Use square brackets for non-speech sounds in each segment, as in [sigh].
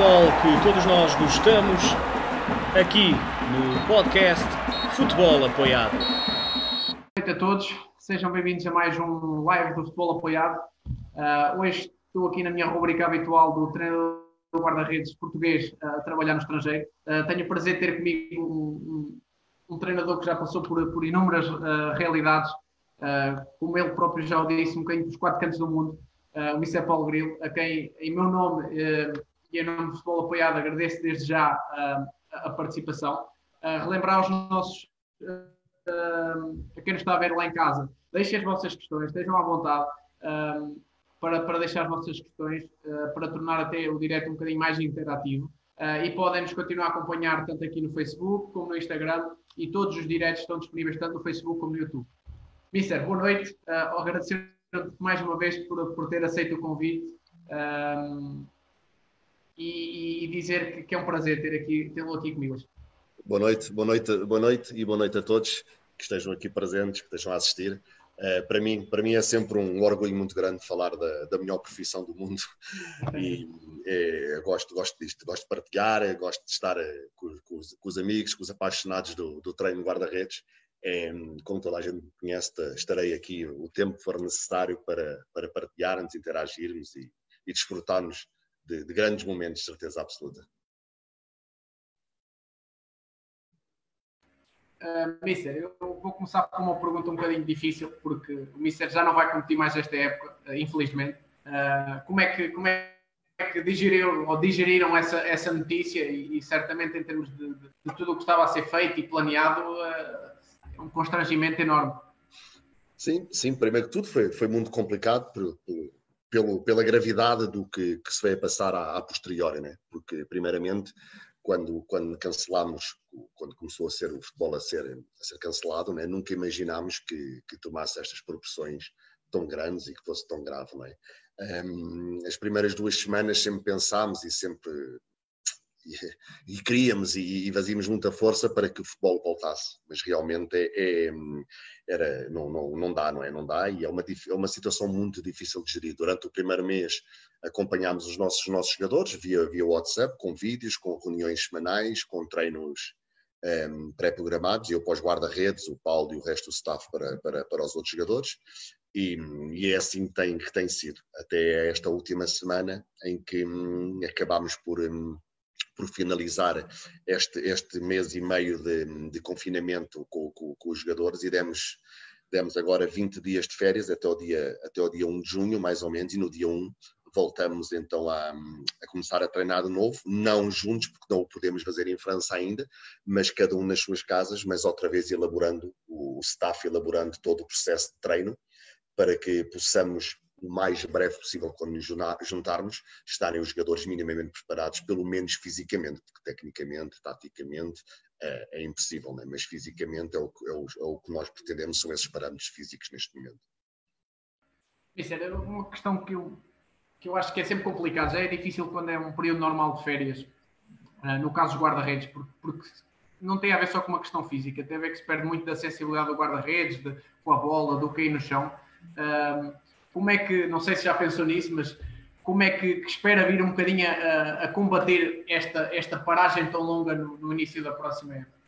futebol que todos nós gostamos, aqui no podcast Futebol Apoiado. Boa noite a todos, sejam bem-vindos a mais um live do Futebol Apoiado. Uh, hoje estou aqui na minha rubrica habitual do treinador do guarda-redes português uh, a trabalhar no estrangeiro. Uh, tenho o prazer de ter comigo um, um, um treinador que já passou por, por inúmeras realidades, como ele próprio já o disse, um bocadinho dos quatro cantos do mundo uh, o Mr. Paulo Grilo, a quem, em meu nome uh, e em nome do Futebol Apoiado, agradeço desde já uh, a participação. relembrar aos nossos, a quem nos está a ver lá em casa, deixem as vossas questões, estejam à vontade para, para deixar as vossas questões, para tornar até o direto um bocadinho mais interativo. e podem-nos continuar a acompanhar tanto aqui no Facebook como no Instagram e todos os diretos estão disponíveis tanto no Facebook como no YouTube. Mister, boa noite. Uh, agradecer mais uma vez por, por ter aceito o convite e, e, dizer que, que, é um prazer ter aqui, tê-lo aqui comigo hoje. Boa noite, boa noite, boa noite e boa noite a todos que estejam aqui presentes, que estejam a assistir. Uh, para, mim, para mim é sempre um orgulho muito grande falar da, da melhor profissão do mundo [laughs] e é, gosto, gosto disto, gosto de partilhar, gosto de estar uh, com, com, os, com, os, amigos, com os apaixonados do, do treino guarda-redes é, como toda a gente me conhece, estarei aqui o tempo que for necessário para, para partilharmos, interagirmos e, e desfrutarmos de, de grandes momentos, certeza absoluta. Uh, Mister, eu vou começar com uma pergunta um bocadinho difícil, porque o Mister já não vai competir mais esta época, uh, infelizmente. Uh, como, é que, como é que digeriram, ou digeriram essa, essa notícia e, e certamente em termos de, de, de, tudo o que estava a ser feito e planeado, um constrangimento enorme. Sim, sim, primeiro que tudo foi, foi muito complicado por, por, pelo, pela gravidade do que, que se a passar a, a posteriori, né? porque primeiramente quando, quando cancelámos, quando começou a ser o futebol a ser, a ser cancelado, né? nunca imaginámos que, que tomasse estas proporções tão grandes e que fosse tão grave. Não é? Um, as primeiras duas semanas sempre pensámos e sempre [laughs] e, queríamos e, e fazíamos muita força para que o futebol voltasse, mas realmente é, é, era, não, não, não dá, não é? Não dá e é uma, é uma situação muito difícil de gerir. Durante o primeiro mês acompanhámos os nossos, nossos jogadores via, via WhatsApp, com vídeos, com reuniões semanais, com treinos um, ehm, pré-programados, eu pós guarda-redes, o Paulo e o resto do staff para, para, para os outros jogadores. E, e, é assim que tem, que tem sido, até esta última semana em que hum, acabámos por, hum, por finalizar este, este mês e meio de, de confinamento com, com, com, os jogadores e demos, demos agora 20 dias de férias até o, dia, até o dia 1 de junho, mais ou menos, e no dia 1 voltamos então a, a, começar a treinar de novo, não juntos, porque não o podemos fazer em França ainda, mas cada um nas suas casas, mas outra vez elaborando, o, o staff elaborando todo o processo de treino, para que possamos o mais breve possível quando nos juntarmos, estarem os jogadores minimamente preparados, pelo menos fisicamente, porque tecnicamente, taticamente, é, é impossível, né? mas fisicamente é o, é, o, é o, que nós pretendemos, são esses parâmetros físicos neste momento. Isso é uma questão que eu, que eu acho que é sempre complicado, já é difícil quando é um período normal de férias, uh, no caso dos guarda-redes, porque, porque, não tem a ver só com uma questão física, tem a ver que se perde muito da sensibilidade do guarda-redes, com a bola, do cair no chão. Uh, como é que, não sei se já pensou nisso, mas como é que, que espera vir um bocadinho a, a, combater esta, esta paragem tão longa no, no início da próxima época?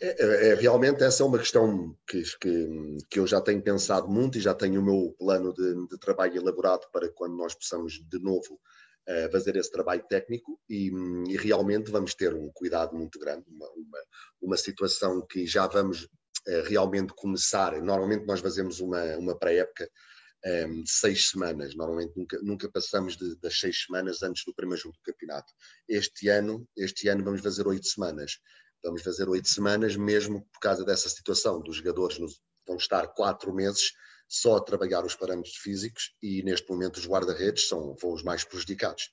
É, é, é, realmente essa é uma questão que, que, que, eu já tenho pensado muito e já tenho o meu plano de, de trabalho elaborado para quando nós possamos de novo uh, fazer esse trabalho técnico e, e, realmente vamos ter um cuidado muito grande, uma, uma, uma situação que já vamos uh, realmente começar. Normalmente nós fazemos uma, uma pré-época um, ehm, de seis semanas. Normalmente nunca, nunca passamos de, das seis semanas antes do primeiro jogo do campeonato. Este ano, este ano vamos fazer oito semanas. Vamos fazer oito semanas, mesmo por causa dessa situação dos jogadores nos, vão estar quatro meses só a trabalhar os parâmetros físicos e neste momento os guarda-redes são os mais prejudicados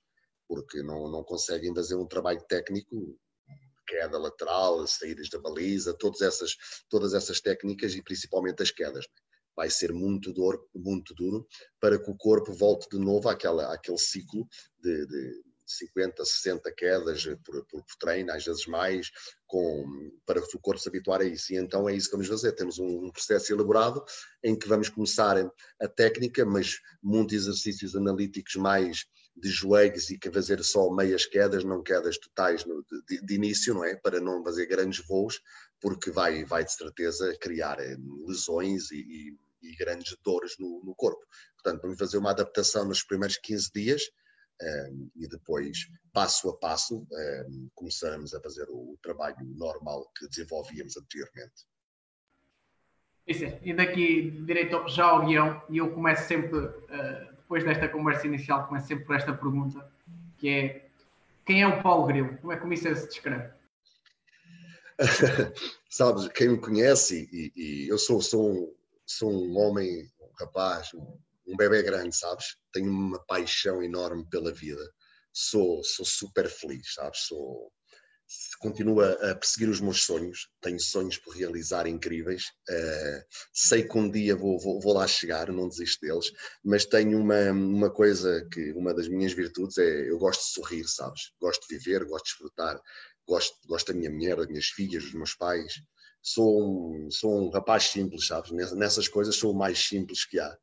porque não, não conseguem fazer um trabalho técnico queda lateral, saídas da baliza, todas essas, todas essas técnicas e principalmente as quedas vai ser muito duro, muito duro para que o corpo volte de novo àquela, àquele ciclo de, de 50, 60 quedas por, por, por, treino, às vezes mais, com, para o corpo se habituar a isso. E então é isso que vamos fazer. Temos um, um processo elaborado em que vamos começar a técnica, mas muitos exercícios analíticos mais de joelhos e que fazer só meias quedas, não quedas totais no, de, de, início, não é? Para não fazer grandes voos, porque vai, vai de certeza criar eh, lesões e, e, e grandes dores no, no, corpo. Portanto, vamos fazer uma adaptação nos primeiros 15 dias um, ehm, e depois, passo a passo, um, ehm, começaremos a fazer o, trabalho normal que desenvolvíamos anteriormente. Isso é. E daqui direito já ao guião, e eu começo sempre, uh, depois desta conversa inicial, começo sempre por esta pergunta, que é quem é o Paulo Grilo? Como é que o se descreve? [laughs] Sabes, quem me conhece, e, e eu sou, sou, um, sou um homem, um rapaz, um, bebê grande, sabes? Tenho uma paixão enorme pela vida. Sou, sou super feliz, sabes? Sou, continuo a perseguir os meus sonhos. Tenho sonhos por realizar incríveis. Uh, sei que um dia vou, vou, vou, lá chegar, não desisto deles. Mas tenho uma, uma coisa que, uma das minhas virtudes é eu gosto de sorrir, sabes? Gosto de viver, gosto de desfrutar. Gosto, gosto da minha mulher, das minhas filhas, dos meus pais. Sou um, sou um rapaz simples, sabes? Nessas coisas sou o mais simples que há.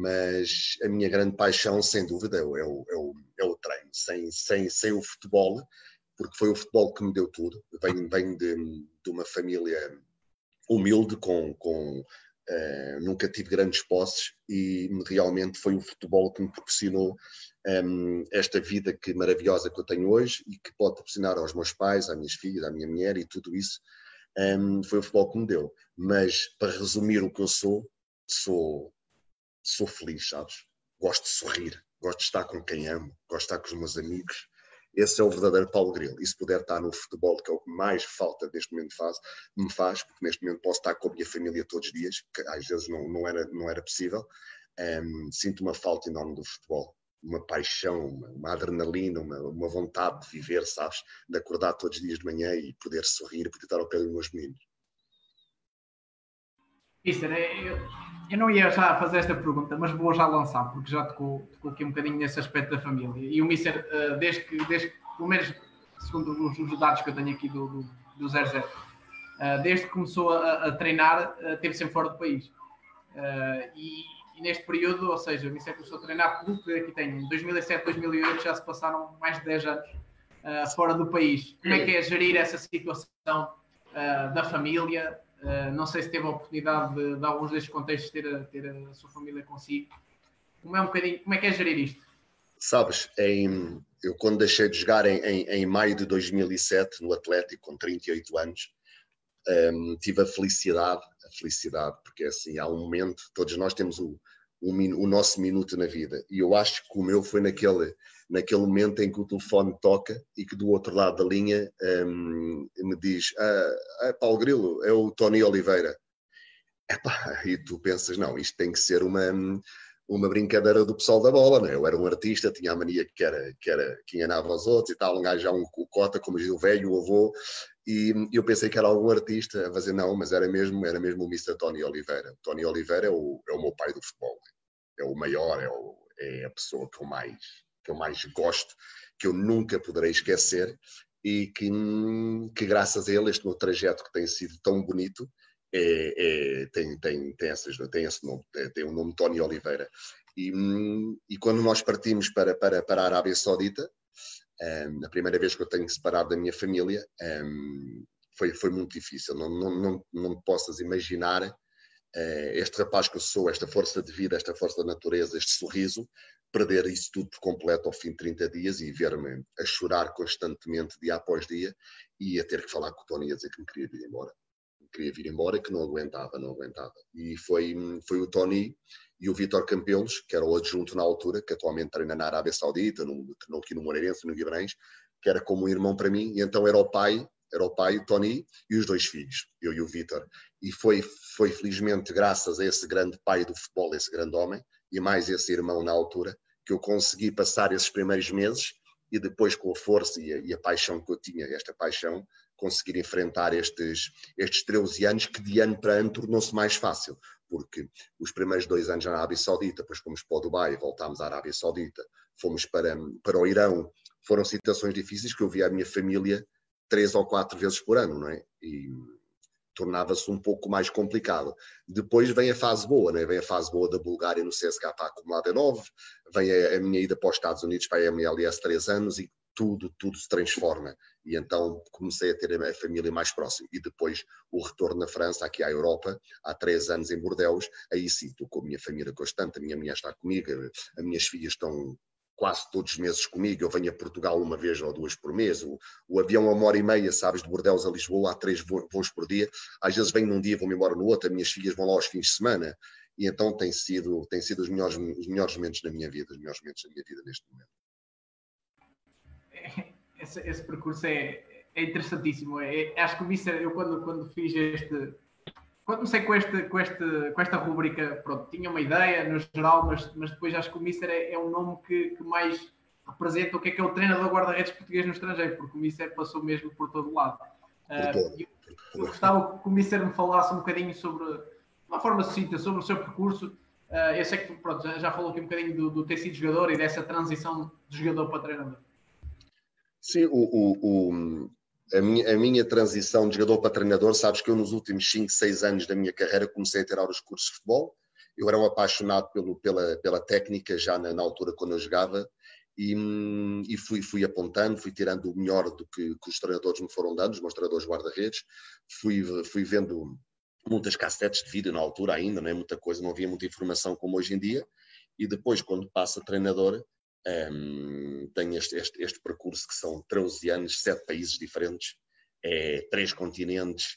Mas a minha grande paixão, sem dúvida, é o, é o, é o, é o treino. Sem, sem, sem o futebol, porque foi o futebol que me deu tudo. Venho, venho de, de uma família humilde, com, com uh, nunca tive grandes posses e realmente foi o futebol que me proporcionou um, esta vida que maravilhosa que eu tenho hoje e que pode proporcionar aos meus pais, às minhas filhas, à minha mulher e tudo isso. Um, foi o futebol que me deu. Mas para resumir o que eu sou, sou, sou feliz, sabes? Gosto de sorrir, gosto de estar com quem amo, gosto de estar com os meus amigos. Esse é o verdadeiro Paulo Grilo. E se puder estar no futebol, que é o que mais falta neste momento faz, me faz, porque neste momento posso estar com a minha família todos os dias, que às vezes não, não, era, não era possível. Um, sinto uma falta enorme do futebol uma paixão, uma, uma adrenalina, uma, uma, vontade de viver, sabes? De acordar todos os dias de manhã e poder sorrir, poder estar ao pé dos meus meninos. Mister, eu, eu não ia já fazer esta pergunta, mas vou já lançar, porque já tocou, tocou aqui um bocadinho nesse aspecto da família. E o Mister, uh, desde que, desde pelo menos segundo os, os dados que eu tenho aqui do, do, do 00, uh, desde que começou a, a treinar, esteve sempre fora do país. E, e, neste período, ou seja, o Mister começou a treinar clube, aqui tem 2007, 2008, já se passaram mais de 10 anos fora do país. Como é que é gerir essa situação da família? Uh, não sei se teve a oportunidade de, de alguns destes contextos ter a, ter a sua família consigo. Como é um bocadinho, como é que é gerir isto? Sabes, em, eu quando deixei de jogar em, em, em, maio de 2007 no Atlético, com 38 anos, um, tive a felicidade, felicidade, porque assim, há um momento, todos nós temos o, o, o nosso minuto na vida, e eu acho que o meu foi naquele, naquele momento em que o telefone toca e que do outro lado da linha um, me diz: ah, ah, Paulo Grilo, é o Tony Oliveira. Epá, e tu pensas: não, isto tem que ser uma, uma brincadeira do pessoal da bola, né? Eu era um artista, tinha a mania que era, que era que enganava os outros e tal, um gajo já um cota, como diz o velho, o avô, e eu pensei que era algum artista a fazer, não, mas era mesmo, era mesmo o Mr. Tony Oliveira. Tony Oliveira é o, é o meu pai do futebol, é o maior, é, o, é a pessoa que eu mais que eu mais gosto, que eu nunca poderei esquecer e que, que graças a ele este meu trajeto que tem sido tão bonito é, é, tem, tem, tem, essas, tem esse nome, tem o nome Tony Oliveira. E, e quando nós partimos para, para, para a Arábia Saudita, um, a primeira vez que eu tenho separado da minha família, um, foi, foi muito difícil. Não, não, não, não possas imaginar uh, este rapaz que eu sou, esta força de vida, esta força da natureza, este sorriso, perder isso tudo por completo ao fim de 30 dias e ver-me a chorar constantemente dia após dia e a ter que falar com o Tony a dizer que me queria vir embora. Queria vir embora, que não aguentava, não aguentava. E foi, foi o Tony e o Vitor Campelos, que era o adjunto na altura, que atualmente treina na Arábia Saudita, no, no, aqui no Moreirense, no Guimarães, que era como um irmão para mim, e então era o pai, era o pai, o Tony, e os dois filhos, eu e o Vitor. E foi, foi felizmente graças a esse grande pai do futebol, esse grande homem, e mais esse irmão na altura, que eu consegui passar esses primeiros meses e depois com a força e a, e a, paixão que eu tinha, esta paixão, conseguir enfrentar estes, estes 13 anos que de ano para ano tornou-se mais fácil, porque os primeiros dois anos na Arábia Saudita, depois fomos para o Dubai, voltámos à Arábia Saudita, fomos para, para o Irão, foram situações difíceis que eu via a minha família três ou quatro vezes por ano, não é? E tornava-se um pouco mais complicado. Depois vem a fase boa, né? vem a fase boa da Bulgária no CSKA acumulada em 9, vem a, a, minha ida para os Estados Unidos para a MLS três anos e tudo, tudo se transforma. E então comecei a ter a família mais próxima. E depois o retorno na França, aqui à Europa, há três anos em Bordeaux, aí sim, estou com a minha família constante, a minha mulher está comigo, as minhas filhas estão quase todos os meses comigo. Eu venho a Portugal uma vez ou duas por mês. O, o avião é uma hora e meia, sabes, de Bordeaux a Lisboa, há três voos por dia. Às vezes venho num dia, vou-me embora no outro. As minhas filhas vão lá aos fins de semana. E então tem sido, tem sido os, melhores, os melhores momentos da minha vida, os melhores momentos da minha vida neste momento. Esse, esse percurso é, é interessantíssimo. É, é, acho que o Mister, eu quando, quando fiz este, quando comecei com, este, com, este, com esta rubrica, pronto, tinha uma ideia no geral, mas, mas depois acho que o Mister é, é um nome que, que, mais representa o que é que é o treinador guarda-redes português no estrangeiro, porque o Mister passou mesmo por todo o lado. Uh, eu, eu, gostava que o Mister me falasse um bocadinho sobre, uma forma sucinta, sobre o seu percurso. Uh, eu sei que pronto, já, já falou aqui um bocadinho do, do ter sido jogador e dessa transição de jogador para treinador. Sim, o, o, o a minha, a minha transição de jogador para treinador, sabes que eu nos últimos 5, 6 anos da minha carreira comecei a tirar os cursos de futebol. Eu era um apaixonado pelo, pela, pela técnica já na, na altura quando eu jogava e, e, fui, fui apontando, fui tirando o melhor do que, que os treinadores me foram dando, os meus treinadores guarda-redes. Fui, fui vendo muitas cassetes de vídeo na altura ainda, não é muita coisa, não havia muita informação como hoje em dia. E depois, quando passa treinador, um, tem este, este, este, percurso que são 13 anos, sete países diferentes, é, três continentes,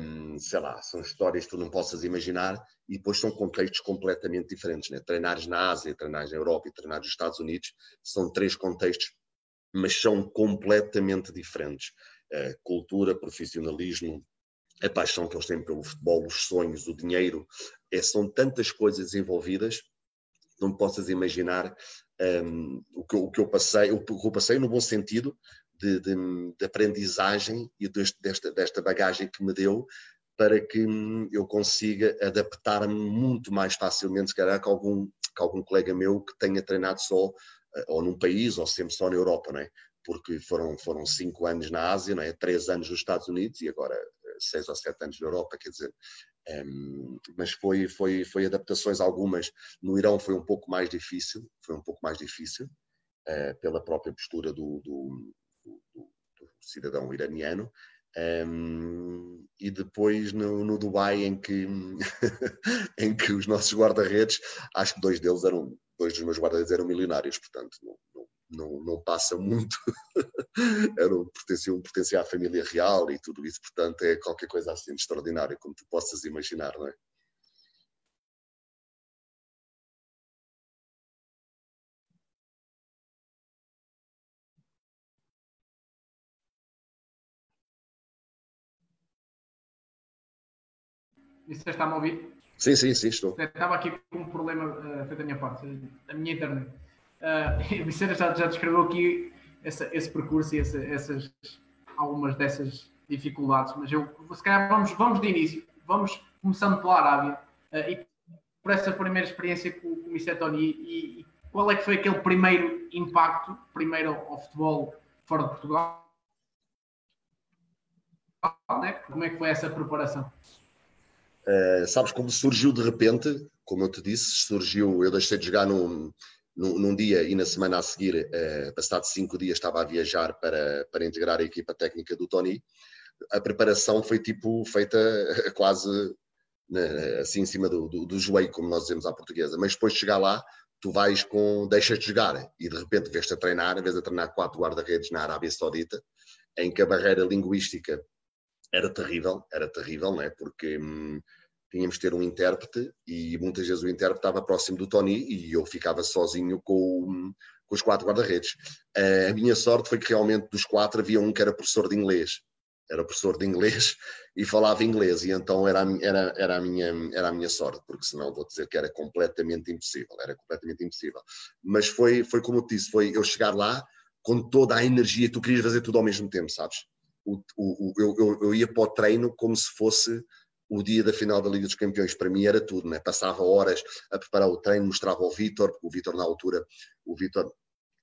um, sei lá, são histórias que tu não possas imaginar e depois são contextos completamente diferentes. Né? Treinares na Ásia, treinares na Europa e treinares nos Estados Unidos são três contextos, mas são completamente diferentes. Uh, cultura, profissionalismo, a paixão que eles têm pelo futebol, os sonhos, o dinheiro, é, são tantas coisas envolvidas não possas imaginar um, o, que, o, que, eu passei, o que eu passei no bom sentido de, de, de aprendizagem e deste, desta, desta bagagem que me deu para que hum, eu consiga adaptar-me muito mais facilmente, se calhar, que algum, que algum colega meu que tenha treinado só eh, ou num país ou sempre só na Europa, não é? Porque foram, foram cinco anos na Ásia, não é? Três anos nos Estados Unidos e agora seis ou sete anos na Europa, quer dizer, um, mas foi, foi, foi adaptações algumas. No Irão foi um pouco mais difícil, foi um pouco mais difícil, uh, pela própria postura do, do, do, do cidadão iraniano. Um, e depois no, no, Dubai, em que, [laughs] em que os nossos guarda-redes, acho que dois deles eram, dois dos meus guarda-redes eram milionários, portanto, não, não, não, passa muito. Era, pertenciam, pertenciam à família real e tudo isso, portanto, é qualquer coisa assim de extraordinário, como tu possas imaginar, não é? Isso está-me a ouvir? Sim, sim, sim, estou. Estava aqui com um problema uh, da minha parte, da minha internet. [laughs] Uh, Vicente já, já descreveu aqui essa, esse percurso e essa, essas, algumas dessas dificuldades, mas eu, se calhar vamos, vamos de início, vamos começando pela Arábia uh, e por essa primeira experiência com, o Mr. Tony e, e, qual é que foi aquele primeiro impacto, primeiro ao futebol fora de Portugal? Né? Como é que foi essa preparação? Uh, sabes como surgiu de repente, como eu te disse, surgiu, eu deixei de jogar num, num, num, dia e na semana a seguir, eh, passado cinco dias, estava a viajar para, para integrar a equipa técnica do Tony. A preparação foi tipo feita [laughs] quase né, assim em cima do, do, do, joelho, como nós dizemos à portuguesa. Mas depois de chegar lá, tu vais com. deixas de jogar e de repente vês-te a treinar, vês a treinar quatro guarda-redes na Arábia Saudita, em que a barreira linguística era terrível, era terrível, não é? Porque. Hum, tínhamos de ter um intérprete e muitas vezes o intérprete estava próximo do Tony e eu ficava sozinho com, com os quatro guarda-redes. A minha sorte foi que realmente dos quatro havia um que era professor de inglês. Era professor de inglês e falava inglês, e então era, era, era, a minha, era a minha sorte, porque senão vou dizer que era completamente impossível, era completamente impossível. Mas foi, foi como eu disse, foi eu chegar lá com toda a energia, tu querias fazer tudo ao mesmo tempo, sabes? O, o, o eu, eu ia para o treino como se fosse o dia da final da Liga dos Campeões para mim era tudo, né? passava horas a preparar o treino, mostrava ao porque o Vítor na altura, o Vítor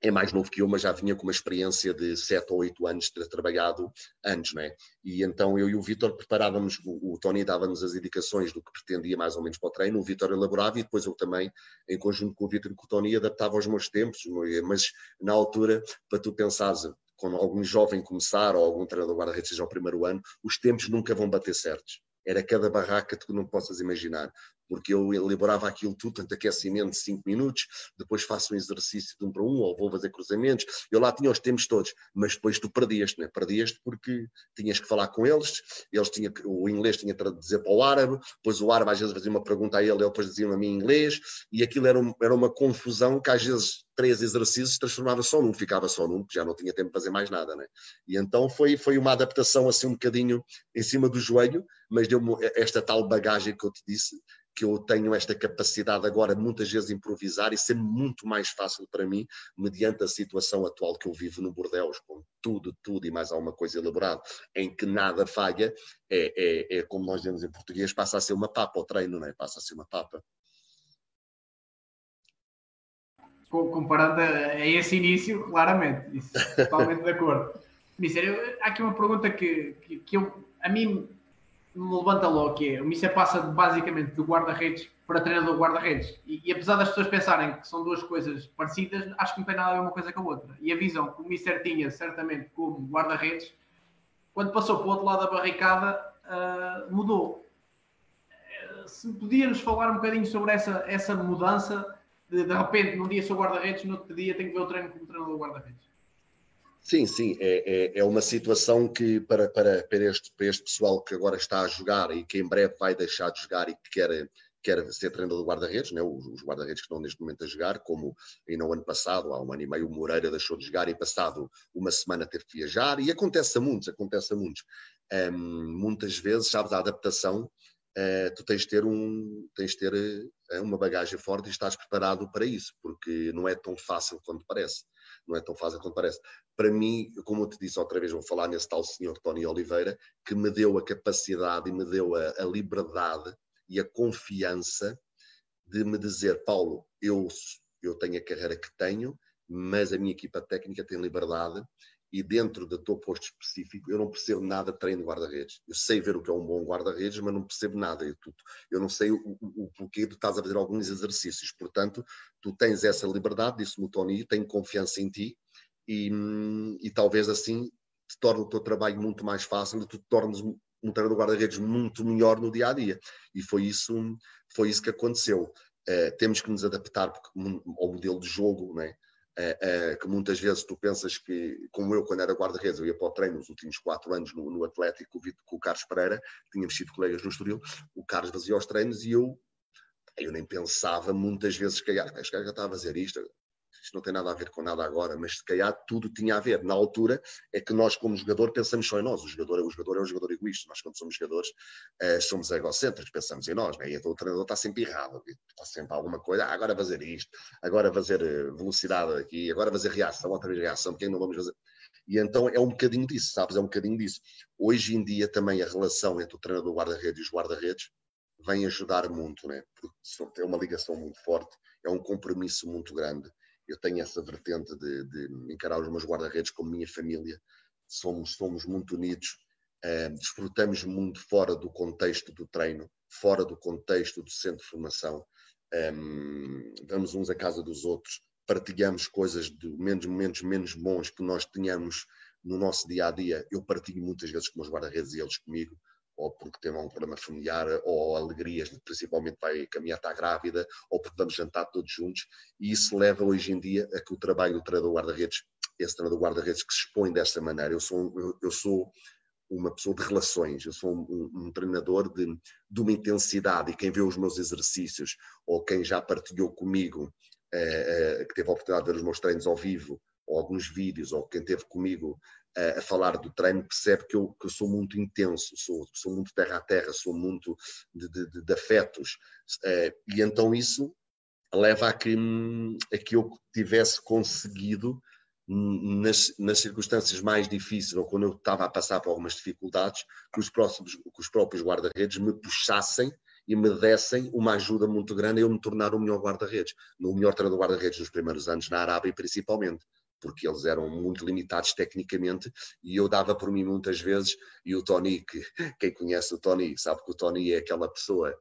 é mais novo que eu, mas já vinha com uma experiência de 7 ou 8 anos de ter trabalhado antes, né? E então eu e o Vitor preparávamos, o, o Tony dava-nos as indicações do que pretendia mais ou menos para o treino, o Vitor elaborava e depois eu também, em conjunto com o Vitor e com o Tony, adaptava aos meus tempos, mas na altura, para tu pensares, quando algum jovem começar ou algum treinador guarda-redes seja o primeiro ano, os tempos nunca vão bater certos. Era cada barraca que tu não possas imaginar porque eu elaborava aquilo tudo, tanto aquecimento de 5 minutos, depois faço um exercício de um para um, ou vou fazer cruzamentos, eu lá tinha os tempos todos, mas depois tu perdias-te, né? perdias-te porque tinhas que falar com eles, eles tinha o inglês tinha que dizer para o árabe, depois o árabe às vezes fazia uma pergunta a ele, ele depois dizia a mim em inglês, e aquilo era, um, era uma confusão que às vezes três exercícios transformava só num, ficava só num, já não tinha tempo de fazer mais nada, né? E então foi, foi uma adaptação assim um bocadinho em cima do joelho, mas deu-me esta tal bagagem que eu te disse, que eu tenho esta capacidade agora muitas vezes improvisar e ser muito mais fácil para mim, mediante a situação atual que eu vivo no Bordeus, com tudo, tudo e mais alguma coisa elaborado, em que nada falha, é, é, é como nós dizemos em português, passa a ser uma papa o treino, não é? Passa a ser uma papa. Comparando a esse início, claramente, isso, totalmente de acordo. Mister, há aqui uma pergunta que, que, que eu, a mim levanta logo, que é, o Mister passa basicamente do guarda-redes para treinador guarda-redes. E, e, apesar das pessoas pensarem que são duas coisas parecidas, acho que não tem nada a ver uma coisa com a outra. E a visão que o Mister tinha, certamente, como guarda-redes, quando passou para o outro lado da barricada, uh, mudou. Se podia-nos falar um bocadinho sobre essa, essa mudança, de, de repente, num dia sou guarda-redes, no outro dia tenho que ver o treino como treinador guarda-redes. Sim, sim, é, é, é, uma situação que para, para, para, este, para este pessoal que agora está a jogar e que em breve vai deixar de jogar e que quer, quer ser treinador de guarda-redes, né? os, os guarda-redes que estão neste momento a jogar, como ainda no ano passado, há um ano e meio, o Moreira deixou de jogar e passado uma semana teve que viajar, e acontece a muitos, acontece a muitos. Um, muitas vezes, sabes, a adaptação, uh, tu tens de ter, um, tens de ter uh, uma bagagem forte e estás preparado para isso, porque não é tão fácil quanto parece não é tão fácil quanto parece. Para mim, como eu te disse outra vez, vou falar nesse tal senhor Tony Oliveira, que me deu a capacidade e me deu a, a liberdade e a confiança de me dizer, Paulo, eu, eu tenho a carreira que tenho, mas a minha equipa técnica tem liberdade e dentro do teu posto específico eu não percebo nada de treino de guarda-redes. Eu sei ver o que é um bom guarda-redes, mas não percebo nada. Eu, tu, eu não sei o, o, o porquê tu estás a fazer alguns exercícios. Portanto, tu tens essa liberdade, disse-me o Tony, tenho confiança em ti e, e talvez assim te torne o teu trabalho muito mais fácil e tu te tornes um treinador de guarda-redes muito melhor no dia a dia. E foi isso, foi isso que aconteceu. Uh, temos que nos adaptar ao modelo de jogo, não é? Uh, uh, que muitas vezes tu pensas que, como eu, quando era guarda-redes, eu ia para o treino nos últimos quatro anos no, no Atlético com o Carlos Pereira, tínhamos sido colegas no Estoril, o Carlos fazia os treinos e eu, eu nem pensava muitas vezes que este gajo já estava a fazer isto, isto não tem nada a ver com nada agora, mas se calhar tudo tinha a ver. Na altura é que nós, como jogador, pensamos só em nós. O jogador, o jogador é um jogador egoísta. Nós, quando somos jogadores, uh, somos egocêntricos, pensamos em nós. Né? E o treinador está sempre errado, está sempre alguma coisa. Ah, agora fazer isto, agora fazer eh, velocidade aqui, agora fazer reação, outra vez reação, porque não vamos fazer. E então é um bocadinho disso, sabes? É um bocadinho disso. Hoje em dia também a relação entre o treinador guarda-redes e os guarda-redes vem ajudar muito, né? Porque é uma ligação muito forte, é um compromisso muito grande eu tenho essa vertente de, de encarar os meus guarda-redes como minha família. Somos, somos muito unidos, uh, desfrutamos muito fora do contexto do treino, fora do contexto do centro de formação. Um, ehm, vamos uns à casa dos outros, partilhamos coisas de menos momentos menos bons que nós tenhamos no nosso dia a dia. Eu partilho muitas vezes com os guarda-redes e eles comigo ou porque tem um problema familiar, ou alegrias, principalmente vai caminhar, está grávida, ou porque vamos jantar todos juntos, e isso leva hoje em dia a que o trabalho do treinador guarda-redes, esse treinador guarda-redes que se expõe desta maneira, eu sou, eu, sou uma pessoa de relações, eu sou um, um, treinador de, de, uma intensidade, e quem vê os meus exercícios, ou quem já partilhou comigo, eh, eh, que teve a oportunidade de ver os meus treinos ao vivo, ou alguns vídeos, ou quem teve comigo a, falar do treino percebe que eu, que eu sou muito intenso, sou, sou muito terra a terra, sou muito de, de, de afetos. Uh, e então isso leva a que, a que eu tivesse conseguido nas, nas, circunstâncias mais difíceis, ou quando eu estava a passar por algumas dificuldades, que os, próximos, que os próprios guarda-redes me puxassem e me dessem uma ajuda muito grande a eu me tornar o melhor guarda-redes, no melhor treinador guarda-redes dos primeiros anos na Arábia principalmente porque eles eram muito limitados tecnicamente e eu dava por mim muitas vezes e o Tony, que, quem conhece o Tony sabe que o Tony é aquela pessoa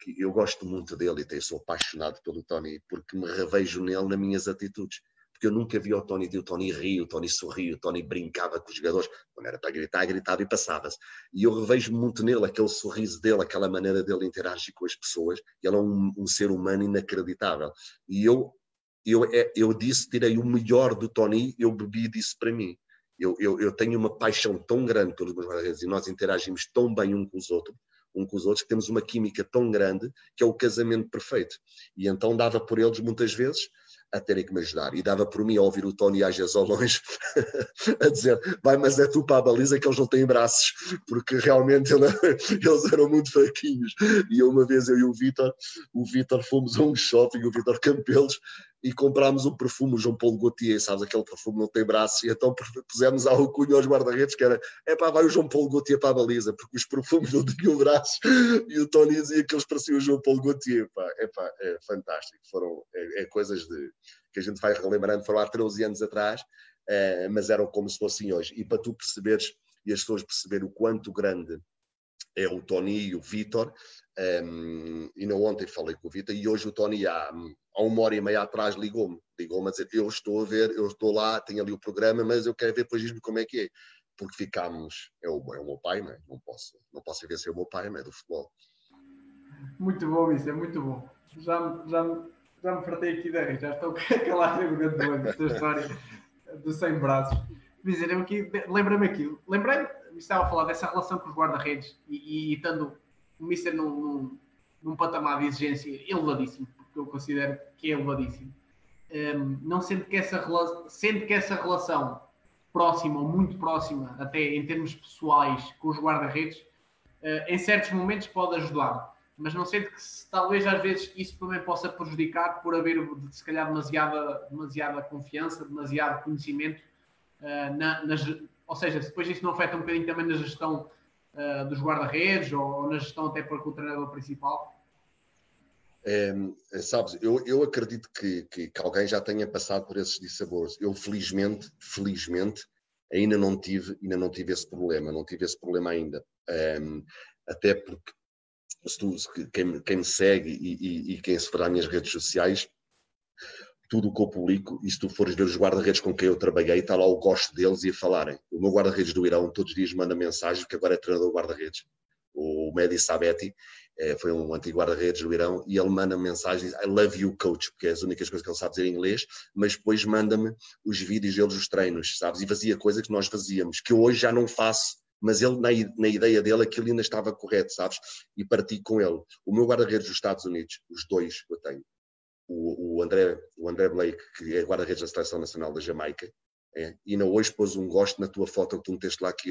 que eu gosto muito dele e sou apaixonado pelo Tony porque me revejo nele nas minhas atitudes porque eu nunca vi o Tony, o Tony ria, o Tony sorria, o Tony brincava com os jogadores, quando era para gritar, gritava e passava-se. E eu revejo muito nele aquele sorriso dele, aquela maneira dele interagir com as pessoas, ele é um, um ser humano inacreditável. E eu eu, é, eu disse, tirei o melhor do Tony, eu bebi disso para mim. Eu, eu, eu tenho uma paixão tão grande pelos meus guarda-redes e nós interagimos tão bem um com os outros, um com os outros, que temos uma química tão grande que é o casamento perfeito. E então dava por eles muitas vezes a terem que me ajudar. E dava por mim a ouvir o Tony Ages ao longe [laughs] a dizer: vai, mas é tu para a baliza que eles não têm braços, porque realmente ele, [laughs] eles eram muito fraquinhos. E uma vez eu e o Vitor, o Vitor fomos a um shopping, o Vitor Campelos, e comprámos um perfume, o João Paulo Gaultier, sabes, aquele perfume não tem braços, e então [laughs] pusemos a alcunha aos guarda-redes, que era, é pá, vai o João Paulo Gaultier para a baliza, porque os perfumes não tinham braços, [laughs] e o Tony dizia que eles pareciam o João Paulo Gaultier, pá, é pá, é fantástico, foram, é, é coisas de, que a gente vai relembrando, foram há 13 anos atrás, é, mas eram como se fossem hoje, e para tu perceberes, e as pessoas perceberem o quanto grande é o Tony e o Vitor, um, e não ontem falei com o Vitor, e hoje o Tony há, há uma hora e meia atrás ligou-me, ligou-me a dizer, eu estou a ver, eu estou lá, tenho ali o programa, mas eu quero ver, depois diz-me como é que é. Porque ficámos, é o, é o meu pai, não, é? não posso, não posso ver se é o meu pai, não é do futebol. Muito bom isso, é muito bom. Já, já, já me fartei aqui daí, já estou com aquela arrogante da história dos 100 braços. Dizer, eu aqui, lembra-me aquilo, lembrei, estava a falar dessa relação com os guarda-redes e, e, e estando o Mister num, num, num patamar de exigência elevadíssimo, porque eu considero que é elevadíssimo. Um, não sendo que, essa, sendo que essa relação próxima ou muito próxima, até em termos pessoais, com os guarda-redes, uh, em certos momentos pode ajudar, mas não sendo que se, talvez às vezes isso também possa prejudicar por haver se calhar demasiada, demasiada confiança, demasiado conhecimento, uh, na, nas, ou seja, depois isso não afeta um bocadinho também na gestão uh, dos guarda-redes ou, ou, na gestão até para com o treinador principal? É, sabes, eu, eu acredito que, que, que, alguém já tenha passado por esses dissabores. Eu, felizmente, felizmente, ainda não tive, ainda não tive esse problema, não tive esse problema ainda. Um, até porque se tu, quem, quem, me segue e, e, e quem se às minhas redes sociais, tudo o que eu publico, e se tu fores ver os guarda-redes com quem eu trabalhei, está lá o gosto deles e a falarem. O meu guarda-redes do Irão todos os dias manda mensagem, que agora é treinador guarda-redes. O Mehdi Sabeti é, foi um antigo guarda-redes do Irão, e ele manda mensagens, I love you, coach, porque é as únicas coisas que ele sabe dizer em inglês, mas depois manda-me os vídeos deles, os treinos, sabes? E fazia coisas que nós fazíamos, que eu hoje já não faço, mas ele, na, na ideia dele, aquilo ainda estava correto, sabes? E parti com ele. O meu guarda-redes dos Estados Unidos, os dois que eu tenho, o, o, André, o André Blake, que é guarda-redes da Seleção Nacional da Jamaica, é, e ainda hoje pôs um gosto na tua foto que tu meteste lá que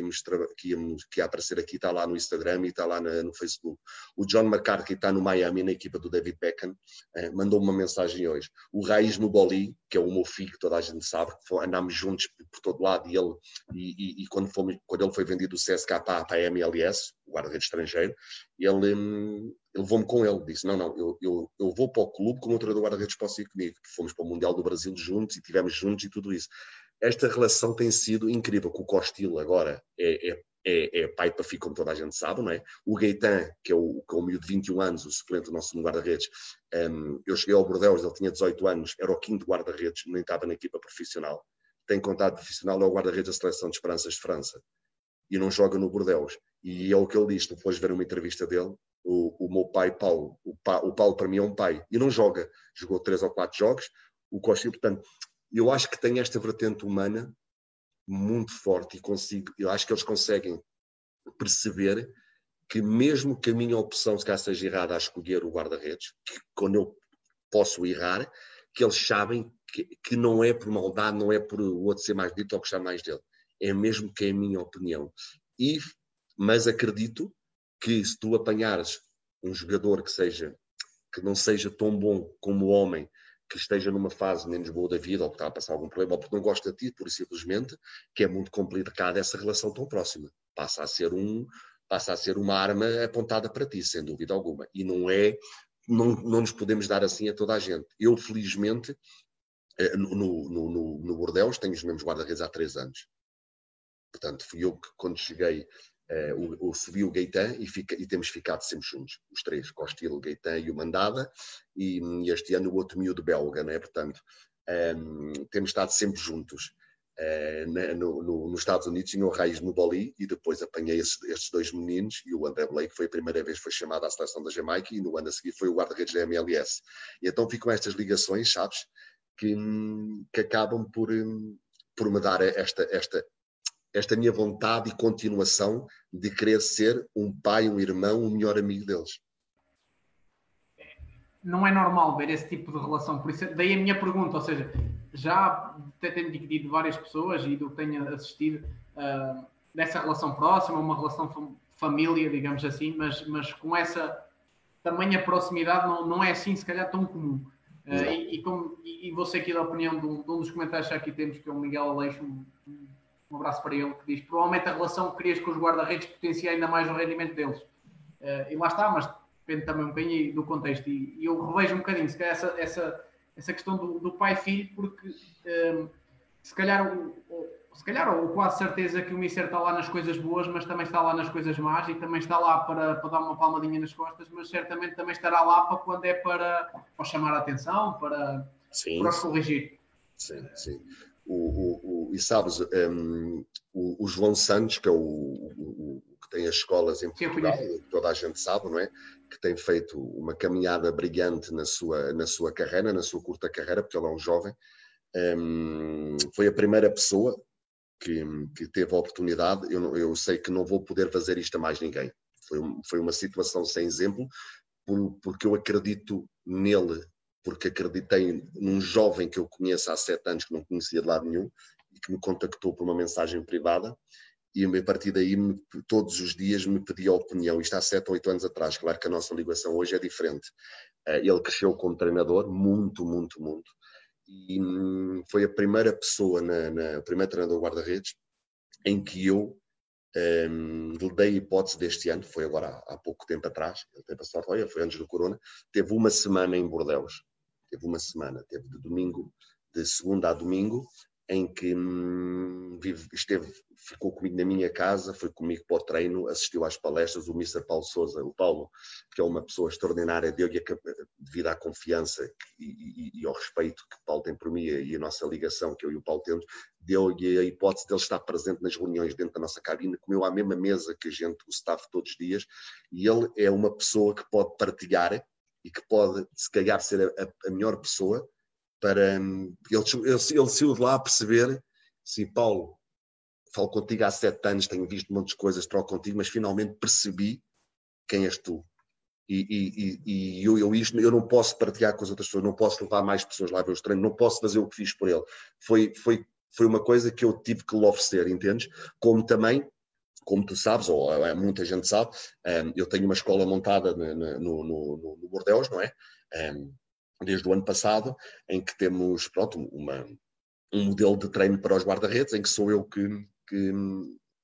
que, que ia aparecer aqui, está lá no Instagram e está lá na, no Facebook. O John McCarthy está no Miami, na equipa do David Beckham, é, mandou uma mensagem hoje. O Raiz no Boli, que é o meu filho, que toda a gente sabe, que andámos juntos por todo lado e ele, e, e, e quando, quando ele foi vendido do CSK para a MLS, o guarda-redes estrangeiro, ele, hum, ele levou-me com ele, disse, não, não, eu, eu, eu vou para o clube como o treinador guarda-redes posso ir comigo. Fomos para o Mundial do Brasil juntos e tivemos juntos e tudo isso esta relação tem sido incrível, com o Costil agora é, é, é, é pai para filho, como toda a gente sabe, não é? O Gaetan, que é o, que é o miúdo de 21 anos, o suplente do nosso guarda-redes, um, eu cheguei ao Bordeaux, ele tinha 18 anos, era o quinto guarda-redes, nem estava na equipa profissional. Tem contato profissional, é o guarda-redes da Seleção de Esperanças de França. E não joga no Bordeaux. E é o que ele diz, depois ver uma entrevista dele, o, o meu pai, Paulo, o, pa, o Paulo para mim é um pai, e não joga. Jogou três ou quatro jogos, o Costil, portanto, eu acho que tem esta vertente humana muito forte e consigo, eu acho que eles conseguem perceber que mesmo que a minha opção se calhar seja errada a escolher o guarda-redes, que quando eu posso errar, que eles sabem que, que, não é por maldade, não é por o outro ser mais dito ou gostar mais dele. É mesmo que é a minha opinião. E, mas acredito que se tu apanhares um jogador que seja que não seja tão bom como o homem que esteja numa fase menos boa da vida, ou que está a passar algum problema, ou porque não gosta de ti, por simplesmente, que é muito complicada essa relação tão próxima. Passa a ser um, passa a ser uma arma apontada para ti, sem dúvida alguma. E não é, não, não nos podemos dar assim a toda a gente. Eu, felizmente, eh, no, no, no, no Bordeus, tenho os mesmos guarda-redes há três anos. Portanto, fui eu que, quando cheguei, uh, o, o, subi o Gaetan e, fica, e, temos ficado sempre juntos, os três, Costil, Gaetan e o Mandada, e, e, este ano o outro miúdo belga, né? portanto, um, ehm, temos estado sempre juntos. Uh, na, no, no, nos Estados Unidos tinha o Raiz no Boli e depois apanhei esses, dois meninos e o André Blake foi a primeira vez que foi chamado à seleção da Jamaica e no ano a seguir foi o guarda-redes da MLS. E então ficam estas ligações, sabes, que, que acabam por, por me dar esta, esta, esta minha vontade e continuação de querer ser um pai, um irmão, um melhor amigo deles. Não é normal ver esse tipo de relação, por isso daí a minha pergunta, ou seja, já até tenho dividido várias pessoas e do que tenho assistido uh, dessa relação próxima, uma relação família, digamos assim, mas, mas com essa tamanha proximidade não, não é assim se calhar tão comum. Uh, e, e, como, e, vou ser aqui da opinião de um, de um, dos comentários que aqui temos, que é o Miguel Aleixo, um, um, abraço para ele, que diz provavelmente a relação que querias com os guarda-redes potencia ainda mais o rendimento deles. Uh, e lá está, mas depende também um bocadinho do contexto. E, e eu revejo um bocadinho, se calhar, essa, essa, essa questão do, do pai-filho, porque um, se calhar o, se calhar, ou quase certeza que o Mister está lá nas coisas boas, mas também está lá nas coisas más e também está lá para, para dar uma palmadinha nas costas, mas certamente também estará lá para quando é para, para chamar a atenção, para, sim, para corrigir. Sim, sim. O, o, o, e sabes, um, o, o, João Santos, que é o, que tem as escolas em Portugal, toda a gente sabe, não é? Que tem feito uma caminhada brilhante na sua, na sua carreira, na sua curta carreira, porque ele é um jovem. Um, foi a primeira pessoa que, que teve a oportunidade, eu, eu, sei que não vou poder fazer isto a mais ninguém. Foi, foi uma situação sem exemplo, por, porque eu acredito nele, porque acreditei num jovem que eu conheço há sete anos, que não conhecia de lado nenhum, e que me contactou por uma mensagem privada, e a partir daí, me, todos os dias, me pedia opinião. Isto há sete ou oito anos atrás. Claro que a nossa ligação hoje é diferente. Eh, ele cresceu como treinador, muito, muito, muito e hum, foi a primeira pessoa, na, na primeira treinador guarda-redes, em que eu um, lhe dei a hipótese deste ano, foi agora há, há, pouco tempo atrás, ele teve a sorte, olha, foi antes do Corona, teve uma semana em Bordeus, teve uma semana, teve de domingo, de segunda a domingo, em que hum, esteve, ficou comigo na minha casa, foi comigo para o treino, assistiu às palestras, o Mr. Paulo Souza, o Paulo, que é uma pessoa extraordinária, deu-lhe devido à confiança e, e, e, ao respeito que Paulo tem por mim e a nossa ligação que eu e o Paulo temos, deu-lhe a hipótese de ele estar presente nas reuniões dentro da nossa cabine, comeu à mesma mesa que a gente, o staff, todos os dias, e ele é uma pessoa que pode partilhar e que pode, se calhar, ser a, a melhor pessoa para ele, ele, ele saiu de lá a perceber se Paulo falo contigo há sete anos, tenho visto muitas coisas, troco contigo, mas finalmente percebi quem és tu. E, e, e, e eu, eu, isto, eu não posso partilhar com as outras pessoas, não posso levar mais pessoas lá ver os treinos, não posso fazer o que fiz por ele. Foi, foi, foi uma coisa que eu tive que lhe oferecer, entendes? Como também, como tu sabes, ou é, muita gente sabe, um, eu tenho uma escola montada no, no, no, Bordeus, não é? Um, desde o ano passado, em que temos pronto, uma, um modelo de treino para os guarda-redes, em que sou eu que, que,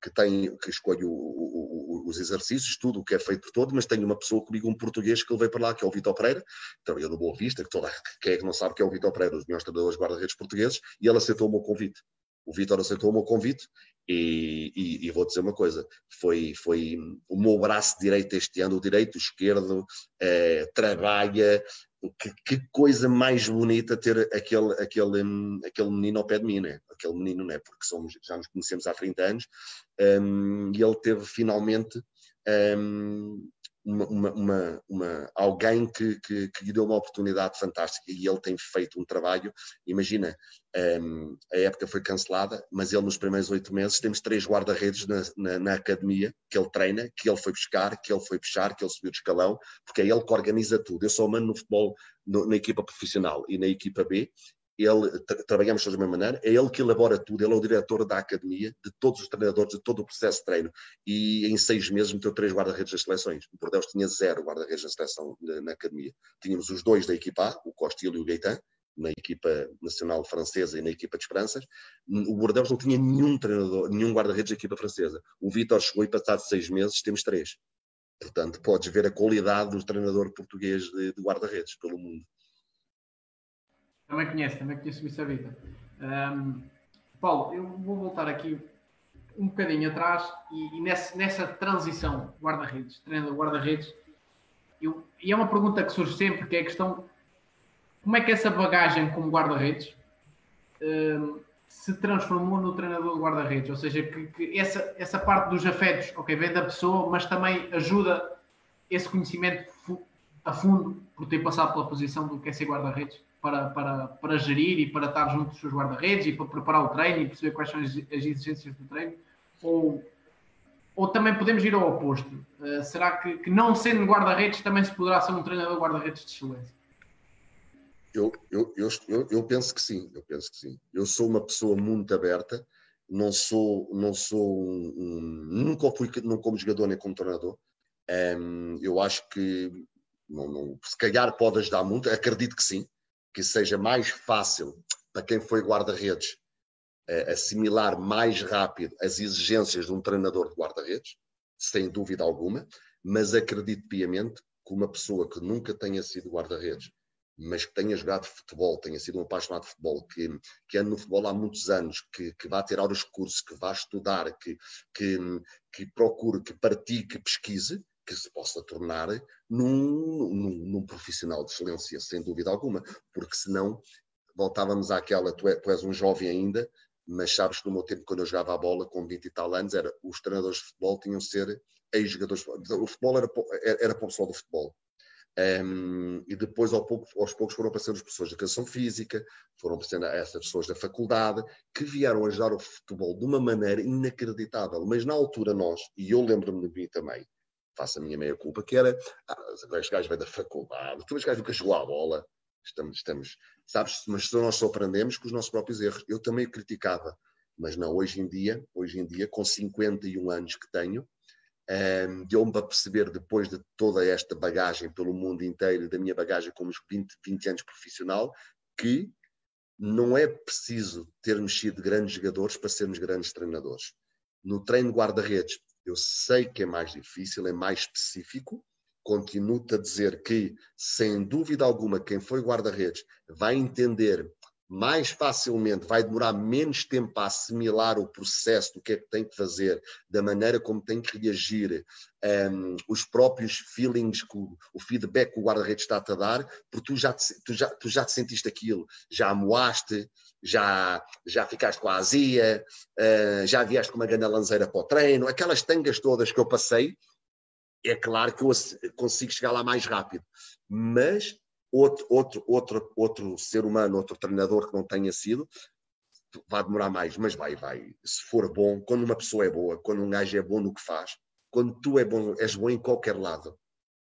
que, tenho, que escolho o, o, os exercícios, tudo o que é feito por todo, mas tenho uma pessoa comigo, um português, que ele veio para lá, que é o Vitor Pereira, trabalhador do Boa Vista, que toda, quem é que não sabe que é o Vitor Pereira, os melhores treinadores guarda-redes portugueses, e ele aceitou o meu convite. O Vitor aceitou o meu convite e, e, e, vou dizer uma coisa: foi, foi o meu braço direito este ano, o direito, o esquerdo, eh, trabalha, que, que, coisa mais bonita ter aquele, aquele, aquele menino ao pé de mim, né? aquele menino, né? porque somos, já nos conhecemos há 30 anos, um, e ele teve finalmente um, uma, uma, uma, alguém que, que, que, lhe deu uma oportunidade fantástica e ele tem feito um trabalho. Imagina, um, a época foi cancelada, mas ele nos primeiros oito meses temos três guarda-redes na, na, na, academia que ele treina, que ele foi buscar, que ele foi puxar, que ele subiu de escalão, porque é ele que organiza tudo. Eu sou mando no futebol no, na equipa profissional e na equipa B ele, trabalhamos todos da mesma maneira, é ele que elabora tudo, ele é o diretor da academia, de todos os treinadores, de todo o processo de treino, e em seis meses meteu três guarda-redes das seleções. O Bordeaux tinha zero guarda-redes na seleção na, na, academia. Tínhamos os dois da equipa A, o Costil e o Gaetan, na equipa nacional francesa e na equipa de Esperanças, o Bordeaux não tinha nenhum treinador, nenhum guarda-redes da equipa francesa. O Vitor chegou e passado seis meses temos três. Portanto, podes ver a qualidade do treinador português de, de guarda-redes pelo mundo. Também conheço, também conheço o Missa Vitor. Um, Paulo, eu vou voltar aqui um bocadinho atrás e, e nessa, nessa, transição guarda-redes, treinador guarda-redes, e é uma pergunta que surge sempre, que é a questão como é que essa bagagem como guarda-redes uh, se transformou no treinador de guarda-redes? Ou seja, que, que, essa, essa parte dos afetos, ok, vem da pessoa, mas também ajuda esse conhecimento a fundo por ter passado pela posição do que é ser guarda-redes para, para, para gerir e para estar junto dos seus guarda-redes e para preparar o treino e perceber quais são as, as exigências do treino? Ou, ou também podemos ir ao oposto? Uh, será que, que não sendo guarda-redes também se poderá ser um treinador guarda-redes de excelência? Eu, eu, eu, eu, penso que sim, eu penso que sim. Eu sou uma pessoa muito aberta, não sou, não sou um, um, nunca fui não como jogador nem como treinador. Um, eu acho que não, não, se calhar pode ajudar muito, acredito que sim, que seja mais fácil para quem foi guarda-redes assimilar mais rápido as exigências de um treinador de guarda-redes, sem dúvida alguma, mas acredito piamente que uma pessoa que nunca tenha sido guarda-redes mas que tenha jogado futebol, tenha sido um apaixonado de futebol, que, que ande no futebol há muitos anos, que, que vá tirar os cursos, que vá estudar, que, que, que procure, que pratique, que pesquise, que se possa tornar num, num, num, profissional de excelência, sem dúvida alguma, porque senão voltávamos àquela, tu, é, tu és um jovem ainda, mas sabes que no meu tempo, quando eu jogava a bola, com 20 e tal anos, era, os treinadores de futebol tinham de ser ex-jogadores. O futebol era, era para o pessoal do futebol. Um, e depois, ao pouco, aos poucos, foram aparecendo as pessoas da educação física, foram aparecendo essas pessoas da faculdade, que vieram ajudar o futebol de uma maneira inacreditável. Mas na altura, nós, e eu lembro-me de mim também, faço a minha meia-culpa, que era: ah, este gajo vem da faculdade, tu este gajo nunca jogou à bola. Estamos, estamos, sabes, mas nós só aprendemos com os nossos próprios erros. Eu também criticava, mas não, hoje em dia, hoje em dia, com 51 anos que tenho, um, deu-me para perceber, depois de toda esta bagagem pelo mundo inteiro, da minha bagagem como 20, 20 anos profissional, que não é preciso termos sido grandes jogadores para sermos grandes treinadores. No treino de guarda-redes, eu sei que é mais difícil, é mais específico. Continuo-te a dizer que, sem dúvida alguma, quem foi guarda-redes vai entender mais facilmente, vai demorar menos tempo a assimilar o processo do que é que tem que fazer, da maneira como tem que reagir, um, os próprios feelings, o, o feedback que o guarda-redes está-te a dar, porque tu já, te, tu, já, tu já te sentiste aquilo, já amoaste, já, já ficaste com a azia, uh, já vieste com uma grande lanceira para o treino, aquelas tangas todas que eu passei, é claro que eu consigo chegar lá mais rápido, mas outro, outro, outro, outro ser humano, outro treinador que não tenha sido, vai demorar mais, mas vai, vai. Se for bom, quando uma pessoa é boa, quando um gajo é bom no que faz, quando tu é bom, és bom em qualquer lado,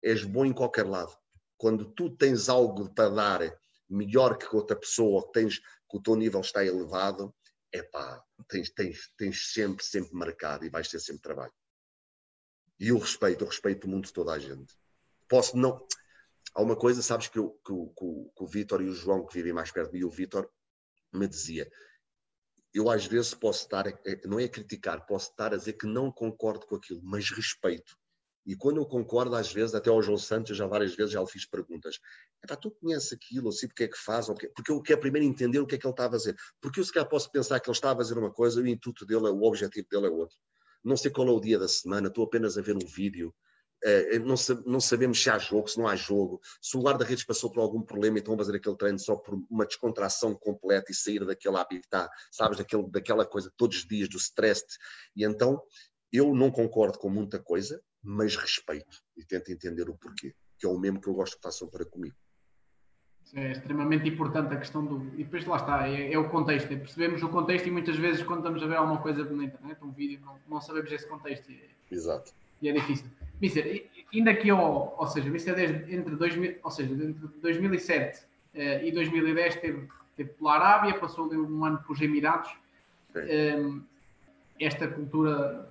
és bom em qualquer lado. Quando tu tens algo para dar melhor que outra pessoa, que tens que o teu nível está elevado, é pá, tens, tens, tens sempre, sempre marcado e vais ter sempre trabalho. E o respeito, o respeito de toda a gente. Posso não, há uma coisa, sabes, que, eu, que, que, que o Vitor e o João, que vivem mais perto de mim, o Vitor me dizia, eu às vezes posso estar, não é a criticar, posso estar a dizer que não concordo com aquilo, mas respeito. E quando eu concordo, às vezes, até ao João Santos, já várias vezes já lhe fiz perguntas. Epá, tu conheces aquilo, ou sei porque é que faz, ou porque eu quero primeiro entender o que é que ele está a fazer. Porque eu se calhar posso pensar que ele está a fazer uma coisa o intuito dele, o objetivo dele é outro. Não sei qual é o dia da semana, estou apenas a ver um vídeo, Uh, não, não, sabemos se há jogo, se não há jogo, se o guarda-redes passou por algum problema e estão a fazer aquele treino só por uma descontração completa e sair daquele habitat, sabes, daquele, daquela coisa todos os dias, do stress. E então eu não concordo com muita coisa, mas respeito e tento entender o porquê, que é o mesmo que eu gosto que façam para comigo. É extremamente importante a questão do. E depois lá está, é, é, o contexto. É percebemos o contexto e muitas vezes quando estamos a ver alguma coisa na internet, um vídeo, não, não sabemos esse contexto. Exato. E é difícil. Mister, ainda aqui ao, ou seja, Mister desde entre 2000, ou seja, entre 2007 eh, e 2010 teve, teve pela Arábia, passou ali um ano pelos Emirados. Um, esta cultura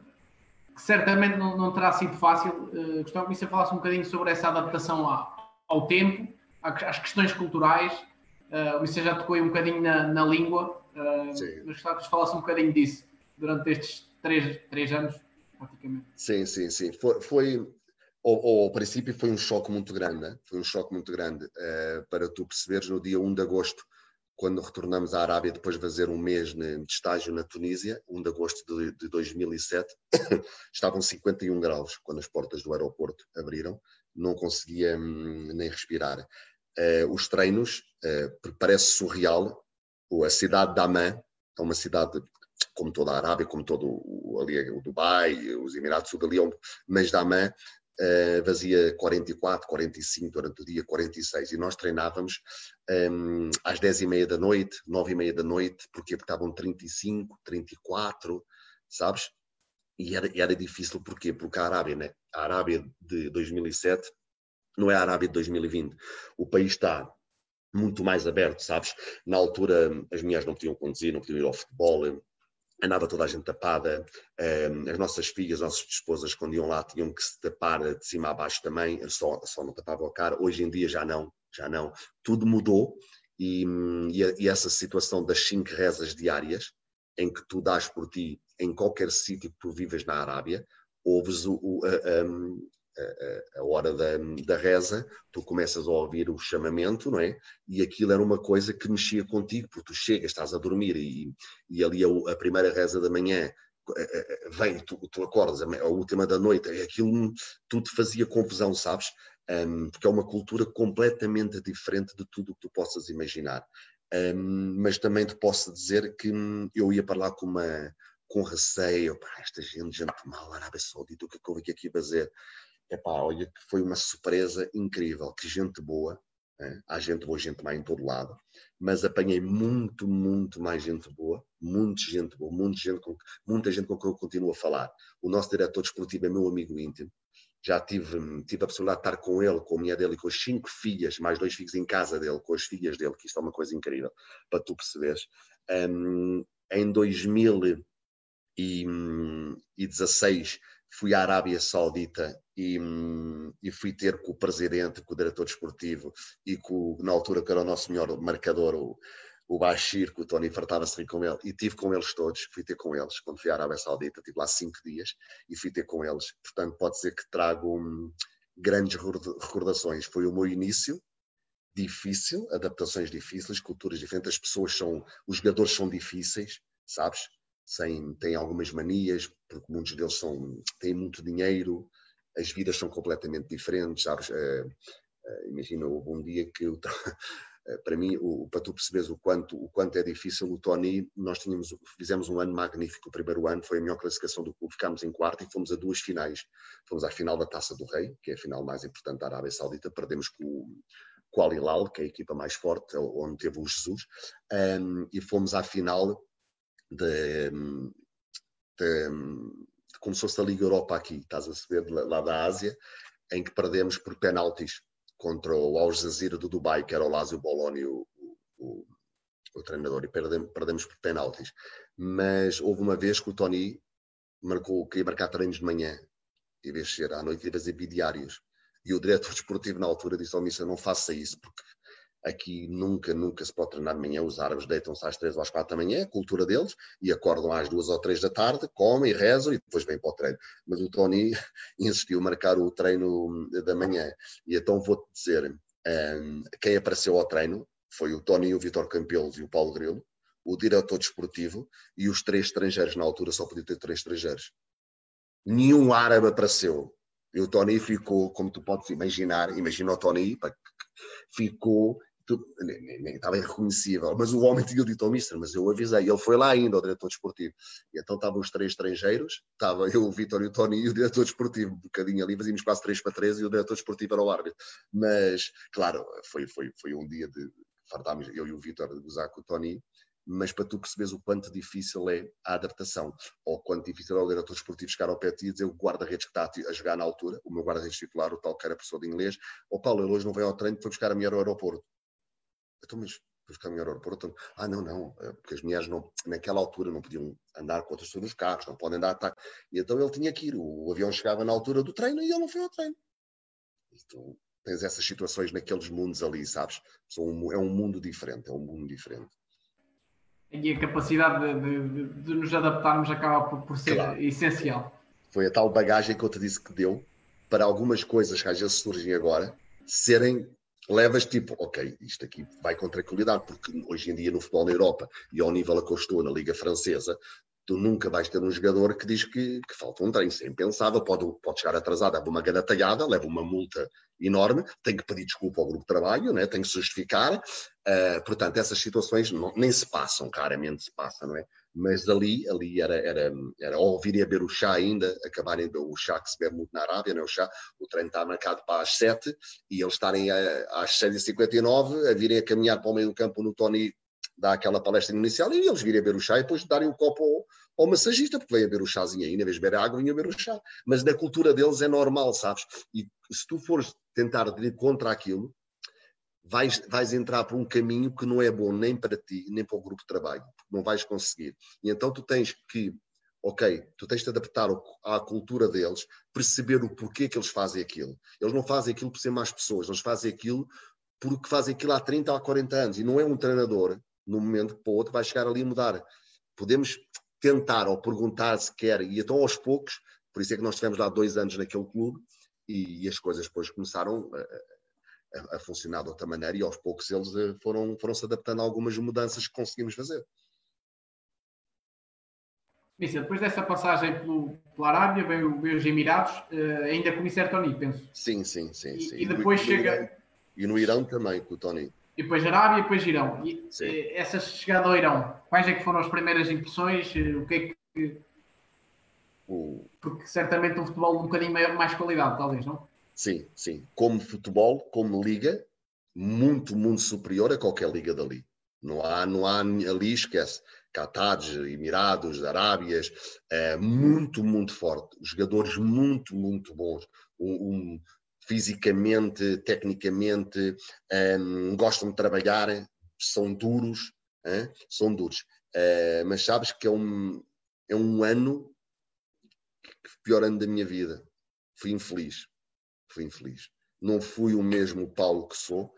que certamente não, não terá sido fácil. Uh, gostava que o Mister falasse um bocadinho sobre essa adaptação ao, ao tempo, às questões culturais Uh, o Mister já tocou aí um bocadinho na, na língua, uh, mas gostava que falasse um bocadinho disso durante estes três, três anos, praticamente. Sim, sim, sim. Foi, foi ao, ao, princípio foi um choque muito grande, né? foi um choque muito grande uh, para tu perceberes no dia 1 de agosto, quando retornamos à Arábia depois de fazer um mês de estágio na Tunísia, 1 de agosto de, de 2007, [coughs] estavam 51 graus quando as portas do aeroporto abriram, não conseguia hum, nem respirar. Uh, os treinos, uh, parece surreal, a cidade de Amman, é uma cidade como toda a Arábia, como todo o, ali, o Dubai, os Emirados Sul ali, mas Amman uh, fazia 44, 45 durante o dia, 46. E nós treinávamos um, às 10 e meia da noite, 9 e meia da noite, porque estavam 35, 34, sabes? E era, era difícil, porquê? Porque a Arábia, né? a Arábia de 2007 não é a Arábia de 2020. O país está muito mais aberto, sabes? Na altura as mulheres não podiam conduzir, não podiam ir ao futebol, andava toda a gente tapada, as nossas filhas, as nossas esposas, quando iam lá, tinham que se tapar de cima a baixo também, só, só não tapavam a cara. Hoje em dia já não, já não. Tudo mudou e, e essa situação das cinco rezas diárias, em que tu dás por ti em qualquer sítio que tu vives na Arábia, ouves o, o, a, a, a, hora da, da reza, tu começas a ouvir o chamamento, não é? E aquilo era uma coisa que mexia contigo, porque tu chegas, estás a dormir e, e ali a, a primeira reza da manhã vem, tu, tu acordas, a última da noite, aquilo tudo fazia confusão, sabes? Um, porque é uma cultura completamente diferente de tudo o que tu possas imaginar. Um, mas também te posso dizer que hum, eu ia para lá com uma com receio, pá, esta gente, gente mal, Arábia Saudita, o que é que eu vim aqui fazer? Epá, olha que foi uma surpresa incrível, que gente boa, né? há gente boa, gente má em todo lado, mas apanhei muito, muito mais gente boa, muita gente boa, muita gente com, muita gente com quem eu continuo a falar. O nosso diretor desportivo é meu amigo íntimo, já tive, tive a possibilidade de estar com ele, com a mulher dele e com as cinco filhas, mais dois filhos em casa dele, com as filhas dele, que isto é uma coisa incrível, para tu perceberes. Um, em 2000 e 16 fui à Arábia Saudita e, e, fui ter com o presidente, com o diretor desportivo e com, na altura que era o nosso melhor marcador, o, o Bashir, que o Tony fartava-se com ele, e tive com eles todos, fui ter com eles, quando fui à Arábia Saudita, tive lá cinco dias, e fui ter com eles, portanto pode ser que trago um, grandes recordações, foi o meu início, difícil, adaptações difíceis, culturas diferentes, as pessoas são, os jogadores são difíceis, sabes? sem, têm algumas manias, porque muitos deles são, têm muito dinheiro, as vidas são completamente diferentes, sabes? Uh, uh, imagina, um dia que eu, para mim, o, para tu perceberes o quanto, o quanto é difícil, o Tony, nós tínhamos, fizemos um ano magnífico, o primeiro ano foi a melhor classificação do clube, ficámos em quarto e fomos a duas finais. Fomos à final da Taça do Rei, que é a final mais importante da Arábia Saudita, perdemos com, com o Hilal, que é a equipa mais forte, onde teve o Jesus, um, e fomos à final de, de, de como se fosse a Liga Europa aqui, estás a saber, lá da Ásia, em que perdemos por penaltis contra o Al Jazeera do Dubai, que era o Lázio Boloni, o, o, o, treinador, e perdemos, perdemos por penaltis. Mas houve uma vez que o Tony marcou, queria marcar treinos de manhã, em vez de ser à noite, e fazer bidiários. E o diretor desportivo na altura disse ao oh, não faça isso, porque Aqui nunca, nunca se pode treinar de manhã. Os árabes deitam-se às três ou às quatro da manhã, é a cultura deles, e acordam às duas ou três da tarde, comem, rezam e depois vêm para o treino. Mas o Tony [laughs] insistiu marcar o treino da manhã. E então vou-te dizer, um, quem apareceu ao treino foi o Tony, o Vitor Campelos e o Paulo Grilo, o diretor desportivo e os três estrangeiros. Na altura só podia ter três estrangeiros. Nenhum árabe apareceu. E o Tony ficou, como tu podes imaginar, imagina o Tony, ficou estava irreconhecível, mas o homem tinha dito ao mister, mas eu avisei, ele foi lá ainda, o diretor desportivo, e então estavam os três estrangeiros, estava eu, o Vitor e o Tony e o diretor desportivo, um bocadinho ali, fazíamos quase três para três e o diretor desportivo era o árbitro, mas, claro, foi, foi, foi um dia de, fartámos, eu e o Vitor, de gozar com o Tony, mas para tu perceberes o quanto difícil é a adaptação, ou quanto difícil é o diretor desportivo chegar ao pé de ti e dizer o guarda-redes que está a jogar na altura, o meu guarda-redes titular, o tal que era professor de inglês, o oh, Paulo, ele hoje não veio ao treino, foi buscar a mulher ao aeroporto. Então, mas foi buscar a mulher ao aeroporto? Ah, não, não, é porque as mulheres não, naquela altura não podiam andar com outras pessoas nos carros, não podem dar ataque. E então ele tinha que ir, o avião chegava na altura do treino e ele não foi ao treino. Então, tens essas situações naqueles mundos ali, sabes? é um mundo diferente, é um mundo diferente. E a capacidade de, de, de nos adaptarmos acaba por, por ser claro. essencial. Foi a tal bagagem que eu te disse que deu para algumas coisas que às vezes surgem agora serem levas tipo, ok, isto aqui vai com tranquilidade, porque hoje em dia no futebol na Europa e ao nível a que eu estou na Liga Francesa, tu nunca vais ter um jogador que diz que, que falta um treino, isso é impensável, pode, pode chegar atrasado, leva uma ganatalhada, leva uma multa enorme, tem que pedir desculpa ao grupo de trabalho, né? tem que se justificar, uh, portanto essas situações não, nem se passam, claramente se passam, não é? Mas ali, ali era, era, era ouvir e a beber o chá ainda, acabarem o chá que se bebe muito na Arábia, não é? o chá, o treino está marcado para as 7 e eles estarem a, às 6h59 a virem a caminhar para o meio do campo no Tony dá aquela palestra inicial e eles virem a beber o chá e depois darem o copo ao, ao massagista, porque vem a beber o chazinho aí, em vez de beber água, vinha a beber o chá. Mas na cultura deles é normal, sabes? E se tu fores tentar ir contra aquilo, vais, vais entrar por um caminho que não é bom nem para ti, nem para o grupo de trabalho, não vais conseguir. E então tu tens que, ok, tu tens de adaptar à cultura deles, perceber o porquê que eles fazem aquilo. Eles não fazem aquilo por ser mais pessoas, eles fazem aquilo porque fazem aquilo há 30 ou há 40 anos. E não é um treinador num momento para o outro vai chegar ali a mudar. Podemos tentar ou perguntar se quer, e então aos poucos, por isso é que nós estivemos lá dois anos naquele clube e, e as coisas depois começaram a, a, funcionar de outra maneira e aos poucos eles eh, foram, foram se adaptando a algumas mudanças que conseguimos fazer. Missa, depois dessa passagem pelo, pela Arábia, veio, veio os Emirados, uh, ainda com o Tony, penso. Sim, sim, sim. E, sim. e depois e chega. E no Irão também, com o Tony. E depois Arábia e depois Irão. E, eh, essa chegada ao Irão, quais é que foram as primeiras impressões? O que é que. Porque certamente um futebol de um bocadinho maior, mais qualidade, talvez, não? Sim, sim. Como futebol, como liga, muito, muito superior a qualquer liga dali. Não há, não há ali, esquece. Qatar, Emirados, Arábias, é muito, muito forte. Jogadores muito, muito bons. Um, um, fisicamente, tecnicamente, um, gostam de trabalhar, são duros, hein? são duros. Uh, mas sabes que é um, é um ano, pior ano da minha vida. Fui infeliz, fui infeliz. Não fui o mesmo Paulo que sou,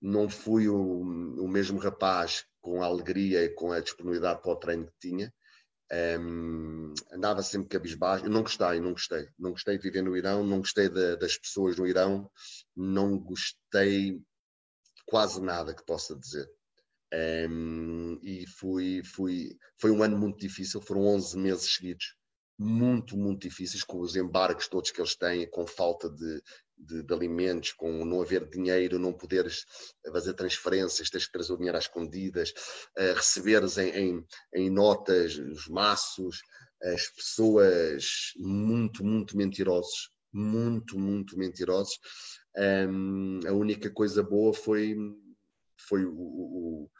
não fui o, o mesmo rapaz com a alegria e com a disponibilidade para o treino que tinha. Um, andava sempre cabisbaixo. Eu não gostei, não gostei. Não gostei de viver no Irão, não gostei de, das pessoas no Irão, não gostei quase nada que possa dizer. Um, e fui, fui, foi um ano muito difícil, foram 11 meses seguidos, muito, muito difíceis, com os embargos todos que eles têm, com falta de, de, de, alimentos, com não haver dinheiro, não poderes fazer transferências, tens que trazer o dinheiro às escondidas, uh, receberes em, em, em, notas os maços, as pessoas muito, muito mentirosos, muito, muito mentirosos. Um, a única coisa boa foi, foi o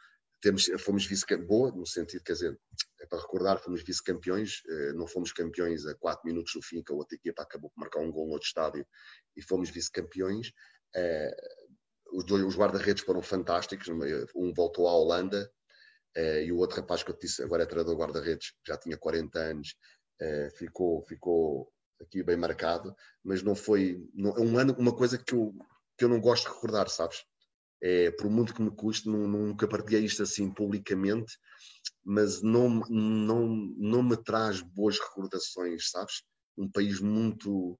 temos, fomos vice boa no sentido, quer dizer, é para recordar, fomos vice-campeões, eh, não fomos campeões a 4 minutos do fim, que a outra equipa acabou por marcar um gol no outro estádio e fomos vice-campeões. Eh, os, dois, os guarda-redes foram fantásticos, um voltou à Holanda eh, e o outro rapaz que eu te disse, agora é treinador guarda-redes, já tinha 40 anos, ficou, ficou aqui bem marcado, mas não foi, é um ano, uma coisa que eu, que eu não gosto de recordar, sabes? É, por muito que me custe, nunca partilhei isto assim publicamente, mas não, não, não me traz boas recordações, sabes? Um país muito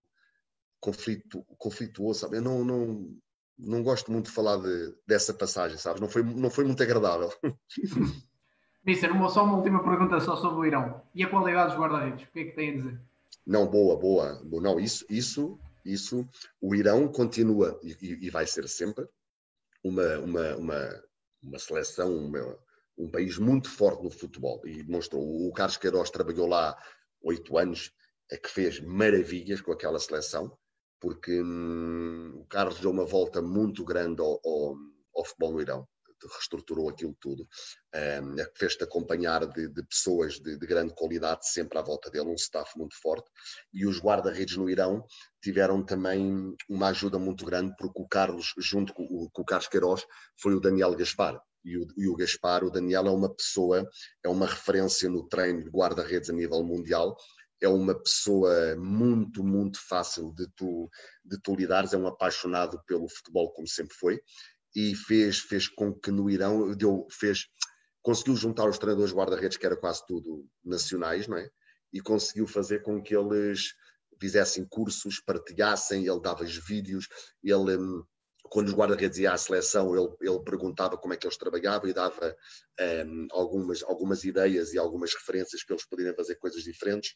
conflito, conflituoso, sabe? Eu não, não, não gosto muito de falar de, dessa passagem, sabes? Não foi, não foi muito agradável. [laughs] Mister, uma, só uma última pergunta só sobre o Irão. E a qualidade dos guarda-redes? O que é que tem a dizer? Não, boa, boa. Não, isso, isso, isso, o Irão continua e, e vai ser sempre uma, uma, uma, uma seleção, uma, um país muito forte no futebol e demonstrou. O Carlos Queiroz trabalhou lá oito anos, é que fez maravilhas com aquela seleção, porque hum, o Carlos deu uma volta muito grande ao, ao, ao futebol no Irão reestruturou aquilo tudo, um, fez-te acompanhar de, de pessoas de, de, grande qualidade sempre à volta dele, um staff muito forte, e os guarda-redes no Irão tiveram também uma ajuda muito grande, porque o Carlos, junto com o, com o Carlos Queiroz, foi o Daniel Gaspar, e o, e o Gaspar, o Daniel é uma pessoa, é uma referência no treino de guarda-redes a nível mundial, é uma pessoa muito, muito fácil de tu, de tu lidares, é um apaixonado pelo futebol, como sempre foi, e fez, fez com que no Irão deu, fez, conseguiu juntar os treinadores guarda-redes, que era quase tudo nacionais, não é? E conseguiu fazer com que eles fizessem cursos, partilhassem, ele dava-lhes vídeos, ele hum, quando os guarda-redes iam à seleção, ele, ele, perguntava como é que eles trabalhavam e dava um, algumas, algumas ideias e algumas referências para eles poderem fazer coisas diferentes.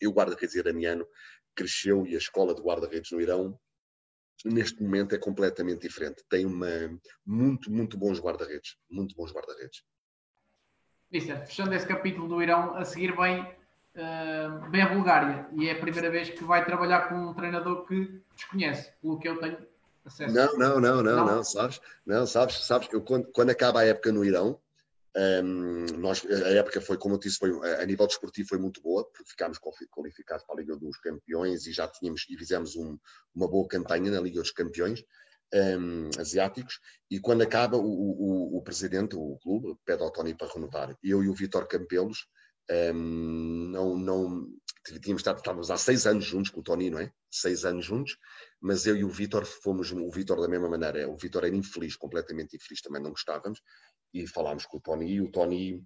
E o guarda-redes iraniano cresceu e a escola de guarda-redes no Irão, neste momento, é completamente diferente. Tem uma, muito, muito bons guarda-redes. Muito bons guarda-redes. Mister, fechando esse capítulo do Irão, a seguir bem, uh, bem a Bulgária. E é a primeira vez que vai trabalhar com um treinador que desconhece, pelo que eu tenho acesso. Não, não, não, não, não, não sabes? Não, sabes, sabes, eu, quando, quando acaba a época no Irão, um, nós, a época foi, como eu disse, foi, a nível desportivo foi muito boa, porque ficámos qualificados para a Liga dos Campeões e já tínhamos e fizemos um, uma boa campanha na Liga dos Campeões um, asiáticos. E quando acaba, o, o, o, presidente, o clube, pede ao Tony para renovar. Eu e o Vitor Campelos não, não tínhamos estado, estávamos há seis anos juntos com o Tony, não é? Seis anos juntos, mas eu e o Vitor fomos, o Vitor da mesma maneira, o Vitor era infeliz, completamente infeliz, também não gostávamos, e falámos com o Tony e o Tony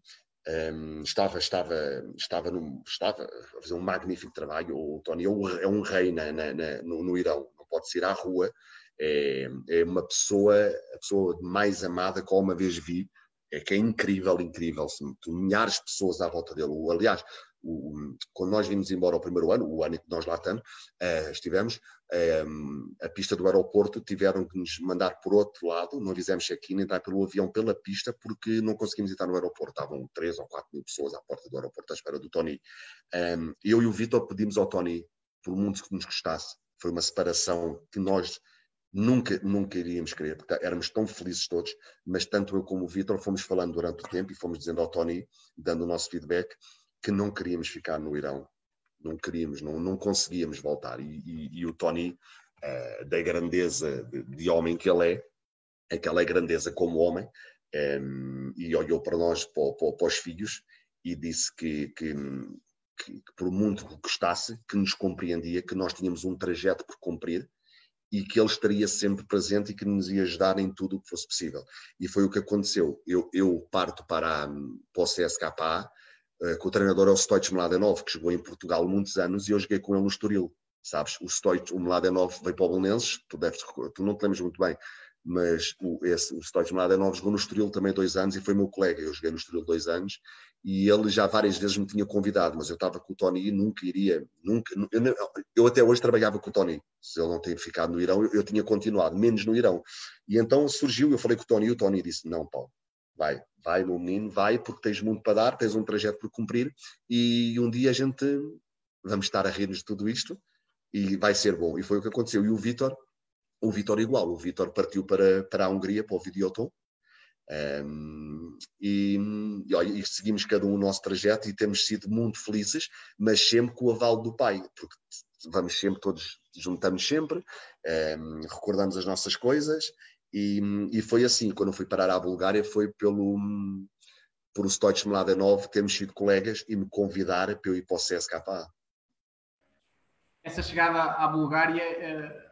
um, estava, estava, estava, no, estava a fazer um magnífico trabalho. O Tony é um, é rei na, na, na, no, no, Irão, não pode ir à rua, é, é, uma pessoa, a pessoa mais amada que uma vez vi, é que é incrível, incrível, milhares de pessoas à volta dele. Aliás, o, quando nós vimos embora o primeiro ano, o ano em que nós lá estamos, uh, estivemos, uh, a pista do aeroporto tiveram que nos mandar por outro lado, não fizemos check-in, entrar pelo avião pela pista, porque não conseguimos entrar no aeroporto. Estavam 3 ou 4 mil pessoas à porta do aeroporto à espera do Tony. Ehm, eu e o Vitor pedimos ao Tony, por muito que nos gostasse, foi uma separação que nós nunca, nunca iríamos querer, porque éramos tão felizes todos, mas tanto eu como o Vitor fomos falando durante o tempo e fomos dizendo ao Tony, dando o nosso feedback, que não queríamos ficar no Irão, não queríamos, não, não conseguíamos voltar. E, e, e o Tony, uh, da grandeza de, de, homem que ele é, aquela grandeza como homem, um, ehm, e olhou para nós, para, para, para os filhos, e disse que, que, que, que por muito que gostasse, que nos compreendia, que nós tínhamos um trajeto por cumprir, e que ele estaria sempre presente e que nos ia ajudar em tudo o que fosse possível. E foi o que aconteceu. Eu, eu parto para, para o CSKA, eh, que o treinador é o Stoich Mladenov, que jogou em Portugal muitos anos e eu joguei com ele no Estoril. Sabes, o Stoich, o Mladenov veio para o Belenenses, tu, deves, tu não te lembras muito bem, mas o, esse, o Stoich Mladenov jogou no Estoril também dois anos e foi meu colega. Eu joguei no Estoril dois anos e ele já várias vezes me tinha convidado, mas eu estava com o Tony e nunca iria, nunca, eu, eu, até hoje trabalhava com o Tony, se ele não ter ficado no Irão, eu, eu, tinha continuado, menos no Irão. E então surgiu, eu falei com o Tony e o Tony disse, não Paulo, vai, vai meu menino, vai, porque tens muito para dar, tens um trajeto por cumprir e um dia a gente vamos estar a rir-nos de tudo isto e vai ser bom. E foi o que aconteceu. E o Vitor, o Vitor igual, o Vitor partiu para, para a Hungria, para o Videoton, um, e, e, olha, e, seguimos cada um o nosso trajeto e temos sido muito felizes, mas sempre com o aval do pai, porque vamos sempre todos, juntamos sempre, um, recordamos as nossas coisas. E, e, foi assim, quando fui parar à Bulgária, foi pelo por o Stoich Mladenov termos sido colegas e me convidar para eu ir para o CSKA. Essa chegada à Bulgária eh,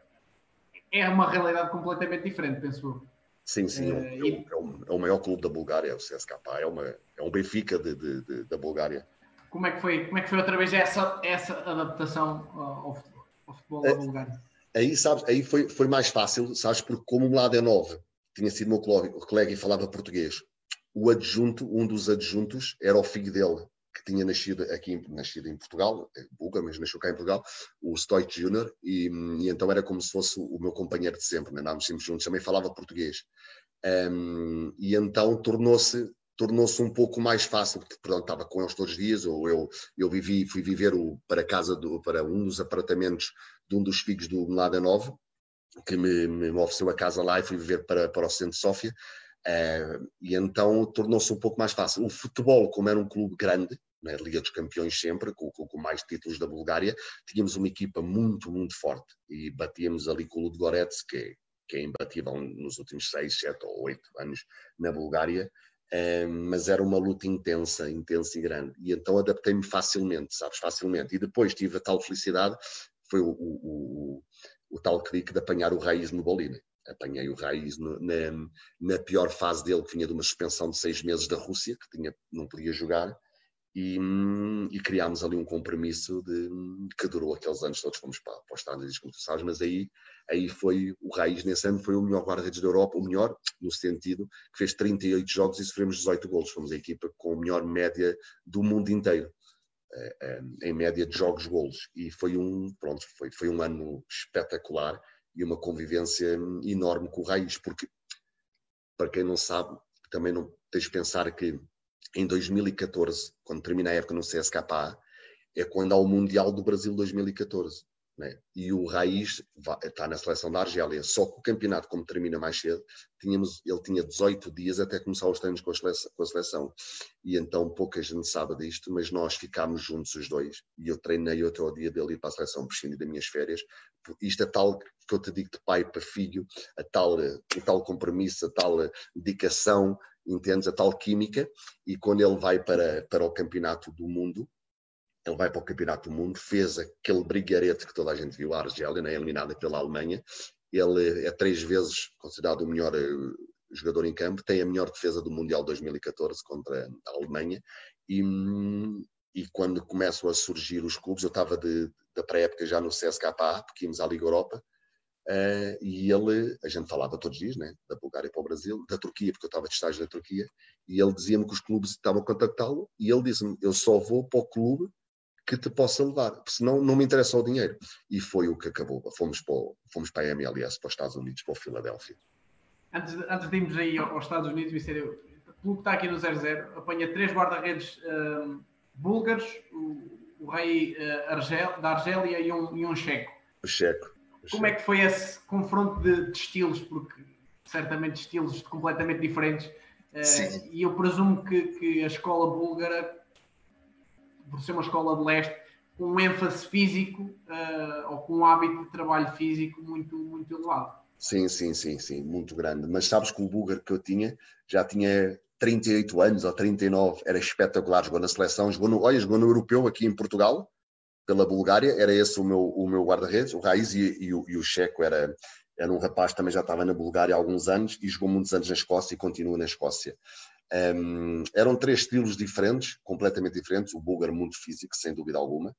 é uma realidade completamente diferente, penso eu. Sim, sim, é, é, o, é, o, é, o, maior clube da Bulgária, o CSKA, é, uma, é um Benfica de, de, de, da Bulgária. Como é que foi, como é que foi outra vez essa, essa adaptação ao futebol, ao futebol da Bulgária? aí, sabes, aí foi, foi mais fácil, sabes, porque como o lado é novo, tinha sido meu colega e falava português, o adjunto, um dos adjuntos, era o filho dele, que tinha nascido aqui, nascido em Portugal, é Buga, mas nasceu cá em Portugal, o Stoich Júnior, e, e, então era como se fosse o meu companheiro de sempre, né? sempre juntos, também falava português. Um, e então tornou-se tornou-se um pouco mais fácil, porque pronto, estava com eles todos os dias, ou eu, eu vivi, fui viver o, para casa, do, para um dos apartamentos de um dos filhos do Melada Novo, que me, me, ofereceu a casa lá e fui viver para, para o centro de Sófia, uh, e então tornou-se um pouco mais fácil. O futebol, como era um clube grande, na Liga dos Campeões sempre, com, com, mais títulos da Bulgária, tínhamos uma equipa muito, muito forte, e batíamos ali com o Ludogorets, que, que é imbatível nos últimos seis, sete ou oito anos na Bulgária, mas era uma luta intensa, intensa e grande. E então adaptei-me facilmente, sabes, facilmente. E depois tive a tal felicidade, foi o, o, o, o tal clique de apanhar o Raiz no Bolívar. Apanhei o Raiz na, na, pior fase dele, que vinha de uma suspensão de seis meses da Rússia, que tinha, não podia jogar e, e, criámos ali um compromisso de, que durou aqueles anos todos, fomos para, para os tu sabes, mas aí, aí foi o Raiz. Nesse ano, foi o melhor guarda-redes da Europa, o melhor no sentido que fez 38 jogos e sofremos 18 golos, fomos a equipa com a melhor média do mundo inteiro, eh, eh, em média de jogos-golos, e foi um, pronto, foi, foi um ano espetacular e uma convivência enorme com o Raiz, porque, para quem não sabe, também não tens de pensar que em 2014, quando termina a época no CSKA, é quando há o Mundial do Brasil 2014. Né? E o Raiz está na seleção da Argélia. Só que o campeonato, como termina mais cedo, tínhamos, ele tinha 18 dias até começar os treinos com a, seleção, com a seleção. E então pouca gente sabe disto, mas nós ficámos juntos os dois. E eu treinei até o dia dele ir para a seleção, prescindi das minhas férias. Isto é tal que eu te digo de pai para filho, a tal, a tal compromisso, a tal dedicação entendes a tal química, e quando ele vai para, para o campeonato do mundo, ele vai para o campeonato do mundo, fez aquele brigarete que toda a gente viu, a Argélia, né, eliminada pela Alemanha, ele é três vezes considerado o melhor eh, jogador em campo, tem a melhor defesa do Mundial 2014 contra a Alemanha, e, e quando começam a surgir os clubes, eu estava da pré-época já no CSKA, porque íamos à Liga Europa, Uh, e ele, a gente falava todos os dias, né, da Bulgária para o Brasil, da Turquia, porque eu estava de estágio na Turquia, e ele dizia-me que os clubes estavam a contactá-lo, e ele disse-me: Eu só vou para o clube que te possa levar, porque senão não me interessa o dinheiro. E foi o que acabou. Fomos para, o, fomos para a MLS, para os Estados Unidos, para o Filadélfia. Antes, antes de irmos aí aos Estados Unidos, o clube que está aqui no 0-0 apanha três guarda-redes um, búlgaros, o, o rei uh, Argel, da Argélia e um, e um checo. O checo. Como é que foi esse confronto de, de estilos? Porque certamente estilos completamente diferentes. Uh, e eu presumo que, que, a escola búlgara, por ser uma escola de leste, com um ênfase físico uh, ou com um hábito de trabalho físico muito, muito elevado. Sim, sim, sim, sim, muito grande. Mas sabes que o búlgaro que eu tinha já tinha 38 anos ou 39, era espetacular, jogou na seleção, jogou no, olha, jogou no europeu aqui em Portugal, pela Bulgária, era esse o meu, o meu guarda-redes, o Raiz e, e, o, e o Checo era, era um rapaz também já estava na Bulgária há alguns anos e jogou muitos anos na Escócia e continua na Escócia. Um, eram três estilos diferentes, completamente diferentes, o búlgaro muito físico, sem dúvida alguma,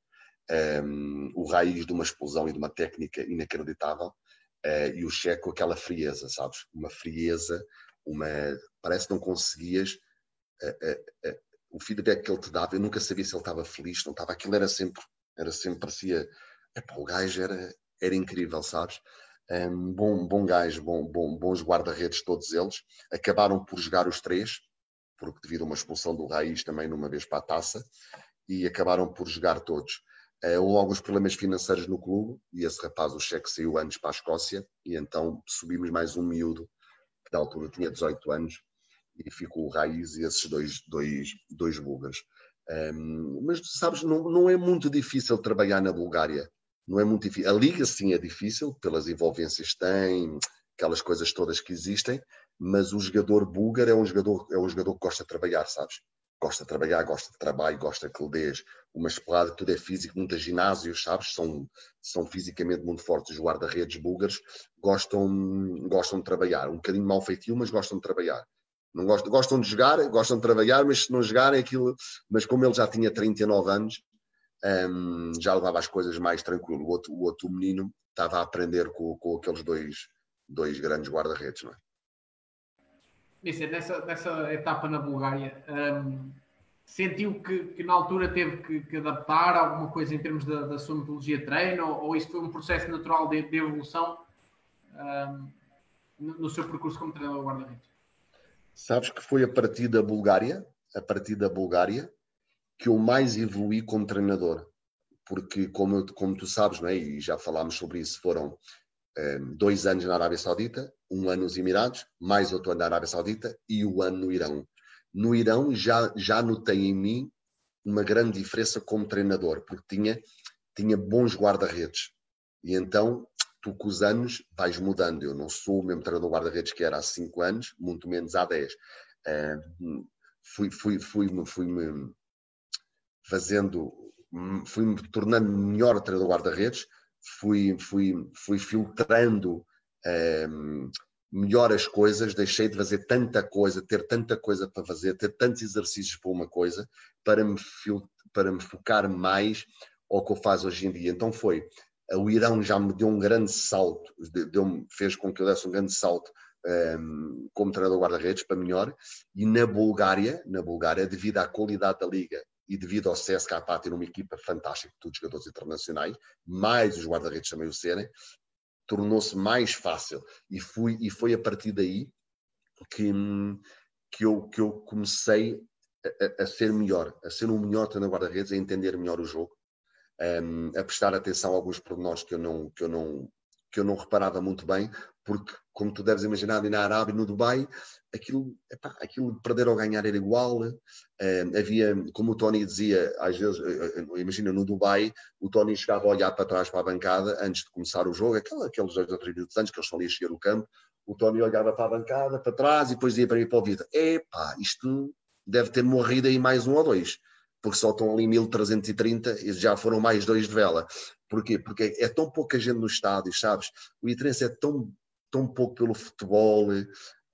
um, o Raiz de uma explosão e de uma técnica inacreditável, uh, e o Checo aquela frieza, sabes? Uma frieza, uma... parece que não conseguias... Uh, uh, o feedback que ele te dava, eu nunca sabia se ele estava feliz, não estava, aquilo era sempre era sempre, parecia. Epá, o gajo era, era incrível, sabes? Um, bom, bom gajo, bom, bom, bons guarda-redes todos eles. Acabaram por jogar os três, porque devido a uma expulsão do Raiz também numa vez para a taça, e acabaram por jogar todos. Uh, houve alguns problemas financeiros no clube e esse rapaz, o cheque, saiu antes para a Escócia e então subimos mais um miúdo, que na altura tinha 18 anos, e ficou o Raiz e esses dois, dois, dois búlgaros. Um, mas sabes, não, não é muito difícil trabalhar na Bulgária. Não é muito difícil. A liga sim é difícil, pelas envolvências que tem, aquelas coisas todas que existem, mas o jogador búlgaro é um jogador, é um jogador que gosta de trabalhar, sabes? Gosta de trabalhar, gosta de trabalho, gosta que lhe dês uma espelada, tudo é físico, muitos ginásios, sabes? São, são fisicamente muito fortes. Os guarda-redes búlgaros gostam, gostam de trabalhar. Um bocadinho mal feitio, mas gostam de trabalhar. Não gostam, gostam de jogar, gostam de trabalhar, mas se não jogarem aquilo. Mas como ele já tinha 39 anos, um, já levava as coisas mais tranquilo. O outro, o outro menino estava a aprender com, com aqueles dois, dois grandes guarda-redes, não é? Mister, nessa, nessa etapa na Bulgária, um, sentiu que, que, na altura teve que, que, adaptar alguma coisa em termos da, da sua metodologia de treino, ou, ou isso foi um processo natural de, de evolução um, no, no seu percurso como treinador guarda-redes? Sabes que foi a partir da Bulgária, a partir da Bulgária, que eu mais evolui como treinador. Porque, como, como tu sabes, não é? e já falámos sobre isso, foram eh, dois anos na Arábia Saudita, um ano nos Emirados, mais outro ano na Arábia Saudita e o um ano no Irão. No Irão já, já notei em mim uma grande diferença como treinador, porque tinha, tinha bons guarda-redes. E então tu com os anos vais mudando. Eu não sou o mesmo treinador guarda-redes que era há 5 anos, muito menos há 10. Uh, fui, fui, fui, fui, me fazendo, fui-me tornando melhor treinador guarda-redes, fui, fui, fui filtrando um, melhor as coisas, deixei de fazer tanta coisa, ter tanta coisa para fazer, ter tantos exercícios para uma coisa, para me, para me focar mais ao que eu faço hoje em dia. Então foi, o Irão já me deu um grande salto, deu fez com que eu desse um grande salto um, como treinador guarda-redes para melhor, e na Bulgária, na Bulgária, devido à qualidade da liga e devido ao CSKA ter uma equipa fantástica, todos jogadores internacionais, mais os guarda-redes também o serem, tornou-se mais fácil. E, fui, e foi a partir daí que, que, eu, que eu comecei a, a ser melhor, a ser um melhor treinador guarda-redes, a entender melhor o jogo, um, a prestar atenção a alguns pormenores que eu não, que eu não, que eu não reparava muito bem, porque, como tu deves imaginar, ali na Arábia, no Dubai, aquilo, epá, aquilo de perder ou ganhar era igual. Uh, havia, como o Tony dizia, às vezes, uh, imagina no Dubai, o Tony chegava a olhar para trás para a bancada antes de começar o jogo, aquela, aqueles dois ou três minutos antes que eles estão ali a chegar o campo. O Tony olhava para a bancada, para trás, e depois dizia para mim para o Vitor: Epá, isto deve ter morrido aí mais um ou dois, porque só estão ali 1330 e já foram mais dois de vela. Porquê? Porque é tão pouca gente no estádio, sabes? O Itrense é tão, tão pouco pelo futebol,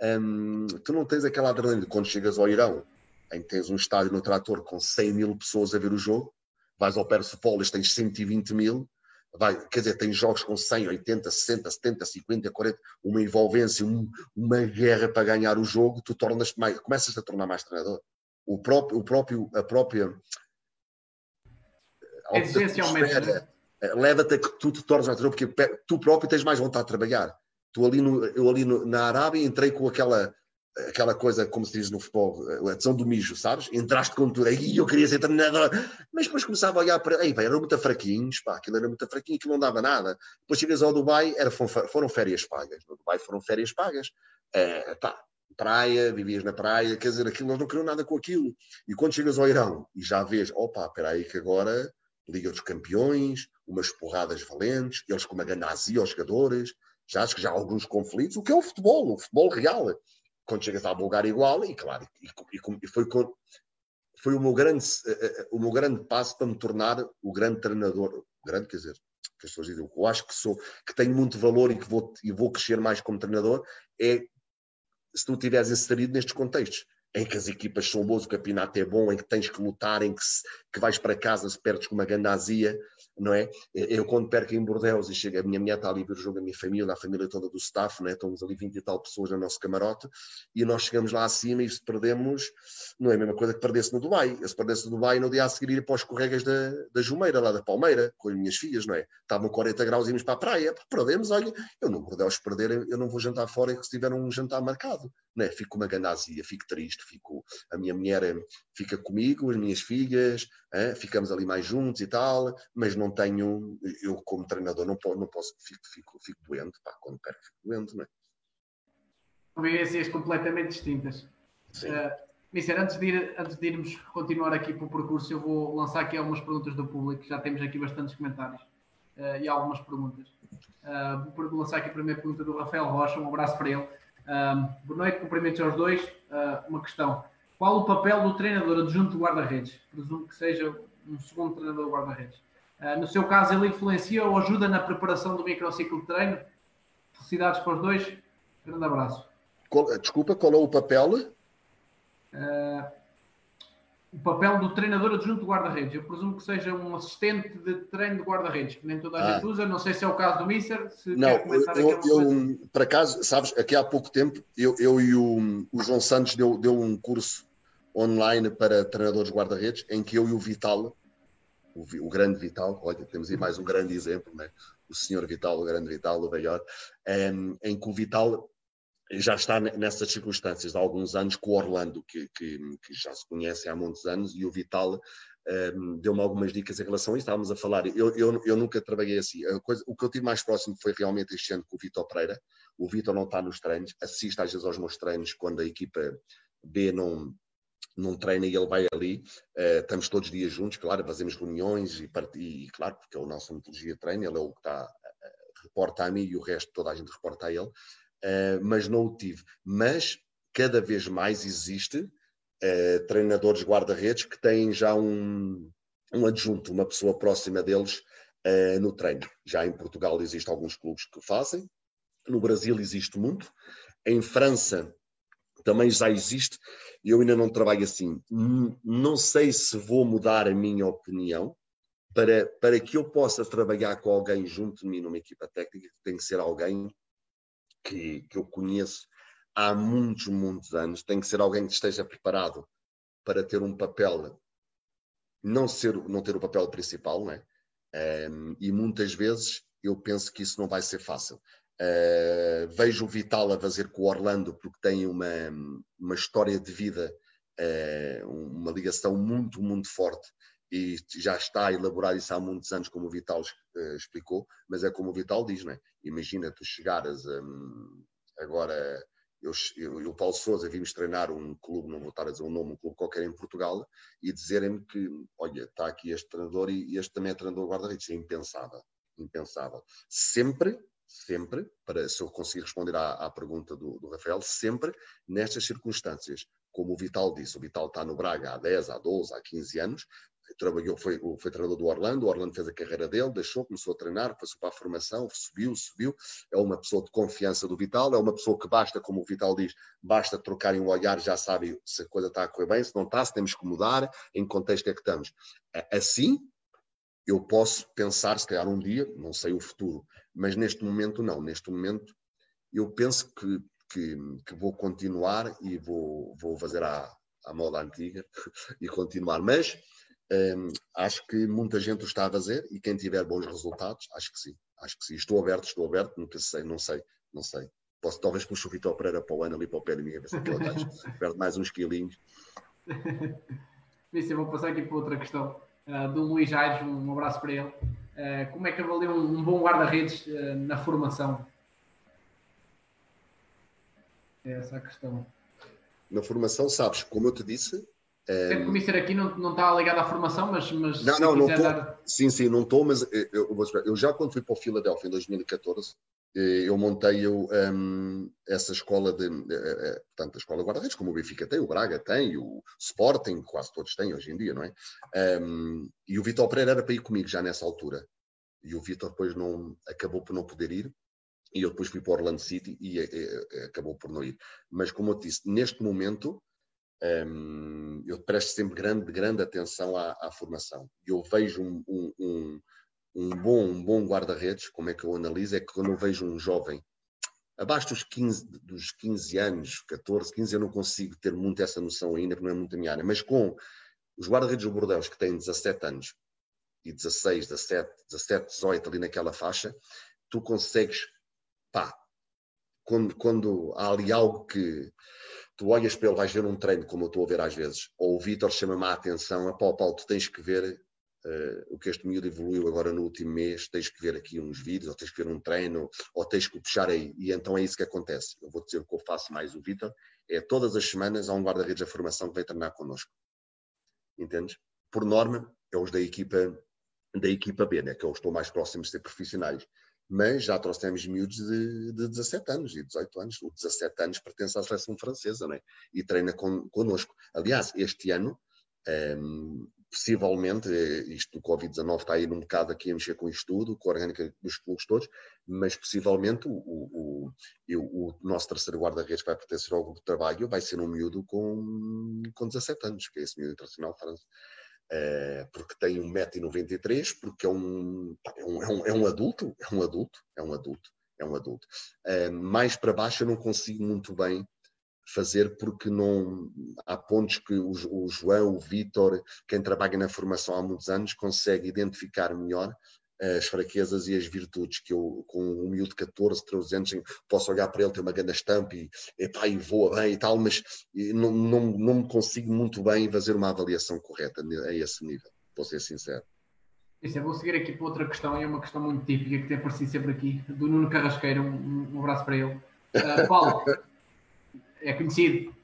um, tu não tens aquela adrenalina quando chegas ao Irão, em que tens um estádio no trator com 100 mil pessoas a ver o jogo, vais ao Persepolis, tens 120 mil, vai, quer dizer, tens jogos com 100, 80, 60, 70, 50, 40, uma envolvência, um, uma guerra para ganhar o jogo, tu tornas mais, começas a tornar mais treinador. O próprio, o próprio, a própria a eh, leva-te a que tu te tornes mais treinador, porque tu próprio tens mais vontade de trabalhar. Tu ali no, eu ali no, na Arábia entrei com aquela aquela coisa, como se diz no futebol, a adesão do mijo, sabes? Entraste com tudo, aí eu queria ser treinador, mas depois começava a olhar para, ei, eram muito fraquinhos, pá, aquilo era muito fraquinho, que não dava nada. Depois chegas ao Dubai, era, foram férias pagas, no Dubai foram férias pagas, é, pá, praia, vivias na praia, quer dizer, aquilo, nós não queriam nada com aquilo. E quando chegas ao Irão e já vês, opa, espera aí que agora Liga dos Campeões, umas porradas valentes, eles com uma ganazia aos jogadores, já acho que já há alguns conflitos, o que é o futebol, o futebol real. Quando chegas à Bulgária igual, e claro, e, e, e foi, foi o, meu grande, eh, eh, o meu grande passo para me tornar o grande treinador, grande, quer dizer, que as pessoas dizem, eu acho que sou, que tenho muito valor e que vou, e vou crescer mais como treinador, é se tu estiveres inserido nestes contextos em que as equipas são boas, o campeonato é bom, em que tens que lutar, em que, se, que vais para casa se perdes com uma gandazia, não é? Eu, quando perco em Bordeus e chego, a minha mulher está ali ver o jogo, a minha família, a família toda do staff, não é? Estamos ali 20 e tal pessoas no nosso camarote e nós chegamos lá acima e se perdemos, não é a mesma coisa que perdesse no Dubai. Eu se perdesse no Dubai, no dia a seguir ir para os corregas da, da Jumeira, lá da Palmeira, com as minhas filhas, não é? Estavam 40 graus e íamos para a praia, perdemos, olha, eu no Bordeus perder, eu não vou jantar fora se tiver um jantar marcado, não é? Fico com uma gandazia, fico triste, fico, a minha mulher eh, fica comigo, as minhas filhas, é? ficamos ali mais juntos e tal, mas não tenho, eu como treinador não posso, não posso fico, fico, fico doente, pá, quando perco fico doente, não é? Vivências completamente distintas. Sim. Uh, Mister, antes de, ir, antes de irmos continuar aqui para o percurso, eu vou lançar aqui algumas perguntas do público, já temos aqui bastantes comentários uh, e algumas perguntas. Uh, vou lançar aqui a primeira pergunta do Rafael Rocha, um abraço para ele. Uh, boa noite, cumprimentos aos dois. Uh, uma questão. Qual o papel do treinador adjunto de guarda-redes? Presumo que seja um segundo treinador de guarda-redes. Uh, no seu caso, ele influencia ou ajuda na preparação do microciclo de treino? Felicidades para os dois. Grande abraço. Qual, desculpa, qual é o papel? Uh, o papel do treinador adjunto de guarda-redes. Eu presumo que seja um assistente de treino de guarda-redes, que nem toda a ah. gente usa. Não sei se é o caso do Mister. Se não, eu, eu por acaso, sabes, aqui há pouco tempo, eu, eu e o, o João Santos deu, deu um curso online para treinadores guarda-redes, em que eu e o Vital, o, o, grande Vital, olha, temos aí mais um grande exemplo, né? o senhor Vital, o grande Vital, o velhote, em, em que o Vital já está nessas circunstâncias há alguns anos com o Orlando, que, que, que já se conhece há muitos anos, e o Vital um, deu-me algumas dicas em relação a isso. Estávamos a falar, eu, eu, eu nunca trabalhei assim. Coisa, o que eu tive mais próximo foi realmente este ano com o Vitor Pereira. O Vitor não está nos treinos, assiste às vezes aos meus treinos quando a equipa B não, não treina e ele vai ali, uh, estamos todos os dias juntos, claro, fazemos reuniões e, e, claro, porque é o nosso metodologia de treino, ele é o que está, uh, reporta a mim e o resto toda a gente reporta a ele, uh, mas não o tive. Mas cada vez mais existe uh, treinadores guarda-redes que têm já um, um adjunto, uma pessoa próxima deles uh, no treino. Já em Portugal existem alguns clubes que fazem, no Brasil existe muito, em França também já existe, eu ainda não trabalho assim. Não sei se vou mudar a minha opinião, para, para que eu possa trabalhar com alguém junto de mim numa equipa técnica, tem que ser alguém que, que eu conheço há muitos, muitos anos, tem que ser alguém que esteja preparado para ter um papel, não, ser, não ter o papel principal, né? Um, e muitas vezes eu penso que isso não vai ser fácil. Uh, vejo o Vital a fazer com o Orlando porque tem uma, uma história de vida, uh, uma ligação muito, muito forte e já está a elaborar isso há muitos anos, como o Vital uh, explicou, mas é como o Vital diz, não é? Imagina tu chegares um, agora, eu, eu, eu, Paulo Souza, vimos treinar um clube, não vou estar a dizer um nome, um clube qualquer em Portugal, e dizerem-me que, olha, está aqui este treinador e este também é treinador guarda-redes. É impensável, impensável. Sempre sempre, para se eu conseguir responder à, à pergunta do, do, Rafael, sempre nestas circunstâncias. Como o Vital disse, o Vital está no Braga há 10, há 12, há 15 anos, trabalhou, foi, foi treinador do Orlando, o Orlando fez a carreira dele, deixou, começou a treinar, passou para a formação, subiu, subiu, é uma pessoa de confiança do Vital, é uma pessoa que basta, como o Vital diz, basta trocarem um olhar, já sabe se a coisa está a correr bem, se não está, se temos que mudar, em que contexto é que estamos. Assim, eu posso pensar, se calhar um dia, não sei o futuro, mas neste momento não, neste momento eu penso que, que, que vou continuar e vou, vou fazer à, à moda antiga [laughs] e continuar, mas um, acho que muita gente o está a fazer e quem tiver bons resultados, acho que sim. Acho que sim. Estou aberto, estou aberto, nunca sei, não sei, não sei. Posso talvez puxar o Vitor Pereira para o ano ali para o pé de mim, a ver se aquilo [laughs] perde mais uns quilinhos. Eu vou passar aqui para outra questão uh, do Luís Aires, um abraço para ele. Uh, como é que avalia um, um bom guarda-redes uh, na formação? É essa a questão. Na formação, sabes, como eu te disse, Sempre que o Mister aqui não, não está ligado à formação, mas. mas não, não, não estou. Dar... Sim, sim, não estou, mas eu, eu, eu, já quando fui para o Filadélfia em 2014, eh, eu montei eu, um, essa escola de. Uh, portanto, a escola guarda-redes, como o Benfica tem, o Braga tem, o Sporting, quase todos têm hoje em dia, não é? Um, e o Vitor Pereira era para ir comigo já nessa altura. E o Vitor depois não, acabou por não poder ir. E eu depois fui para Orlando City e, e, e acabou por não ir. Mas, como eu disse, neste momento um, eu presto sempre grande, grande atenção à, à formação. Eu vejo um, um, um, bom, um bom guarda-redes, como é que eu analiso, é que quando eu vejo um jovem abaixo dos 15, dos 15 anos, 14, 15, eu não consigo ter muito essa noção ainda, porque não é muito a minha área, mas com os guarda-redes do Bordeaux que têm 17 anos e 16, 17, 17, 18 ali naquela faixa, tu consegues, pá, quando, quando há ali algo que tu olhas para ele, vais ver um treino, como eu estou a ver às vezes, ou o Vitor chama-me a atenção, a Paulo, Paulo, tu tens que ver uh, o que este miúdo evoluiu agora no último mês, tens que ver aqui uns vídeos, ou tens que ver um treino, ou tens que puxar aí, e então é isso que acontece. Eu vou dizer o que eu faço mais o Vitor, é todas as semanas há um guarda-redes da formação que vem treinar connosco. Entendes? Por norma, é os da equipa da equipa B, né? que eu estou mais próximo de ser profissionais mas já trouxemos miúdos de, de 17 anos e 18 anos. O 17 anos pertence à seleção francesa né? e treina con, connosco. Aliás, este ano, um, ehm, possivelmente, eh, isto do Covid-19 está aí num bocado aqui a mexer com isto tudo, com a orgânica dos clubes todos, mas possivelmente o, o, o, o nosso terceiro guarda-redes vai pertencer ao grupo de trabalho vai ser um miúdo com, com 17 anos, que é esse miúdo internacional francês. Uh, porque tem 1,93m, porque é um, é, um, é, um, é um adulto, é um adulto, é um adulto, é um adulto. Uh, mais para baixo eu não consigo muito bem fazer porque não há pontos que o, o João, o Vitor, quem trabalha na formação há muitos anos, consegue identificar melhor as fraquezas e as virtudes que eu, com um miúdo de 14, 13 anos, posso olhar para ele, ter uma grande estampa e, epá, e voa bem e tal, mas não, não, não me consigo muito bem fazer uma avaliação correta a esse nível, vou ser sincero. Isso, eu vou seguir aqui para outra questão, e é uma questão muito típica que tem aparecido sempre aqui, do Nuno Carrasqueira, um, um abraço para ele. Uh, Paulo, é conhecido?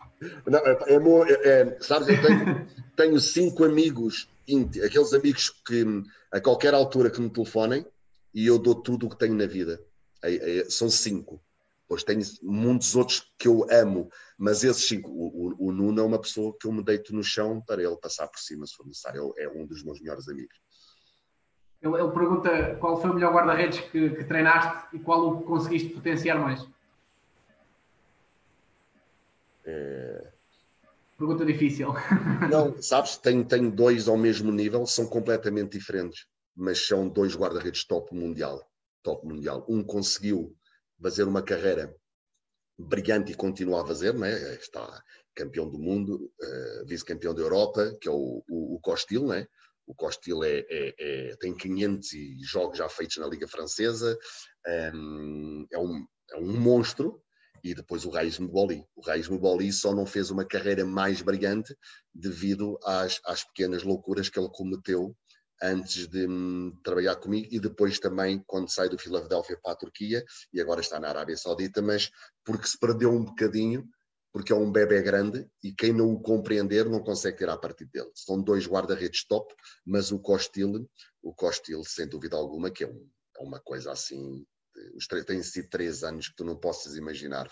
Não, é, é, é, sabes, eu tenho, tenho cinco amigos, aqueles amigos que a qualquer altura que me telefonem e eu dou tudo o que tenho na vida. É, é, são cinco. Depois tenho muitos outros que eu amo, mas esses cinco, o, o, o, Nuno é uma pessoa que eu me deito no chão para ele passar por cima se for necessário. É um dos meus melhores amigos. Ele, ele pergunta qual foi o melhor guarda-redes que, que, treinaste e qual o que conseguiste potenciar mais. É... Pergunta difícil. [laughs] Não, sabes, tenho, dois ao mesmo nível, são completamente diferentes, mas são dois guarda-redes top mundial. Top mundial. Um conseguiu fazer uma carreira brilhante e continua a fazer, né? está campeão do mundo, uh, vice-campeão da Europa, que é o, o, o Costil, né? O Costil é, é, é, tem 500 jogos já feitos na Liga Francesa, um, é, um, é um monstro, e depois o Raiz Muboli. O Raiz Muboli só não fez uma carreira mais brilhante devido às, às pequenas loucuras que ele cometeu antes de hum, trabalhar comigo e depois também quando sai do Filadélfia para a Turquia e agora está na Arábia Saudita, mas porque se perdeu um bocadinho, porque é um bebê grande e quem não o compreender não consegue tirar partido dele. São dois guarda-redes top, mas o Costil, o Costil, sem dúvida alguma, que é, um, é uma coisa assim, os têm sido três anos que tu não possas imaginar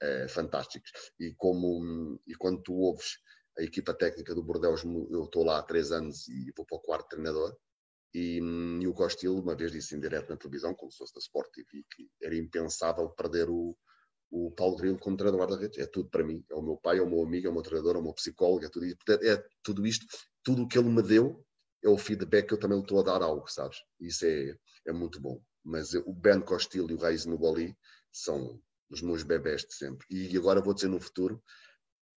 é, fantásticos. E como e quando tu ouves a equipa técnica do Bordeaux, eu estou lá há três anos e vou para o quarto treinador. E, e o Costil, uma vez disse em direto na televisão, como se fosse da Sport TV, que era impensável perder o, o Paulo Grilo como treinador guarda-redes. É tudo para mim. É o meu pai, é o meu amigo, é o meu treinador, é o meu psicólogo, é tudo, é tudo isto. Tudo o que ele me deu é o feedback que eu também lhe estou a dar algo, sabes? Isso é, é muito bom. Mas o Ben Costil e o Raiz Nuboli são os meus bebés de sempre. E agora vou dizer no futuro,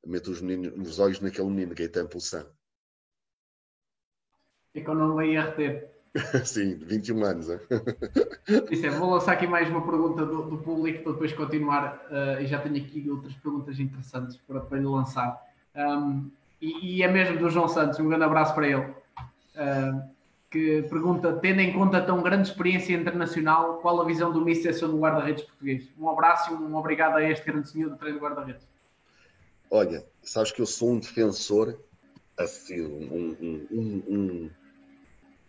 meto os, meninos, os olhos naquele menino, Gaetan Pulsan. Fica o nome aí a reter. [laughs] Sim, 21 anos. É? [laughs] Isso é, vou lançar aqui mais uma pergunta do, do público para depois continuar. Uh, e já tenho aqui outras perguntas interessantes para, lhe lançar. Um, e, e, é mesmo do João Santos, um grande abraço para ele. Uh, que pergunta, tendo em conta tão grande experiência internacional, qual a visão do Mister sobre o guarda-redes português? Um abraço e um obrigado a este grande senhor do treino de guarda-redes. Olha, sabes que eu sou um defensor, assim, um, um, um, um,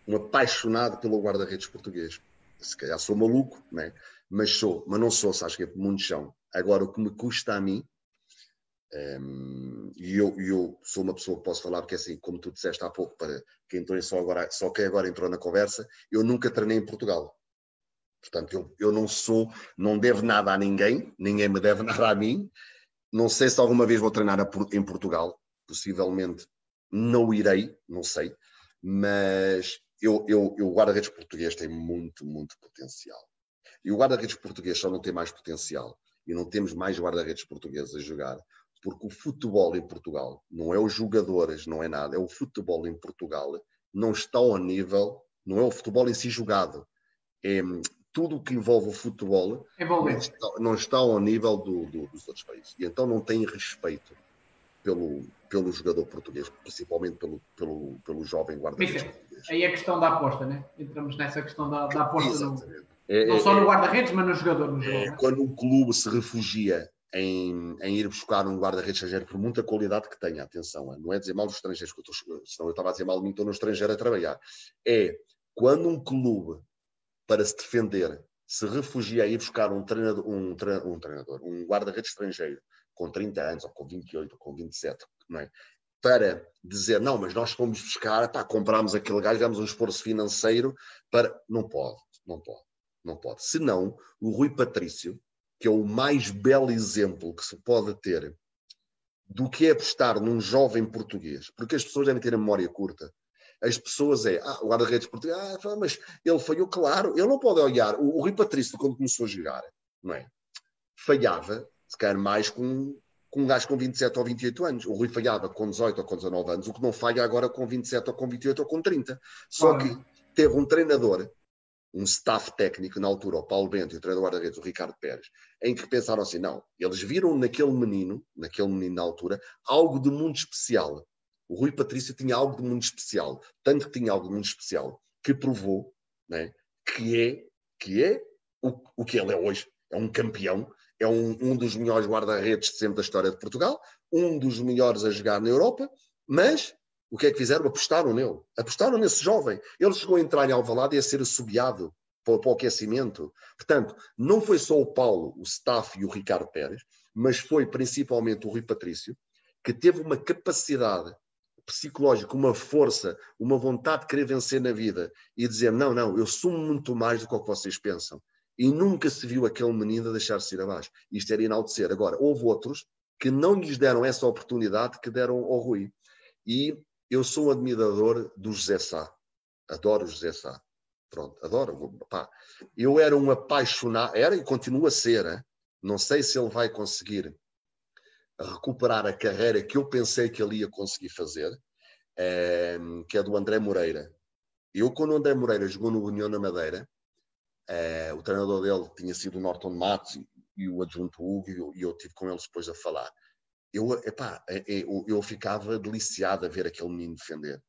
um apaixonado pelo guarda-redes português. Se calhar sou maluco, né? mas sou, mas não sou, sabes que é muito chão. Agora, o que me custa a mim, e eu, eu, sou uma pessoa que posso falar, porque assim, como tu disseste há pouco, para quem entrou só agora, só quem agora entrou na conversa, eu nunca treinei em Portugal. Portanto, eu, eu não sou, não devo nada a ninguém, ninguém me deve [laughs] nada a mim, não sei se alguma vez vou treinar em Portugal, possivelmente não irei, não sei, mas eu, eu, eu guarda-redes português tem muito, muito potencial. E o guarda-redes português só não tem mais potencial e não temos mais guarda-redes portugueses a jogar, porque o futebol em Portugal não é os jogadores, não é nada, é o futebol em Portugal não está ao nível, não é o futebol em si jogado, é tudo o que envolve o futebol não está, não está, ao nível do, do, dos outros países. E então não tem respeito pelo, pelo jogador português, principalmente pelo, pelo, pelo jovem guarda-redes. Aí é a questão da aposta, né? Entramos nessa questão da, da aposta. No, é, não é, só no é. guarda-redes, mas no jogador. No jogador é, né? Quando um clube se refugia em, em, ir buscar um guarda-redes estrangeiro por muita qualidade que tenha, atenção, não é dizer mal dos estrangeiros, que eu estou, senão eu estava a dizer mal de mim, estou no estrangeiro a trabalhar. É quando um clube para se defender, se refugia a ir buscar um treinador, um, um, treinador, um guarda-redes estrangeiro com 30 anos, ou com 28, ou com 27, não é? para dizer, não, mas nós fomos buscar, pá, comprámos aquele gajo, damos um esforço financeiro para... Não pode, não pode, não pode. Senão, o Rui Patrício, que é o mais belo exemplo que se pode ter do que é apostar num jovem português, porque as pessoas devem ter a memória curta as pessoas é, ah, o guarda-redes português, ah, mas ele falhou, claro, ele não pode olhar. O, o Rui Patrício, quando começou a jogar, não é? Falhava, se calhar mais com, com um gajo com 27 ou 28 anos. O Rui falhava com 18 ou com 19 anos, o que não falha agora com 27 ou com 28 ou com 30. Só que teve um treinador, um staff técnico na altura, o Paulo Bento e o treinador guarda-redes, o Ricardo Pérez, em que pensaram assim, não, eles viram naquele menino, naquele menino na altura, algo de muito especial o Rui Patrício tinha algo de muito especial, tanto que tinha algo de muito especial, que provou né, que é, que é o, o que ele é hoje. É um campeão, é um, um dos melhores guarda-redes de sempre da história de Portugal, um dos melhores a jogar na Europa, mas o que é que fizeram? Apostaram nele. Apostaram nesse jovem. Ele chegou a entrar em Alvalade e a ser assobiado para, o aquecimento. Portanto, não foi só o Paulo, o staff e o Ricardo Pérez, mas foi principalmente o Rui Patrício, que teve uma capacidade psicológica, uma força, uma vontade de querer vencer na vida e dizer: não, não, eu sou muito mais do que o que vocês pensam. E nunca se viu aquele menino a deixar-se ir abaixo. Isto era enaltecer. Agora, houve outros que não lhes deram essa oportunidade que deram ao Rui. E eu sou um admirador do José Sá. Adoro o José Sá. Pronto, adoro. Pá. Eu era um apaixonado, era e continua a ser. Hein? Não sei se ele vai conseguir recuperar a carreira que eu pensei que ele ia conseguir fazer, é, que é do André Moreira. Eu, quando o André Moreira jogou no União na Madeira, é, o treinador dele tinha sido o Norton Matos e, e o adjunto Hugo, e eu, e eu tive com eles depois a falar. Eu, epá, é, é, eu, eu ficava deliciado a ver aquele menino defender.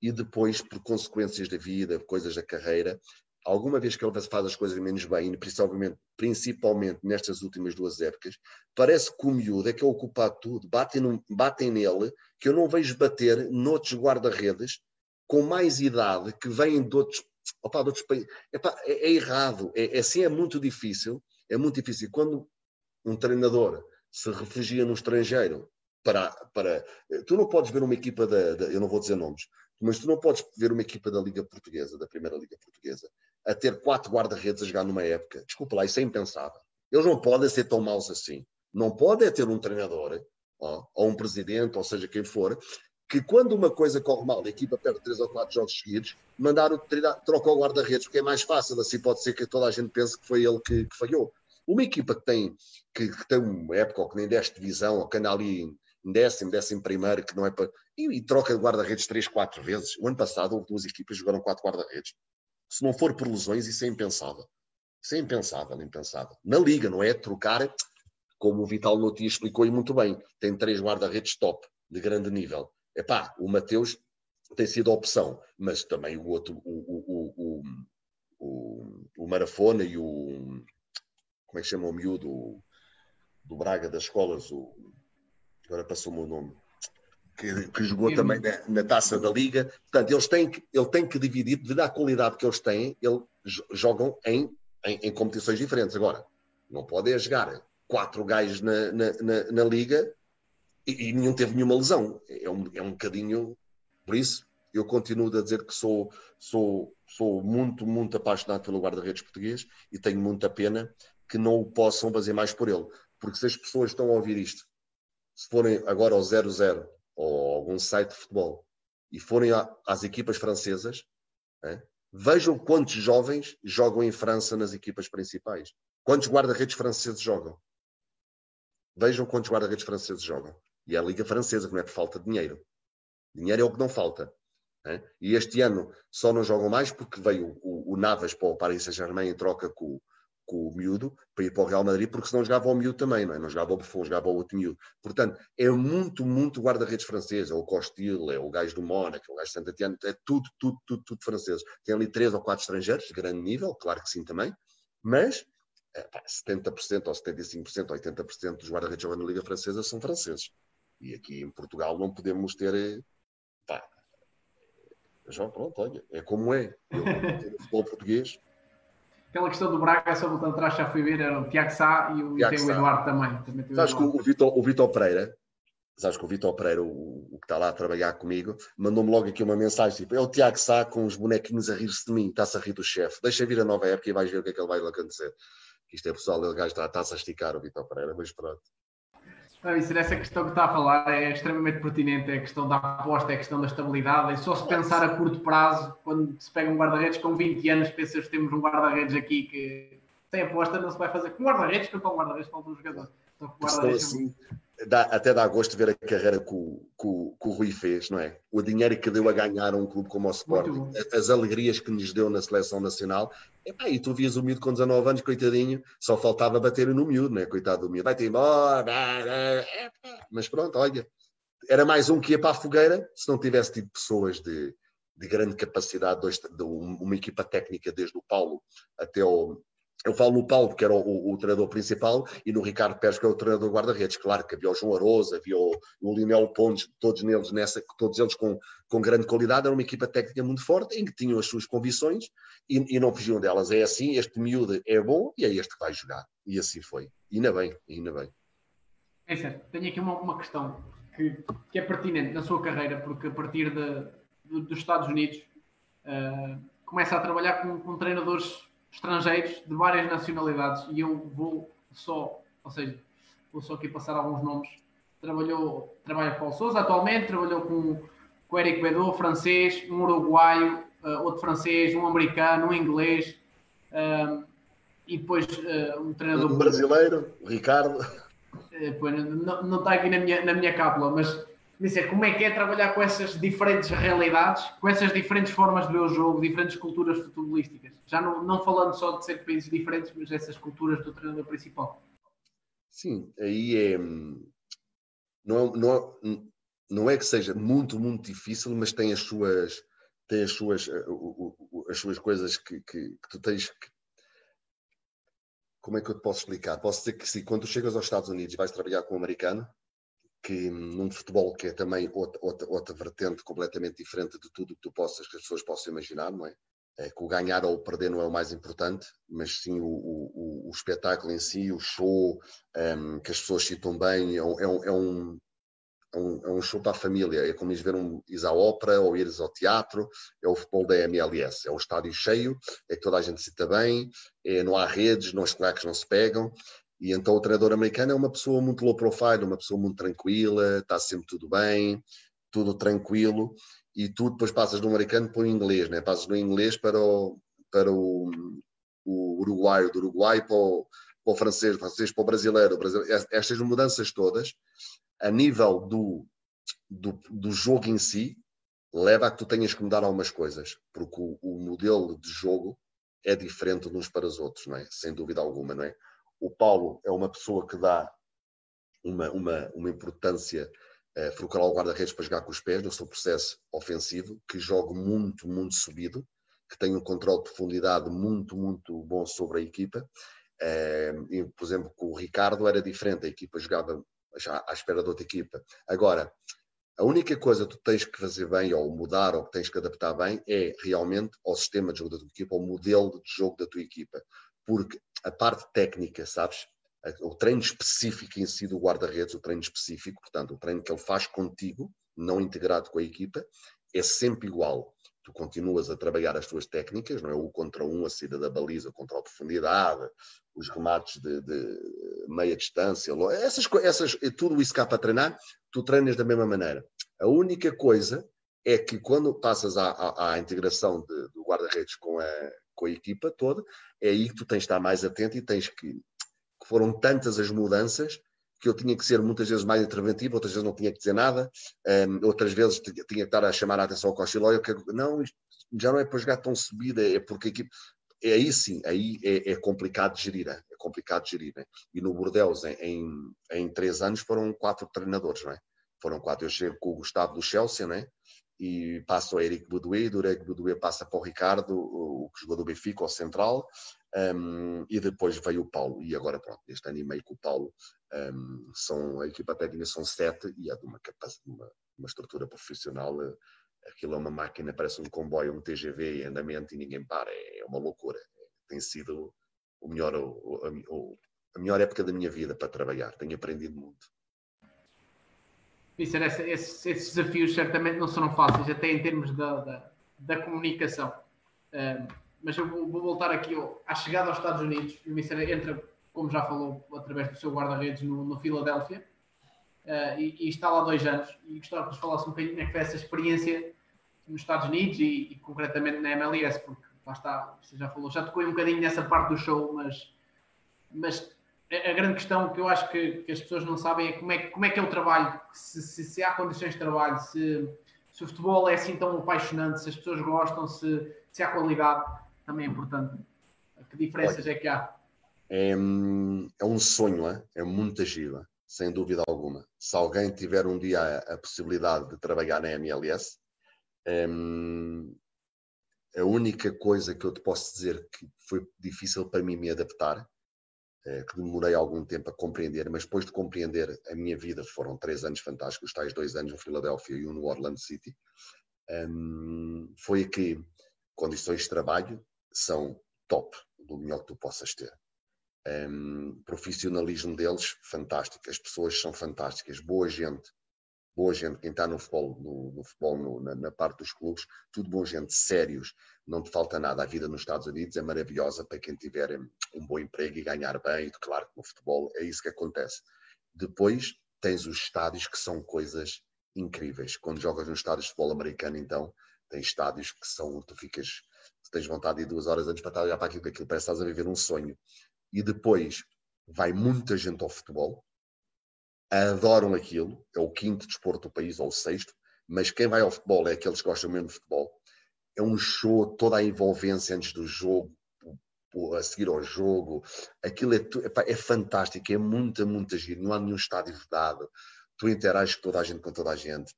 E depois, por consequências da vida, coisas da carreira, alguma vez que ele faz as coisas menos bem, principalmente, principalmente nestas últimas duas épocas, parece que o miúdo é que é o culpado de tudo. Batem, no, batem nele, que eu não vejo bater noutros guarda-redes com mais idade, que vêm de outros, opa, de outros países. Epá, é, é, errado. É, é, assim é muito difícil. É muito difícil. Quando um treinador se refugia no estrangeiro para, para. Tu não podes ver uma equipa da, da. Eu não vou dizer nomes, mas tu não podes ver uma equipa da Liga Portuguesa, da Primeira Liga Portuguesa, a ter quatro guarda-redes a jogar numa época. Desculpa lá, isso é impensável. Eles não podem ser tão maus assim. Não pode é ter um treinador, ó, ou um presidente, ou seja quem for, que quando uma coisa corre mal, a equipa perde três ou quatro jogos seguidos, mandar o trocar o guarda-redes, porque é mais fácil, assim pode ser que toda a gente pense que foi ele que, que falhou. Uma equipa que tem, que, que, tem uma época, ou que nem deste divisão, ou que anda ali em décimo, décimo primeiro, que não é para. E, e troca de guarda-redes três, quatro vezes. O ano passado houve duas equipas que jogaram quatro guarda-redes. Se não for por lesões, isso é impensável. Isso é impensável, impensável. Na liga, não é trocar, como o Vital Notia explicou e muito bem, tem três guarda-redes top, de grande nível. Epá, o Mateus tem sido a opção, mas também o outro, o, o, o, o Marafona e o. Como é que chama o miúdo? Do Braga das escolas, o, agora passou-me o nome que, que jogou também na, na, taça da Liga. Portanto, eles têm que, ele tem que dividir, devido à qualidade que eles têm, eles jogam em, em, em competições diferentes. Agora, não podem jogar quatro gajos na, na, na, na Liga e, e, nenhum teve nenhuma lesão. É um, é um bocadinho. Por isso, eu continuo a dizer que sou, sou, sou muito, muito apaixonado pelo guarda-redes português e tenho muita pena que não o possam fazer mais por ele. Porque se as pessoas estão a ouvir isto, se forem agora ao 0-0 ou algum site de futebol e forem às equipas francesas, é? vejam quantos jovens jogam em França nas equipas principais. Quantos guarda-redes franceses jogam? Vejam quantos guarda-redes franceses jogam. E é a Liga Francesa, que não é por falta de dinheiro. Dinheiro é o que não falta. É? E este ano só não jogam mais porque veio o, o Navas para o Paris Saint-Germain em troca com, com o miúdo para ir para o Real Madrid, porque senão jogava o miúdo também, não é? Não jogava o Buffon, jogava o outro miúdo. Portanto, é muito, muito guarda-redes francês. É o Costil, é o gajo do Mónaco, é o gajo Santatiano, é tudo, tudo, tudo, tudo francês. Tem ali três ou quatro estrangeiros, de grande nível, claro que sim também, mas é, pá, 70% ou 75% ou 80% dos guarda-redes jogando na Liga Francesa são franceses. E aqui em Portugal não podemos ter. Eh, pá, já pronto, olha, é como é. Eu, o futebol português, aquela questão do Braga, só voltando atrás, já fui ver, era o Tiago Sá e o, Tiago tem o Eduardo também. também sabes que o Vitor, o Vitor Pereira, sabes que o Vitor Pereira, o, o, que está lá a trabalhar comigo, mandou-me logo aqui uma mensagem, tipo, é o Tiago Sá com os bonequinhos a rir-se de mim, está-se a rir do chefe, deixa vir a nova época e vais ver o que é que ele vai acontecer. Isto é pessoal, ele gajo está-se a esticar o Vitor Pereira, mas pronto. Não, isso nessa questão que está a falar é extremamente pertinente, é a questão da aposta, é a questão da estabilidade, e só se pensar a curto prazo, quando se pega um guarda-redes com 20 anos, pensas que temos um guarda-redes aqui que sem aposta não se vai fazer. Com guarda-redes, que com guarda-redes para outros jogadores. Então, guarda-redes assim, dá, até dá gosto de ver a carreira que o, que, o, que o Rui fez, não é? O dinheiro que deu a ganhar um clube como o Sporting, as alegrias que nos deu na seleção nacional. Epá, e tu vias o miúdo com 19 anos, coitadinho, só faltava bater no miúdo, não é? Coitado do miúdo, vai-te embora. Mas pronto, olha, era mais um que ia para a fogueira se não tivesse tido pessoas de, de grande capacidade, de uma equipa técnica, desde o Paulo até o, eu falo no Paulo, que era o, o, treinador principal, e no Ricardo Pérez, que é o treinador guarda-redes. Claro que havia o João Arosa, havia o, o Lionel Pontes, todos, neles nessa, todos eles com, com grande qualidade. Era uma equipa técnica muito forte, em que tinham as suas convicções e, e não fugiam delas. É assim, este miúdo é bom e é este que vai jogar. E assim foi. E ainda bem, ainda bem. É certo. Tenho aqui uma, uma questão que, que, é pertinente na sua carreira, porque a partir de dos Estados Unidos uh, começa a trabalhar com, com treinadores estrangeiros de várias nacionalidades e eu vou só, ou seja, vou só aqui passar alguns nomes. Trabalhou, trabalha com o Souza atualmente, trabalhou com, com o Eric Bedot, francês, um uruguaio, uh, outro francês, um americano, um inglês uh, e depois uh, um treinador. Um brasileiro, Ricardo. não, não está aqui na minha, na minha cápula, mas dizer como é que é trabalhar com essas diferentes realidades, com essas diferentes formas de ver o jogo, diferentes culturas futebolísticas. Já não, não falando só de ser países diferentes, mas essas culturas do treinador principal. Sim, aí é. Não, não, não é que seja muito, muito difícil, mas tem as suas, tem as suas, eh, as suas coisas que, que, que tu tens que. Como é que eu te posso explicar? Posso dizer que sim, quando chegas aos Estados Unidos vais trabalhar com um americano, que num futebol que é também outra, outra, outra vertente completamente diferente de tudo que tu possas, que as pessoas possam imaginar, não é? é que o ganhar ou o perder não é o mais importante, mas sim o, o, o espetáculo em si, o show, um, ehm, que as pessoas citam bem, é um, é um, é um, é um show para a família, é como ir ver um, ir à ópera ou ires ao teatro, é o futebol da MLS, é o estádio cheio, é que toda a gente cita bem, é, não há redes, não, os claques não se pegam, e então o treinador americano é uma pessoa muito low profile, uma pessoa muito tranquila, está sempre tudo bem, tudo tranquilo, e tu depois passas do americano para o inglês, né? passas do inglês para o, para o, o uruguaio, do uruguai para o, para o francês, do francês para o brasileiro, brasileiro, estas mudanças todas, a nível do, do, do jogo em si, leva a que tu tenhas que mudar algumas coisas, porque o, o modelo de jogo é diferente de uns para os outros, não é? Sem dúvida alguma, não é? O Paulo é uma pessoa que dá uma, uma, uma importância uh, frucal ao guarda-redes para jogar com os pés no seu processo ofensivo, que joga muito, muito subido, que tem um controle de profundidade muito, muito bom sobre a equipa. Uh, e, por exemplo, com o Ricardo era diferente, a equipa jogava já à espera de outra equipa. Agora, a única coisa que tu tens que fazer bem, ou mudar, ou que tens que adaptar bem, é realmente ao sistema de jogo da tua equipa, ao modelo de jogo da tua equipa porque a parte técnica, sabes? O treino específico em si do guarda-redes, o treino específico, portanto, o treino que ele faz contigo, não integrado com a equipa, é sempre igual. Tu continuas a trabalhar as tuas técnicas, não é? O contra um, a saída da baliza, contra a profundidade, os remates de, de meia distância, essas, essas, tudo isso cá para treinar, tu treinas da mesma maneira. A única coisa é que quando passas à, à, à integração de, do guarda-redes com a, com a equipa toda, é aí que tu tens de estar mais atento e tens que. que foram tantas as mudanças que eu tinha que ser muitas vezes mais interventivo, outras vezes não tinha que dizer nada, um, outras vezes tinha que estar a chamar a atenção ao Cochilói, não, isto já não é para jogar tão subida, é porque a. É aí sim, aí é, é complicado de gerir, é complicado de gerir. Né? E no Bordeaux, em, em, em, três anos, foram quatro treinadores, não é? Foram quatro. Eu chego com o Gustavo do Chelsea, não é? E passa ao Eric Boudoué, do Eric Boudoué passa para o Ricardo, o que jogou do Benfica, ao Central, um, e depois veio o Paulo, e agora pronto, este ano e meio com o Paulo, um, são, a equipa técnica são sete, e é de uma, uma, uma estrutura profissional, eh, aquilo é uma máquina, parece um comboio, um TGV em andamento e ninguém para, é, é uma loucura, tem sido o melhor, o, o, a melhor época da minha vida para trabalhar, tenho aprendido muito. Isso, esses, esses, desafios certamente não serão fáceis, até em termos da, da, da comunicação. Mas eu vou, vou, voltar aqui à chegada aos Estados Unidos. O Mister entra, como já falou, através do seu guarda-redes no, no Filadélfia uh, e, e, está lá dois anos. E gostava que nos falasse um bocadinho como é que foi essa experiência nos Estados Unidos e, e, concretamente na MLS, porque lá está, você já falou, já tocou um bocadinho nessa parte do show, mas, mas a grande questão que eu acho que, que, as pessoas não sabem é como é, como é que é o trabalho, se, se, se há condições de trabalho, se, se, o futebol é assim tão apaixonante, se as pessoas gostam, se, se há qualidade, também é importante. Que diferenças Olha, é que há? É, é um sonho, é, é muita gira, sem dúvida alguma. Se alguém tiver um dia a, a possibilidade de trabalhar na MLS, é, a única coisa que eu te posso dizer que foi difícil para mim me adaptar, que demorei algum tempo a compreender, mas depois de compreender a minha vida, foram três anos fantásticos, tais dois anos no Filadélfia e um no Orlando City, um, foi que condições de trabalho são top, do melhor que tu possas ter. Um, profissionalismo deles, fantástico. As pessoas são fantásticas, boa gente, boa gente, quem está no futebol, no, no futebol no, na, na, parte dos clubes, tudo boa gente, sérios, não te falta nada. A vida nos Estados Unidos é maravilhosa para quem tiver um bom emprego e ganhar bem, claro que no futebol é isso que acontece. Depois tens os estádios que são coisas incríveis. Quando jogas nos estádios de futebol americano, então, tens estádios que são, tu ficas, tens vontade de ir duas horas antes para estar a olhar para aquilo, aquilo parece que estás a viver um sonho. E depois vai muita gente ao futebol, adoram aquilo, é o quinto desporto do país, ou o sexto, mas quem vai ao futebol é aqueles que gostam mesmo de futebol. É um show, toda a envolvência antes do jogo, a seguir ao jogo, aquilo é, é, fantástico, é muita, muita giro, não há nenhum estádio vedado, tu interages com toda a gente, com toda a gente.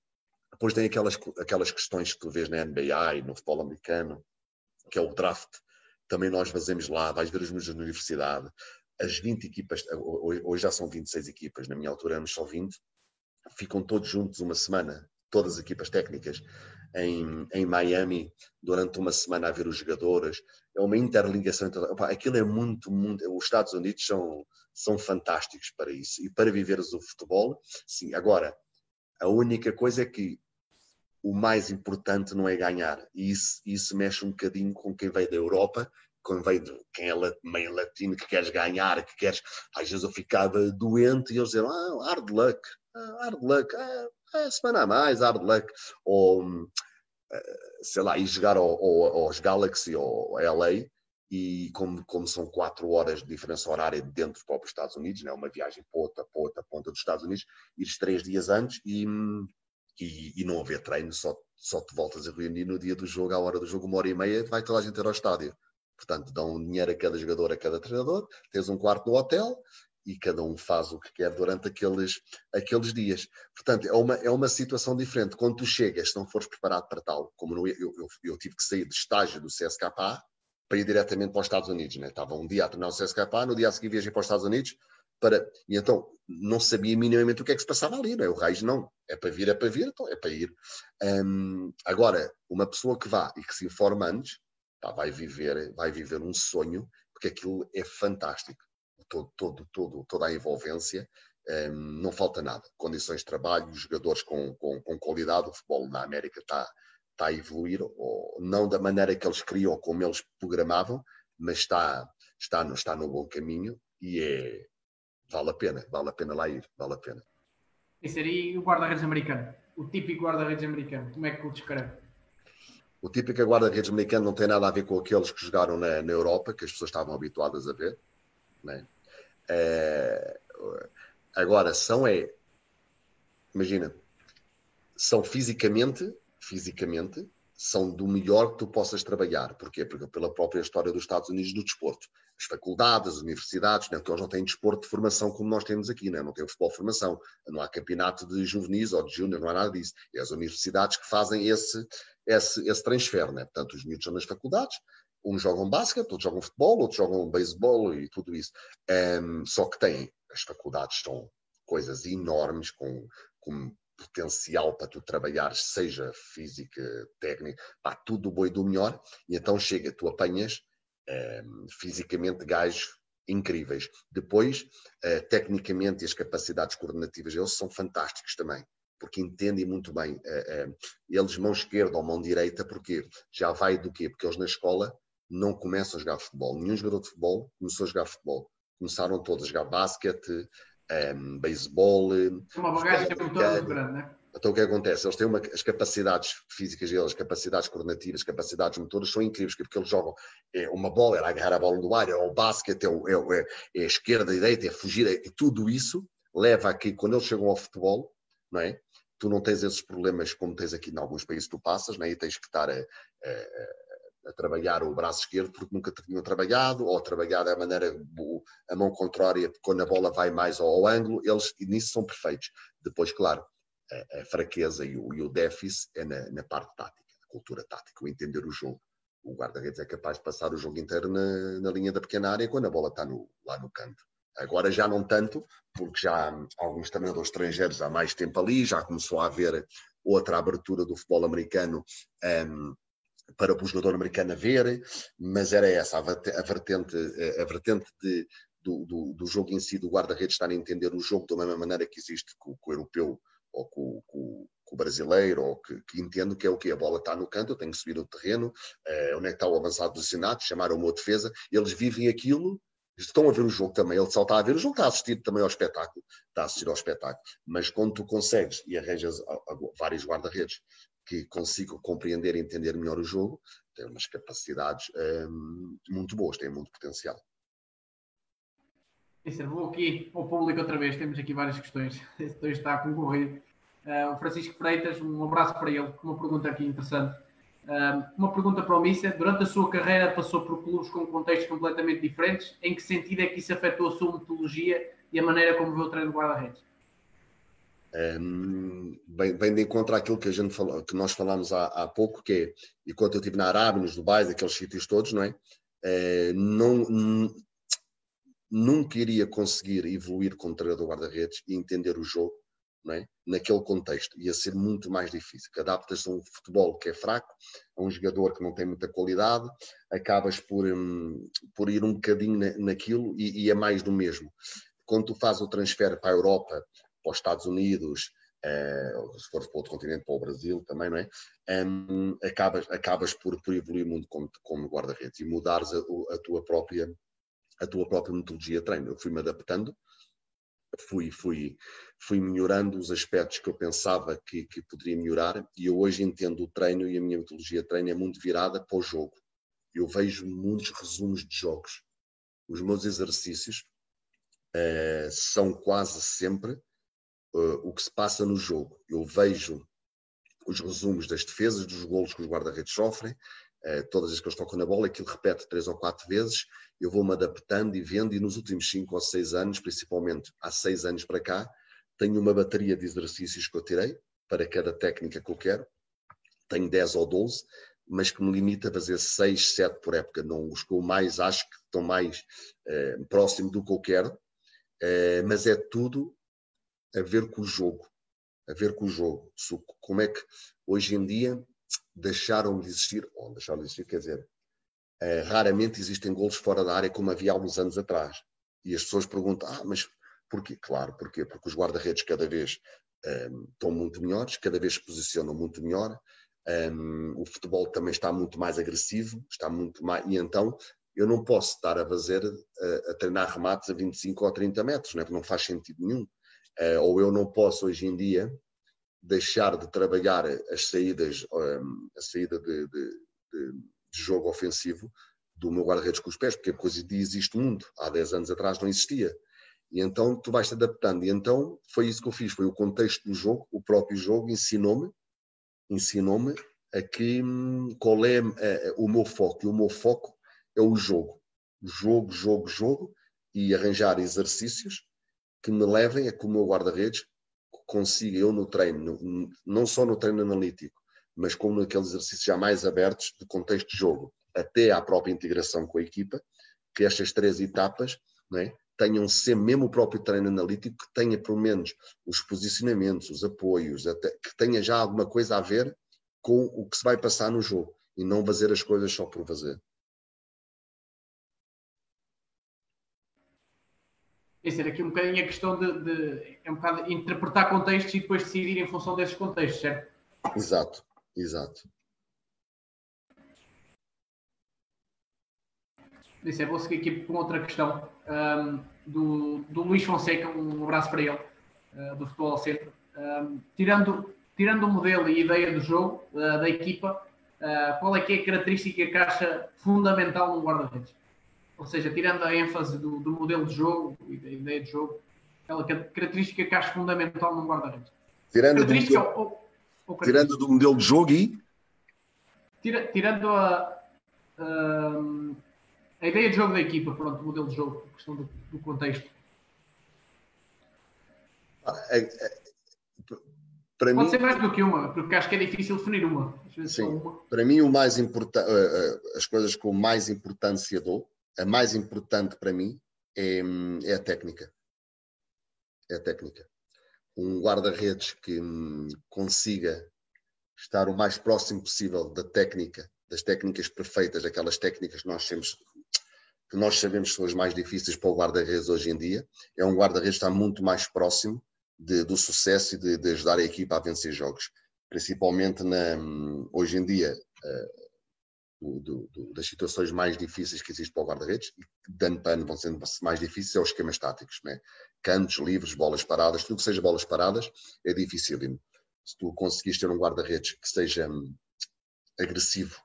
Depois tem aquelas, aquelas questões que tu vês na NBA e no futebol americano, que é o draft. Também nós fazemos lá, vais ver os meus na universidade, as 20 equipas, hoje já são 26 equipas, na minha altura éramos só 20, ficam todos juntos uma semana, todas as equipas técnicas, em, em Miami, durante uma semana a ver os jogadores. É uma interligação. Opa, aquilo é muito, muito. Os Estados Unidos são, são fantásticos para isso. E para viveres o futebol, sim. Agora, a única coisa é que o mais importante não é ganhar. E isso, isso mexe um bocadinho com quem veio da Europa veio de quem é meio latino, que queres ganhar, que queres. Às vezes eu ficava doente e eles diziam, ah, hard luck, ah, hard luck, ah, ah, semana a mais, hard luck. Ou, eh, sei lá, ir jogar ao, ao, aos Galaxy ou LA e como, como são quatro horas de diferença horária dentro do próprio Estados Unidos, né? uma viagem para outra ponta dos Estados Unidos, ires três dias antes e, e, e, não haver treino, só, só te voltas a reunir no dia do jogo, à hora do jogo, uma hora e meia, vai toda a gente ir ao estádio. Portanto, dão dinheiro a cada jogador, a cada treinador, tens um quarto no hotel e cada um faz o que quer durante aqueles, aqueles dias. Portanto, é uma, é uma situação diferente. Quando tu chegas, se não fores preparado para tal, como eu, eu, eu, eu tive que sair de estágio do CSKA para ir diretamente para os Estados Unidos. Né? Estava um dia a treinar o CSKA, no dia a seguir viajei para os Estados Unidos, para... e então não sabia minimamente o que é que se passava ali. Né? O Raiz não, é para vir, é para vir, então é para ir. Um, agora, uma pessoa que vá e que se informa antes, pá, vai, viver, vai viver um sonho, porque aquilo é fantástico. Todo, todo, todo, toda a envolvência, um, não falta nada. Condições de trabalho, jogadores com, com, com qualidade, o futebol na América está, está a evoluir, ou não da maneira que eles queriam ou como eles programavam, mas está, está, no, está no bom caminho e é, vale a pena, vale a pena lá ir, vale a pena. E seria o guarda-redes americano, o típico guarda-redes americano, como é que o descreve? O típico guarda-redes americano não tem nada a ver com aqueles que jogaram na, na Europa, que as pessoas estavam habituadas a ver. Né? É, agora, são é. Imagina, são fisicamente, fisicamente, são do melhor que tu possas trabalhar. Porquê? Porque pela própria história dos Estados Unidos do desporto. As faculdades, as universidades, né? porque eles não têm desporto de formação como nós temos aqui, né? não tem futebol de formação, não há campeonato de juvenis ou de júnior, não há nada disso. É as universidades que fazem esse, esse, esse transfer. Né? Portanto, os miúdos são nas faculdades, uns jogam basquete, outros jogam futebol, outros jogam beisebol e tudo isso. Um, só que têm, as faculdades são coisas enormes, com, com potencial para tu trabalhares, seja física, técnica, pá, tudo o boi do melhor, e então chega, tu apanhas um, fisicamente gajos incríveis. Depois, uh, tecnicamente, as capacidades coordenativas eles são fantásticos também porque entendem muito bem uh, uh, eles mão esquerda ou mão direita, porque já vai do quê? Porque eles na escola não começam a jogar futebol. Nenhum jogador de futebol começou a jogar futebol. Começaram todos a jogar basquete, um, ehm, beisebol. Uma bagagem muito grande, né? Então o que acontece? Eles têm uma, as capacidades físicas deles, as capacidades coordenativas, as capacidades motoras são incríveis, porque eles jogam é uma bola, é agarrar a bola do ar, é o basquete, é, o, é, é, a esquerda, a direita, é fugir, é, tudo isso leva a que quando eles chegam ao futebol, não é? Tu não tens esses problemas como tens aqui em alguns países que tu passas, né? e tens que estar a, a, a, trabalhar o braço esquerdo porque nunca tinham trabalhado, ou trabalhar da maneira, a mão contrária, quando a bola vai mais ao, ao ângulo, eles nisso são perfeitos. Depois, claro, a, a fraqueza e o, e o déficit é na, na, parte tática, a cultura tática, o entender o jogo. o guarda-redes é capaz de passar o jogo inteiro na, na, linha da pequena área quando a bola está no, lá no canto. Agora já não tanto, porque já há alguns treinadores estrangeiros há mais tempo ali, já começou a haver outra abertura do futebol americano um, para o jogador americano ver, mas era essa a vertente, a vertente de, do, do, do, jogo em si, do guarda-redes estar a entender o jogo da mesma maneira que existe com, com o europeu ou com, com, com, o brasileiro, ou que, que entendo que é o que a bola está no canto, eu tenho que subir o terreno, uh, onde é que está o avançado posicionado, chamar uma defesa, eles vivem aquilo estão a ver o jogo também, ele só está a ver o jogo, está a assistir também ao espetáculo, está a assistir ao espetáculo, mas quando tu consegues e arranjas vários guarda-redes que consigam compreender e entender melhor o jogo, têm umas capacidades hum, muito boas, têm muito potencial. Vou aqui ao público outra vez, temos aqui várias questões, este está a concorrer. Uh, o Francisco Freitas, um abraço para ele, uma pergunta aqui interessante. Uma pergunta para o Missa. Durante a sua carreira passou por clubes com contextos completamente diferentes. Em que sentido é que isso afetou a sua metodologia e a maneira como vê o treino de guarda-redes? Um, bem, bem de encontro àquilo que, a gente falou, que nós falámos há, há pouco, que é, enquanto eu estive na Arábia, nos Dubai, aqueles sítios todos, não é? é não, nunca iria conseguir evoluir como treinador guarda-redes e entender o jogo é? naquele contexto. Ia ser muito mais difícil. Que adaptas a um futebol que é fraco, a um jogador que não tem muita qualidade, acabas por, um, por ir um bocadinho na, naquilo e, e, é mais do mesmo. Quando tu fazes o transfer para a Europa, para os Estados Unidos, uh, se for para outro continente, para o Brasil também, não é? Um, acabas, acabas por, por evoluir muito como, como guarda-redes e mudares a, a tua própria a tua própria metodologia de treino. Eu fui-me adaptando, fui, fui, fui melhorando os aspectos que eu pensava que, que poderia melhorar e eu hoje entendo o treino e a minha metodologia de treino é muito virada para o jogo. Eu vejo muitos resumos de jogos. Os meus exercícios uh, são quase sempre uh, o que se passa no jogo. Eu vejo os resumos das defesas, dos golos que os guarda-redes sofrem, todas as que eles tocam na bola, aquilo repete três ou quatro vezes eu vou-me adaptando e vendo, e nos últimos cinco ou seis anos, principalmente há seis anos para cá, tenho uma bateria de exercícios que eu tirei para cada técnica que eu quero. Tenho 10 ou 12, mas que me limita a fazer 6, 7 por época. Não os que eu mais acho que estão mais eh, próximo do que eu quero, eh, mas é tudo a ver com o jogo. A ver com o jogo. Como é que hoje em dia deixaram de existir, ou deixaram de existir, quer dizer, Uh, raramente existem golos fora da área como havia alguns anos atrás. E as pessoas perguntam, ah, mas porquê? Claro, porquê? Porque os guarda-redes cada vez ehm, estão muito melhores, cada vez se posicionam muito melhor, um, ehm, o futebol também está muito mais agressivo, está muito mais, e então eu não posso estar a fazer, a, a treinar remates a 25 ou 30 metros, não, é? não faz sentido nenhum. Uh, ou eu não posso hoje em dia deixar de trabalhar as saídas, um, ehm, a saída de, de, de jogo ofensivo do meu guarda-redes com os pés, porque hoje em dia existe mundo. Há 10 anos atrás não existia. E então tu vais te adaptando. E então foi isso que eu fiz, foi o contexto do jogo, o próprio jogo ensinou-me, ensinou-me a que hum, qual é a, a, o meu foco. E o meu foco é o jogo. Jogo, jogo, jogo e arranjar exercícios que me levem a que o meu guarda-redes consiga eu no treino, no, não só no treino analítico, mas como naqueles exercícios já mais abertos de contexto de jogo, até à própria integração com a equipa, que estas três etapas é, tenham sempre, mesmo o próprio treino analítico, que tenha pelo menos os posicionamentos, os apoios, até, que tenha já alguma coisa a ver com o que se vai passar no jogo e não fazer as coisas só por fazer. Isso era aqui um bocadinho a questão de, de é um bocado interpretar contextos e depois decidir em função desses contextos, certo? Exato. Exato. É, vou seguir aqui com outra questão um, do, do Luís Fonseca, um abraço para ele, uh, do Futebol ao Centro. Um, tirando, tirando o modelo e a ideia do jogo, uh, da equipa, uh, qual é que é a característica que acha fundamental no guarda-redes? Ou seja, tirando a ênfase do, do, modelo de jogo e da ideia de jogo, aquela característica que acha fundamental no guarda-redes? Tirando do modelo... Tirando do modelo de jogo e? Tira, tirando a, a, a, ideia de jogo da equipa, pronto, o modelo de jogo, a questão do, do contexto. Ah, é, é, para Pode mim, ser mais do que uma, porque acho que é difícil definir uma. Sim, uma. para mim o mais importante, eh, eh, as coisas com mais importância dou, a mais importante para mim é, é a técnica. É a técnica. Um guarda-redes que hum, consiga estar o mais próximo possível da técnica, das técnicas perfeitas, aquelas técnicas que nós temos que nós sabemos que são as mais difíceis para o guarda-redes hoje em dia. É um guarda-redes que está muito mais próximo de, do sucesso e de, de, ajudar a equipa a vencer jogos. Principalmente na, hoje em dia, uh, do, do, das situações mais difíceis que existem para o guarda-redes, e de ano para ano vão sendo mais difíceis, é os esquemas táticos. Né? Cantos, livres, bolas paradas, tudo que seja bolas paradas é difícil. Se tu conseguires ter um guarda-redes que seja hum, agressivo,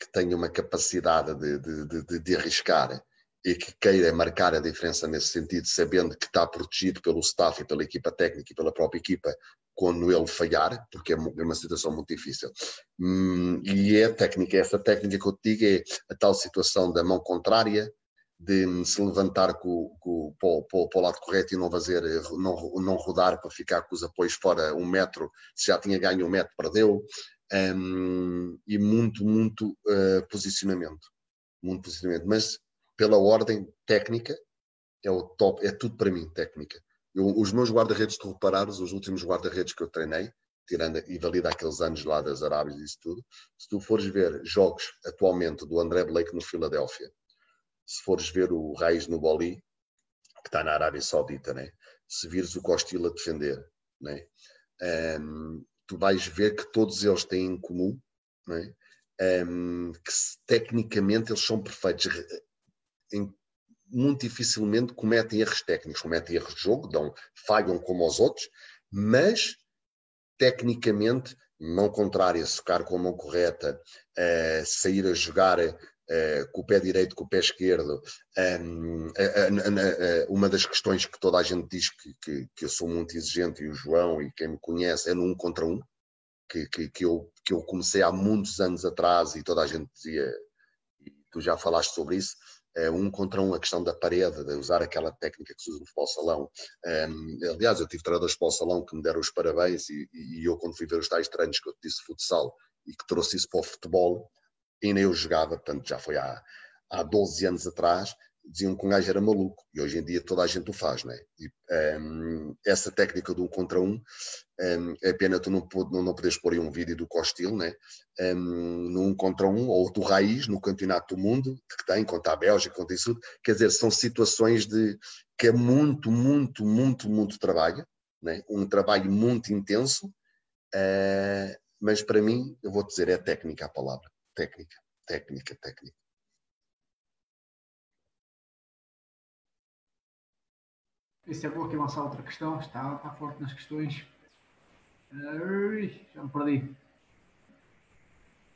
que tenha uma capacidade de, de, de, de arriscar e que queira marcar a diferença nesse sentido, sabendo que está protegido pelo staff e pela equipa técnica e pela própria equipa quando ele falhar, porque é, é uma situação muito difícil. Hum, e é a técnica, essa técnica que eu te digo é a tal situação da mão contrária, de se levantar com, com, para, para, para, o lado correto e não fazer, não, não rodar para ficar com os apoios fora um metro, se já tinha ganho um metro, perdeu. Um, e muito, muito uh, posicionamento. Muito posicionamento. Mas pela ordem técnica, é o top, é tudo para mim, técnica. Eu, os meus guarda-redes, tu reparares, os últimos guarda-redes que eu treinei, tirando e valida aqueles anos lá das Arábias e isso tudo, se tu fores ver jogos atualmente do André Blake no Filadélfia, se fores ver o Raiz no Boli, que está na Arábia Saudita, né? se vires o Costil a defender, né? Um, tu vais ver que todos eles têm em comum né? um, que tecnicamente eles são perfeitos em, muito dificilmente cometem erros técnicos, cometem erros de jogo, dão, falham como os outros, mas tecnicamente, mão contrária, socar com a mão correta, uh, sair a jogar uh, com o pé direito, com o pé esquerdo. Um, uh, uma das questões que toda a gente diz que, que, que, eu sou muito exigente, e o João e quem me conhece, é no um contra um, que, que, eu, que eu comecei há muitos anos atrás e toda a gente dizia, e tu já falaste sobre isso, um contra um, a questão da parede, de usar aquela técnica que se usa no futebol salão. Um, aliás, eu tive treinadores de futebol salão que me deram os parabéns e, e, eu, quando fui ver os tais treinos que eu disse futsal e que trouxe isso para o futebol, ainda eu jogava, portanto, já foi há, há 12 anos atrás, diziam que um gajo era maluco e hoje em dia toda a gente o faz, né? E, um, essa técnica do um contra um, um é pena tu não, não, não poderes pôr aí um vídeo do Costil, né? Um, no um contra um ou do Raiz no Campeonato do Mundo que tem contra a Bélgica, contra isso tudo, quer dizer, são situações de que é muito, muito, muito, muito trabalho, né? Um trabalho muito intenso, uh, mas para mim, eu vou dizer, é técnica a palavra, técnica, técnica, técnica. Isso é bom aqui lançar outra questão. Está, está forte nas questões. Já me perdi.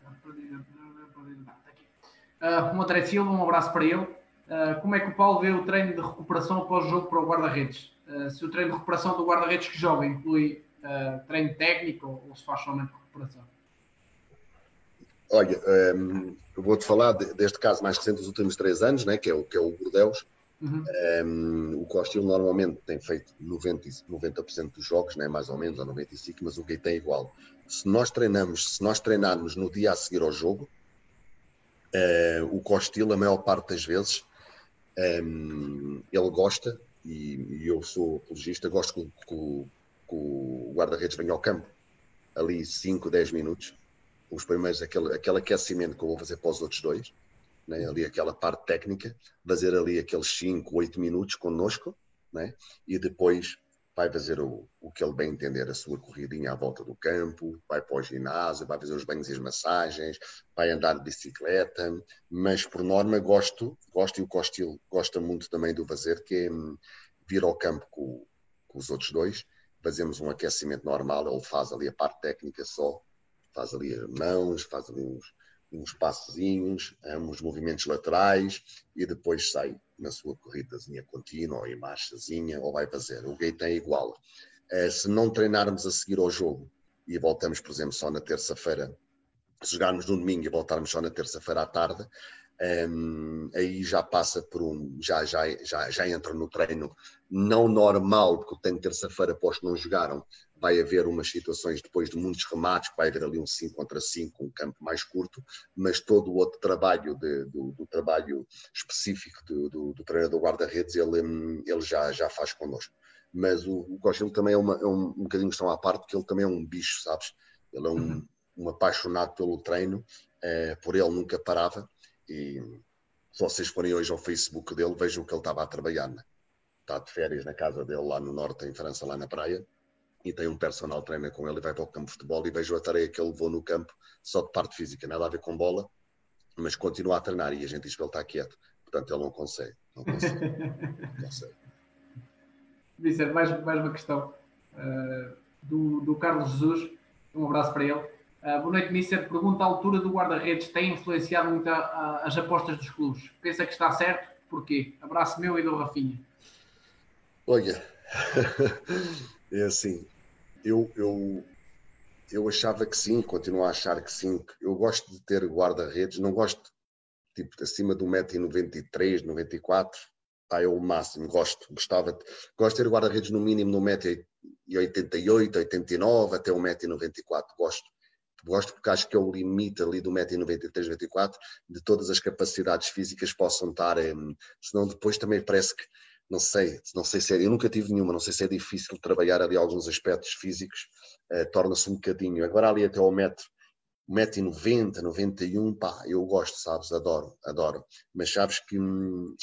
Já me perdi, já me perdi. Não, está aqui. Uh, o André Silva, um abraço para ele. Uh, como é que o Paulo vê o treino de recuperação após o jogo para o guarda-redes? Uh, se o treino de recuperação do guarda-redes que joga inclui uh, treino técnico ou, ou, se faz somente recuperação? Olha, um, eu vou-te falar de, deste caso mais recente dos últimos três anos, né, que, é o, que é o Bordeus. Uhum. Um, o Costil normalmente tem feito 90%, 90 dos jogos, né, mais ou menos, ou 95%, mas o Gate é igual. Se nós treinamos, se nós treinarmos no dia a seguir ao jogo, uh, o Costil, a maior parte das vezes, um, ele gosta, e, e, eu sou apologista, gosto que o guarda-redes venha ao campo, ali 5, 10 minutos, os primeiros, aquele, aquele aquecimento que eu vou fazer para os outros dois, né? ali aquela parte técnica, fazer ali aqueles 5, 8 minutos conosco, né? e depois vai fazer o, o que ele bem entender, a sua corridinha à volta do campo, vai para o ginásio, vai fazer os banhos e as massagens, vai andar de bicicleta, mas por norma gosto, gosto e o Costil gosta muito também do fazer, que é hum, vir ao campo com, com os outros dois, fazemos um aquecimento normal, ele faz ali a parte técnica só, faz ali as mãos, faz ali uns, uns passozinhos, uns movimentos laterais e depois sai na sua corridazinha contínua ou em marchazinha ou vai fazer. O gate é igual. Eh, se não treinarmos a seguir ao jogo e voltamos, por exemplo, só na terça-feira, se jogarmos no domingo e voltarmos só na terça-feira à tarde, um, aí já passa por um, já, já, já, já entra no treino não normal, porque tem terça-feira após que não jogaram, vai haver umas situações depois de muitos remates, vai haver ali um 5 contra 5, um campo mais curto, mas todo o outro trabalho de, do, do, trabalho específico do, do, do treinador guarda-redes, ele, ele já, já faz connosco. Mas o, o Costa também é, uma, é um, um bocadinho questão à parte, porque ele também é um bicho, sabes? Ele é um, uhum. um apaixonado pelo treino, é, por ele nunca parava, e se vocês forem hoje ao Facebook dele, vejam o que ele estava a trabalhar. Né? Está de férias na casa dele, lá no norte, em França, lá na praia, e tem um personal trainer com ele e vai para o campo de futebol e vejo a tarefa que ele levou no campo só de parte física, nada a ver com bola, mas continua a treinar e a gente diz que ele está quieto. Portanto, ele não consegue. Não consegue. [laughs] não consegue. Vicente, mais, mais uma questão uh, do, do Carlos Jesus. Um abraço para ele. Uh, boa noite, Mister. Pergunta: a altura do guarda-redes tem influenciado muito a, a, as apostas dos clubes? Pensa que está certo? Porquê? Abraço meu e do Rafinha. Olha, [laughs] é assim, eu, eu, eu achava que sim, continuo a achar que sim. Eu gosto de ter guarda-redes, não gosto tipo acima do 1,93m, 94 pá, é o máximo, gosto, gostava, de, gosto de ter guarda-redes no mínimo no 1,88m, 89 até 1,94m, gosto gosto porque acho que é o limite ali do 1,93m, 94 de todas as capacidades físicas possam estar, um, senão depois também parece que, não sei, não sei se é, eu nunca tive nenhuma, não sei se é difícil trabalhar ali alguns aspectos físicos, uh, torna-se um bocadinho, agora ali até ao metro, 1,90m, 91 pá, eu gosto, sabes, adoro, adoro, mas sabes que hum,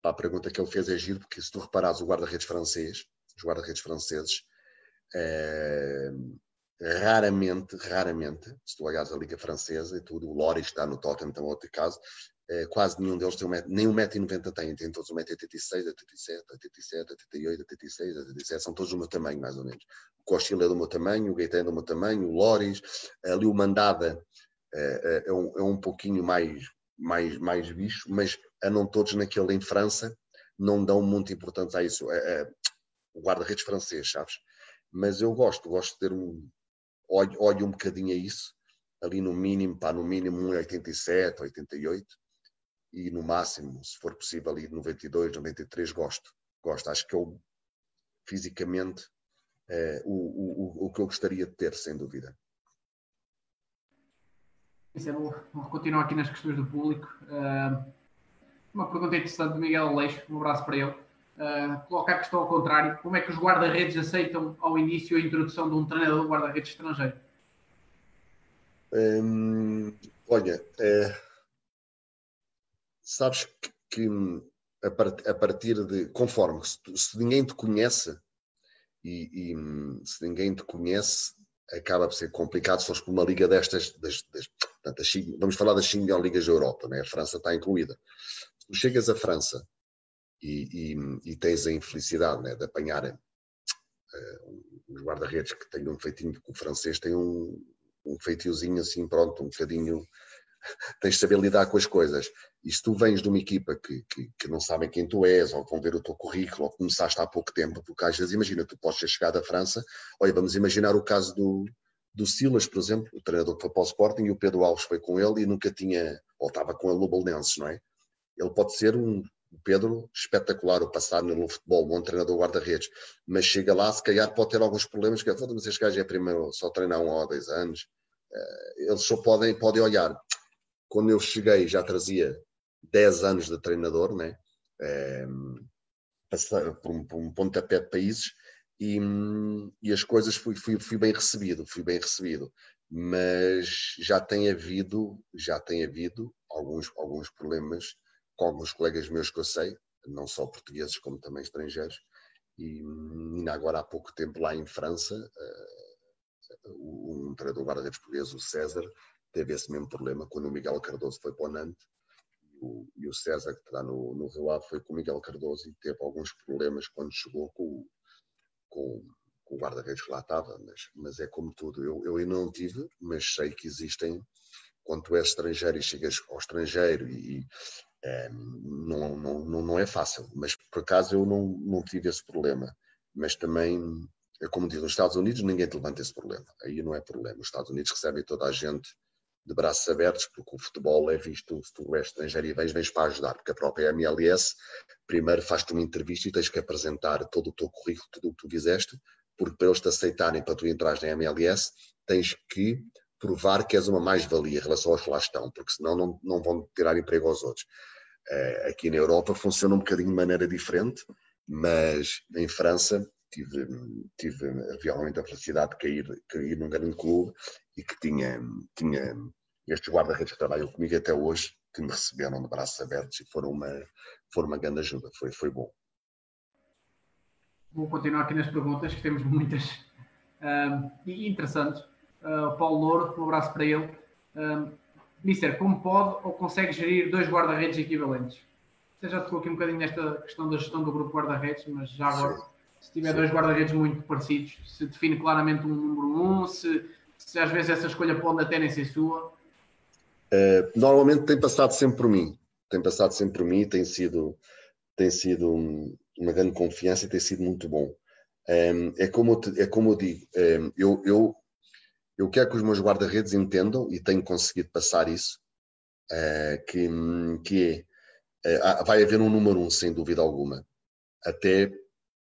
pá, a pergunta que ele fez é giro, porque se tu reparares o guarda-redes francês, os guarda-redes franceses, é, raramente, raramente, se tu olhares a Liga Francesa e tudo, o Loris está no Tottenham, também outro caso, quase nenhum deles tem um metro, nem 1,90m tem, tem todos 1,86m, 87, 87, 88, 86, 87, são todos do meu tamanho, mais ou menos. O Cochil é do meu tamanho, o Gaetan é do meu tamanho, o Loris, ali o Mandada é, é, um, é um pouquinho mais, mais, mais bicho, mas andam todos naquele em França, não dão muito importância a isso. É, o guarda-redes francês, sabes? Mas eu gosto, gosto de ter um, olho, olho um bocadinho a isso, ali no mínimo, pá, no mínimo 1,87, 88, e no máximo, se for possível, ali 92, 93, gosto. Gosto, acho que eu, fisicamente, é, o, o, o que eu gostaria de ter, sem dúvida. É. Vamos continuar aqui nas questões do público. Uh, uma pergunta interessante do Miguel Aleixo, um abraço para ele. Uh, coloca a questão ao contrário: como é que os guarda-redes aceitam ao início a introdução de um treinador guarda-redes estrangeiro? Olha, é, sabes que, que a, part, a, partir de conforme se, se ninguém te conhece e, e, se ninguém te conhece acaba por ser complicado se fores por uma liga destas das, das, vamos falar das 5 ligas da Europa, né? a França está incluída se tu chegas à França e, e, e tens a infelicidade né, de apanhar uh, os guarda-redes que têm um feitinho, que o francês tem um, um feitiozinho assim, pronto, um bocadinho. [laughs] tens de saber lidar com as coisas. E se tu vens de uma equipa que, que, que, não sabem quem tu és, ou vão ver o teu currículo, ou começaste há pouco tempo, porque às vezes, imagina, tu podes ter chegado à França, olha, vamos imaginar o caso do, do Silas, por exemplo, o treinador que foi para o Sporting, e o Pedro Alves foi com ele e nunca tinha, ou estava com ele no Bolonenses, não é? Ele pode ser um, Pedro, espetacular o passado no futebol, bom treinador guarda-redes, mas chega lá, se calhar pode ter alguns problemas, que é, mas este gajo é primeiro, só treinar um ou dois anos, uh, eles só podem, podem olhar. Quando eu cheguei já trazia 10 anos de treinador, né? Um, por, um, por um pontapé de países, e, e, as coisas fui, fui, fui, bem recebido, fui bem recebido, mas já tem havido, já tem havido alguns, alguns problemas com alguns colegas meus que eu sei, não só portugueses como também estrangeiros, e ainda agora há pouco tempo lá em França, uh, um treinador guarda-redes português, o César, teve esse mesmo problema quando o Miguel Cardoso foi para o Nantes, e o César, que está no, no Rio Ave, foi com o Miguel Cardoso e teve alguns problemas quando chegou com, com, com o guarda-redes que lá estava, mas, mas é como tudo, eu, eu ainda não tive, mas sei que existem, quando tu és estrangeiro e chegas ao estrangeiro e, é, não, não, não é fácil, mas por acaso eu não, não tive esse problema. Mas também, é como diz, nos Estados Unidos ninguém te levanta esse problema. Aí não é problema. Os Estados Unidos recebem toda a gente de braços abertos, porque o futebol é visto, se tu és estrangeiro e vens, vens para ajudar, porque a própria MLS primeiro faz-te uma entrevista e tens que apresentar todo o teu currículo, tudo o que tu fizeste, porque para eles te aceitarem para tu entrares na MLS, tens que provar que és uma mais-valia em relação aos que lá estão, porque senão não, não vão tirar emprego aos outros. Uh, aqui na Europa funciona um bocadinho de maneira diferente, mas em França tive, tive realmente a felicidade de cair, cair num grande clube e que tinha, tinha estes guarda-redes que trabalham comigo até hoje, que me receberam de braços abertos e foram uma, foram uma grande ajuda, foi, foi bom. Vou continuar aqui nas perguntas, que temos muitas uh, e interessantes. Uh, Paulo Louro, um abraço para ele. Uh, Mister, como pode ou consegue gerir dois guarda-redes equivalentes? Você já tocou aqui um bocadinho nesta questão da gestão do grupo guarda-redes, mas já agora, Sim. se tiver Sim. dois guarda-redes muito parecidos, se define claramente um número um, se, se às vezes essa escolha pode até nem ser sua? Uh, normalmente tem passado sempre por mim. Tem passado sempre por mim, tem sido, tem sido uma grande confiança e tem sido muito bom. Um, é, como eu te, é como eu digo, um, eu, eu, eu quero que os meus guarda-redes entendam e tenho conseguido passar isso, uh, que, que é, uh, vai haver um número um, sem dúvida alguma. Até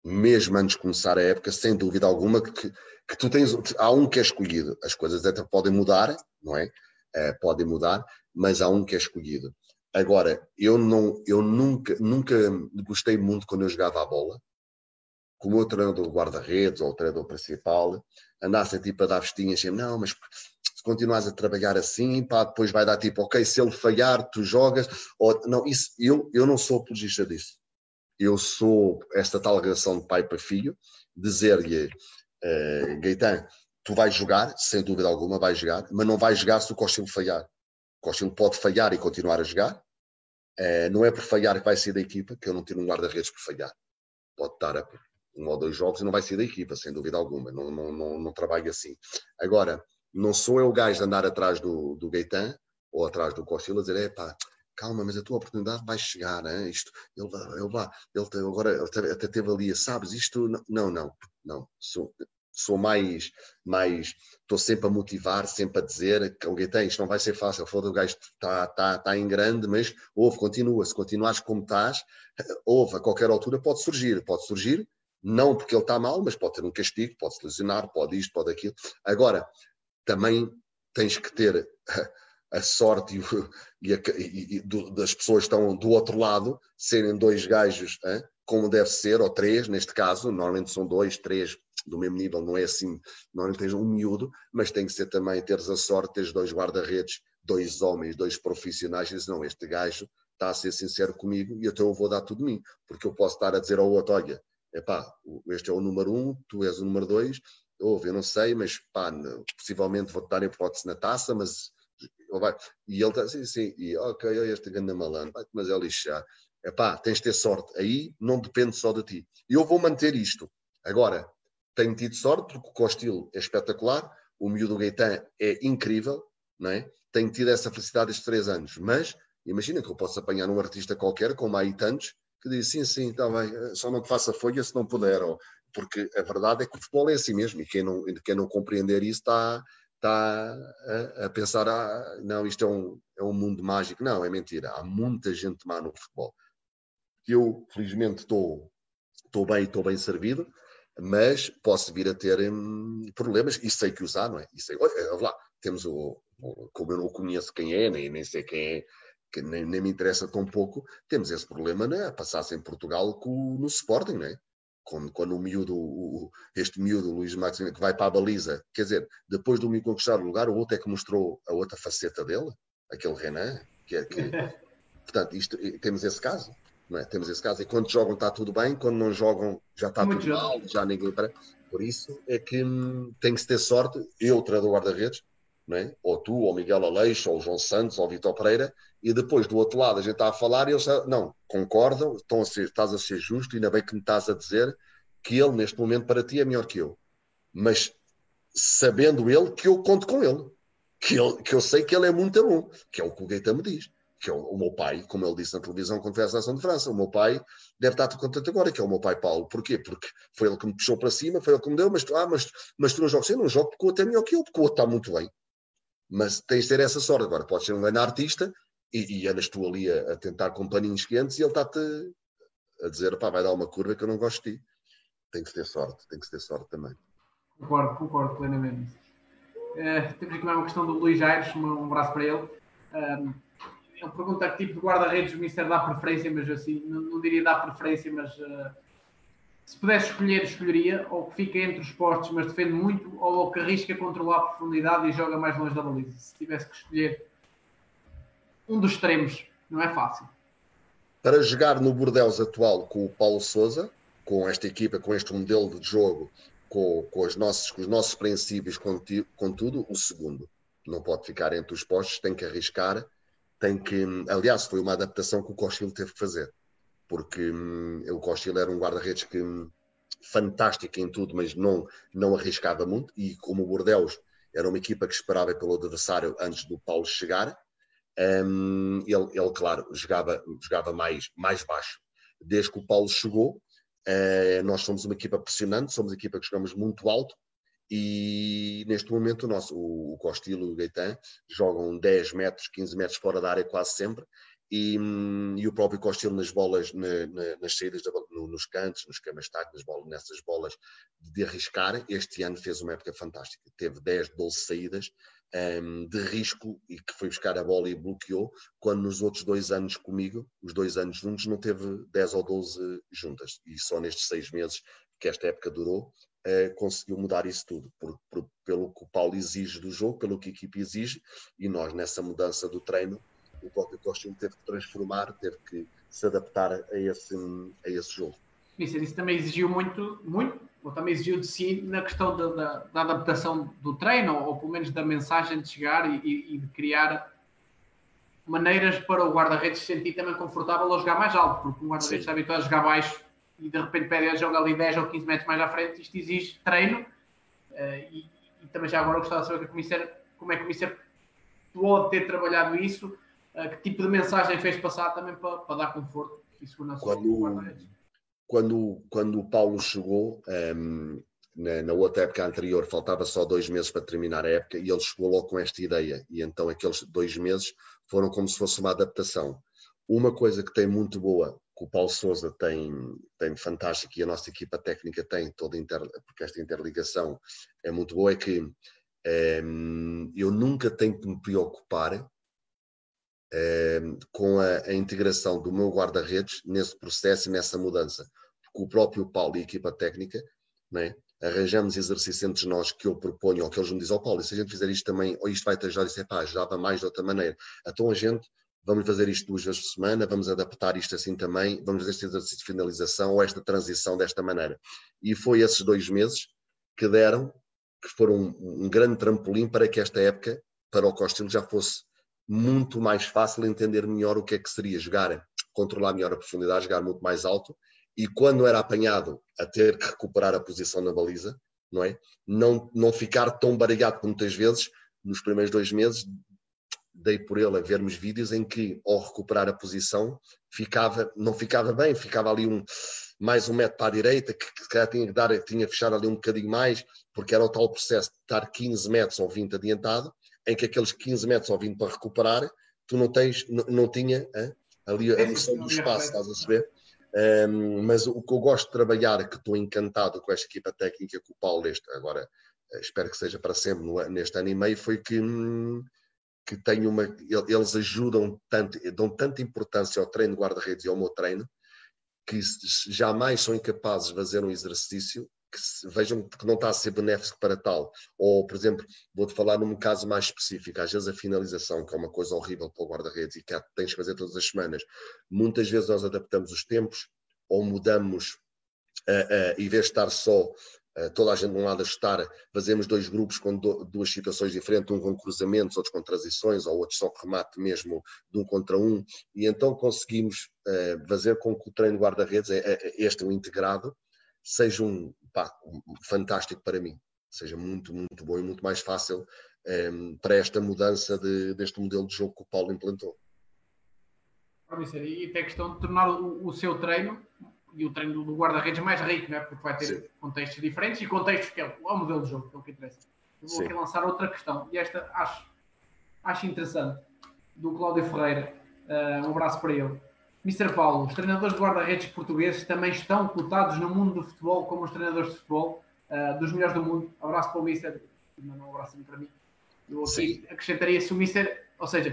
mesmo antes de começar a época, sem dúvida alguma, que, que tu tens, há um que é escolhido. As coisas até podem mudar, não é? Uh, podem mudar, mas há um que é escolhido. Agora, eu, não, eu nunca, nunca gostei muito quando eu jogava a bola, como o treinador do guarda-redes ou o treinador principal, andassem tipo a dar vestinhas, não, mas se continuas a trabalhar assim, pá, depois vai dar tipo, ok, se ele falhar, tu jogas, ou, não, isso, eu, eu não sou apologista disso. Eu sou esta tal relação de pai para filho, dizer-lhe, uh, Gaetan, tu vais jogar, sem dúvida alguma, vais jogar, mas não vais jogar se o Costello falhar. Costello pode falhar e continuar a jogar. Uh, não é por falhar que vai sair da equipa, que eu não tiro um guarda-redes por falhar. Pode estar a um ou dois jogos e não vai sair da equipa, sem dúvida alguma. Não, não, não, não trabalho assim. Agora, não sou eu o gajo de andar atrás do, do Gaetan ou atrás do Costello a dizer, pá, calma, mas a tua oportunidade vai chegar, hein? isto, ele, ele, vai, ele agora ele até teve ali, sabes, isto, não, não, não, sou, sou mais, mais, estou sempre a motivar, sempre a dizer que alguém tem, isto não vai ser fácil, foda o gajo está tá, tá em grande, mas ouve, continua, se continuares como estás, ouve, a qualquer altura pode surgir, pode surgir, não porque ele está mal, mas pode ter um castigo, pode se lesionar, pode isto, pode aquilo. Agora, também tens que ter a, sorte e, e, e das pessoas que estão do outro lado serem dois gajos, hein? Como deve ser, ou três, neste caso, normalmente são dois, três do mesmo nível, não é assim, não tens um miúdo, mas tem que ser também teres a sorte, teres dois guarda-redes, dois homens, dois profissionais, e dizes, não, este gajo está a ser sincero comigo e então eu vou dar tudo de mim, porque eu posso estar a dizer ao outro, olha, epá, este é o número um, tu és o número dois, ouve, eu não sei, mas pá, possivelmente vou-te dar hipótese na taça, mas e ele está assim, sim, e ok, este grande malandro, mas é lixar. Epá, tens de ter sorte. Aí não depende só de ti. E eu vou manter isto. Agora, tenho tido sorte porque o Costil é espetacular, o miúdo Gaetan é incrível, não é? Tenho tido essa felicidade estes três anos, mas imagina que eu posso apanhar um artista qualquer, como há aí tantos, que diz sim, sim, está bem, só não te faça folha se não puder, ou, porque a verdade é que o futebol é assim mesmo, e quem não, quem não compreender isso está, está a, a pensar, ah, não, isto é um, é um mundo mágico. Não, é mentira, há muita gente má no futebol. Eu, felizmente, estou, estou bem, estou bem servido, mas posso vir a ter hum, problemas e sei que usar, não é? E sei, olha, lá, temos o, o, como eu não conheço quem é, nem, nem sei quem é, que nem, nem me interessa tão pouco, temos esse problema né, a passar-se em Portugal com, no Sporting, não é? Quando, quando o miúdo, o, este miúdo, o Luís Max, que vai para a baliza, quer dizer, depois do miúdo conquistar o lugar, o outro é que mostrou a outra faceta dele, aquele Renan, que é que. [laughs] Portanto, isto, temos esse caso. É? Temos esse caso. E quando jogam está tudo bem, quando não jogam já está Muito tudo mal, já ninguém para. Por isso é que hum, tem que se ter sorte. Eu, treinador guarda-redes, é? ou tu, ou Miguel Aleixo, ou João Santos, ou Vitor Pereira, e depois do outro lado a gente está a falar e eles não, concordam, estão a ser, estás a ser justo, ainda bem que me estás a dizer que ele neste momento para ti é melhor que eu. Mas sabendo ele que eu conto com ele, que, ele, que eu sei que ele é muito bom, que é o que o Gueita me diz que é o, o, meu pai, como ele disse na televisão quando foi a seleção de França, o meu pai deve estar contente agora, que é o meu pai Paulo. Porquê? Porque foi ele que me puxou para cima, foi ele que me deu, mas, ah, mas, mas tu não jogas, eu não jogo porque o outro é melhor que eu, porque o outro está muito bem. Mas tens de ter essa sorte. Agora, podes ser um grande artista e, e andas tu ali a, a, tentar com paninhos quentes e ele está-te a dizer, pá, vai dar uma curva que eu não gosto de ti. Tem que ter sorte, tem que ter sorte também. Concordo, concordo plenamente. Uh, temos aqui uma questão do Luís Aires, um, um abraço para ele. Um, ele pergunta que tipo de guarda-redes o Mister dá preferência, mas assim, não, não diria dar preferência, mas uh, se pudesse escolher, escolheria, ou que fica entre os postos, mas defende muito, ou que arrisca controlar a profundidade e joga mais longe da baliza. Se tivesse que escolher um dos extremos, não é fácil. Para jogar no Bordeaux atual com o Paulo Souza, com esta equipa, com este modelo de jogo, com, com, os, nossos, com os nossos princípios, contudo, o segundo. Não pode ficar entre os postos, tem que arriscar, tem que. Aliás, foi uma adaptação que o Cochil teve que fazer porque hum, o Costa era um guarda-redes que hum, fantástico em tudo, mas não, não arriscava muito. E como o Bordeaux era uma equipa que esperava pelo adversário antes do Paulo chegar, um, ele, ele, claro, jogava, jogava mais, mais baixo. Desde que o Paulo chegou, uh, nós somos uma equipa pressionante, somos uma equipa que jogamos muito alto. E neste momento o nosso, o, Costilo e o Gaetan jogam 10 metros, 15 metros fora da área quase sempre, e, e, o próprio Costello nas bolas, na, na, nas saídas, da, no, nos cantos, nos camastacos, nas bolas, nessas bolas de arriscar, este ano fez uma época fantástica. Teve 10, 12 saídas um, de risco e que foi buscar a bola e bloqueou, quando nos outros dois anos comigo, os dois anos juntos, não teve 10 ou 12 juntas. E só nestes seis meses que esta época durou, uh, conseguiu mudar isso tudo, por, por, pelo que o Paulo exige do jogo, pelo que a equipe exige, e nós nessa mudança do treino o próprio Costume teve que transformar, teve que se adaptar a esse, a esse jogo. Isso, isso também exigiu muito, muito, ou também exigiu de si na questão da, da, da adaptação do treino, ou, ou, pelo menos da mensagem de chegar e, e de criar maneiras para o guarda-redes se sentir também confortável a jogar mais alto, porque o guarda-redes está habituado a jogar baixo e de repente pede a jogar ali 10 ou 15 metros mais à frente, isto exige treino. Uh, e, e, também já agora gostava de saber como, é, como é que o Mister pode ter trabalhado isso uh, que tipo de mensagem fez passar também para, para dar conforto e segurança quando, quando, quando o Paulo chegou, um, ehm, na, na, outra época anterior, faltava só dois meses para terminar a época e ele chegou logo com esta ideia. E então aqueles dois meses foram como se fosse uma adaptação. Uma coisa que tem muito boa, que o Paulo Souza tem, tem fantástico e a nossa equipa técnica tem, toda inter, porque esta interligação é muito boa, é que ehm, eu nunca tenho que me preocupar Ehm, com a, a, integração do meu guarda-redes nesse processo e nessa mudança. Porque o próprio Paulo e a equipa técnica né, arranjamos exercícios entre nós que eu proponho, ou que eles me dizem, oh Paulo, se a gente fizer isto também, ou isto vai te ajudar, isso é pá, ajudava mais de outra maneira. Então a gente, vamos fazer isto duas vezes por semana, vamos adaptar isto assim também, vamos fazer este exercício de finalização ou esta transição desta maneira. E foi esses dois meses que deram, que foram um, um grande trampolim para que esta época, para o Costello, já fosse muito mais fácil entender melhor o que é que seria jogar, controlar melhor a profundidade, jogar muito mais alto e quando era apanhado a ter que recuperar a posição na baliza, não é? Não, não ficar tão baralhado como muitas vezes nos primeiros dois meses dei por ele a vermos vídeos em que ao recuperar a posição ficava, não ficava bem, ficava ali um mais um metro para a direita, que, que tinha que dar, tinha que fechar ali um bocadinho mais, porque era o tal processo de estar 15 metros ou 20 adiantado, em que aqueles 15 metros ao vindo para recuperar, tu não tens, não, não tinha hein, ali a noção do espaço, estás a saber? Um, mas o que eu gosto de trabalhar, que estou encantado com esta equipa técnica que o Paulo este, agora eh, espero que seja para sempre no, neste ano e meio, foi que, hum, que tenho uma, eles ajudam tanto, dão tanta importância ao treino de guarda-redes e ao meu treino, que jamais são incapazes de fazer um exercício que vejam que não está a ser benéfico para tal. Ou, por exemplo, vou-te falar num caso mais específico, às vezes a finalização, que é uma coisa horrível para o guarda-redes e que tens que fazer todas as semanas. Muitas vezes nós adaptamos os tempos ou mudamos, uh, uh, em vez de estar só toda a gente de um lado a estar, fazemos dois grupos com do, duas situações diferentes, um com cruzamentos, outros com transições, ou outros só remate mesmo de um contra um, e então conseguimos uh, fazer com que o treino guarda-redes, é, é, este um integrado, seja um, pá, fantástico para mim, seja muito, muito bom e muito mais fácil um, ehm, para esta mudança de, deste modelo de jogo que o Paulo implantou. E tem a questão de tornar o, o seu treino e o treino do guarda-redes mais rico, né? porque vai ter Sim. contextos diferentes e contextos que é o, é o modelo de jogo, que é o que interessa. Eu vou Sim. aqui lançar outra questão, e esta acho acho interessante, do Cláudio Ferreira. Uh, um abraço para ele. Mr. Paulo, os treinadores de guarda-redes portugueses também estão cotados no mundo do futebol como os treinadores de futebol, uh, dos melhores do mundo. Abraço para o Mr. Não, um abraço para mim. Eu aqui acrescentaria se o Mr. Ou seja,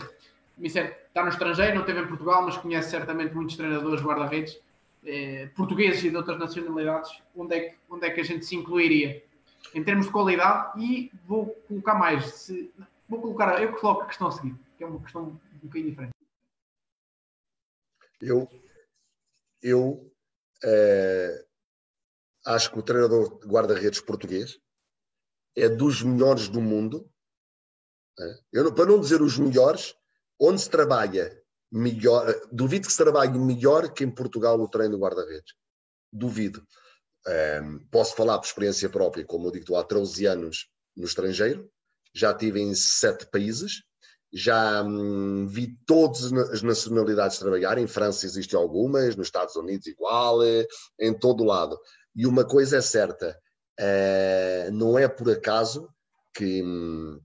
o Mr. está no estrangeiro, não esteve em Portugal, mas conhece certamente muitos treinadores guarda-redes eh, portugueses e de outras nacionalidades. Onde é, que, onde é que a gente se incluiria? Em termos de qualidade, e vou colocar mais. Se, vou colocar, eu coloco a questão a seguir, que é uma questão um bocadinho diferente. Eu, eu é, acho que o treinador de guarda-redes português é dos melhores do mundo. É? Eu, para não dizer os melhores, onde se trabalha melhor, duvido que se trabalhe melhor que em Portugal o treino de guarda-redes. Duvido. Um, posso falar por experiência própria, como eu digo, há 13 anos no estrangeiro, já estive em sete países, já hum, vi todas as nacionalidades trabalhar. Em França existem algumas, nos Estados Unidos igual, em todo lado. E uma coisa é certa: uh, não é por acaso que, hum,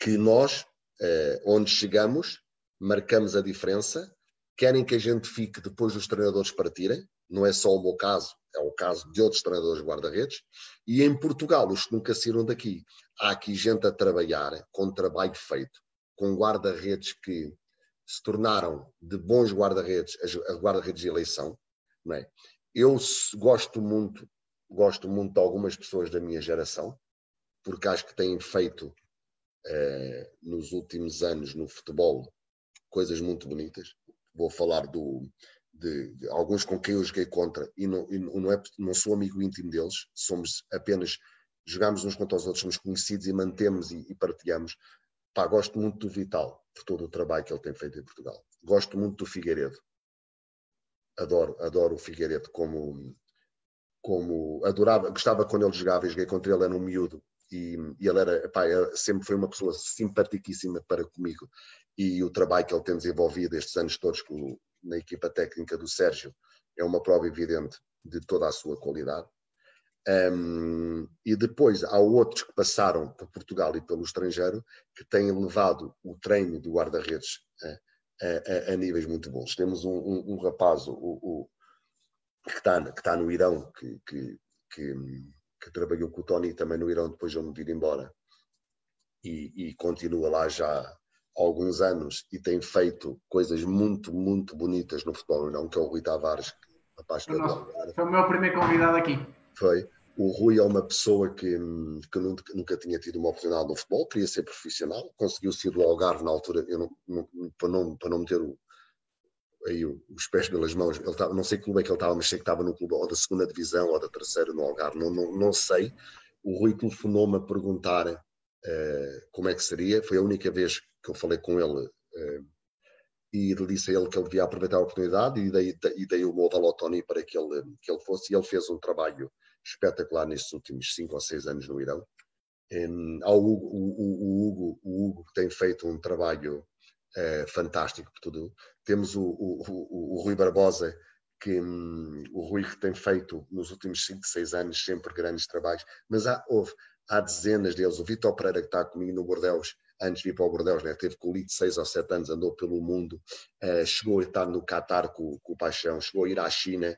que nós, uh, onde chegamos, marcamos a diferença. Querem que a gente fique depois dos treinadores partirem. Não é só o meu caso, é o caso de outros treinadores guarda-redes. E em Portugal, os que nunca saíram daqui, há aqui gente a trabalhar com trabalho feito com guarda-redes que se tornaram de bons guarda-redes, as guarda-redes de eleição. Não é? Eu gosto muito, gosto muito de algumas pessoas da minha geração, porque acho que têm feito eh, nos últimos anos no futebol coisas muito bonitas. Vou falar do, de, de, alguns com quem eu joguei contra e não, e não, é, não sou amigo íntimo deles, somos apenas jogamos uns contra os outros, somos conhecidos e mantemos e, e partilhamos. Pá, gosto muito do Vital, por todo o trabalho que ele tem feito em Portugal. Gosto muito do Figueiredo. Adoro, adoro o Figueiredo como, como adorava, gostava quando ele jogava e joguei contra ele, era um miúdo e, e ele era, pá, sempre foi uma pessoa simpaticíssima para comigo e o trabalho que ele tem desenvolvido estes anos todos com, na equipa técnica do Sérgio é uma prova evidente de toda a sua qualidade. Um, e depois há outros que passaram por Portugal e pelo estrangeiro que têm levado o treino do guarda-redes a, a, a, níveis muito bons. Temos um, um, um rapaz o, o, que, está, está no Irão, que, que, que, que, trabalhou com o Tony também no Irão depois de eu me vir embora e, e continua lá já há alguns anos e tem feito coisas muito, muito bonitas no futebol Irão, que é o Rui Tavares. Rapaz, foi, nosso, foi o meu primeiro convidado aqui. Foi. O Rui é uma pessoa que, que nunca, nunca, tinha tido uma oportunidade no futebol, queria ser profissional, conseguiu ser do Algarve na altura, eu não, não, para, não, para não meter o, aí os pés pelas mãos, ele estava, não sei que clube é que ele estava, mas sei que estava no clube ou da segunda divisão ou da terceira no Algarve, não, não, não sei. O Rui telefonou-me a perguntar uh, como é que seria, foi a única vez que eu falei com ele uh, e disse a ele que ele devia aproveitar a oportunidade e dei, e dei o meu ao Tony para que ele, que ele fosse e ele fez um trabalho espetacular nestes últimos cinco ou seis anos no Irão. Um, ao Hugo, o, o, Hugo, o Hugo tem feito um trabalho uh, fantástico por tudo. Temos o, o, o Rui Barbosa, que um, o Rui que tem feito nos últimos cinco, seis anos sempre grandes trabalhos, mas há, houve, há dezenas deles. O Vitor Pereira, que está comigo no Bordeus, antes de ir para o Bordeus, né? teve com o Lito seis ou sete anos, andou pelo mundo, uh, chegou a estar no Qatar com, com o Paixão, chegou a ir à China.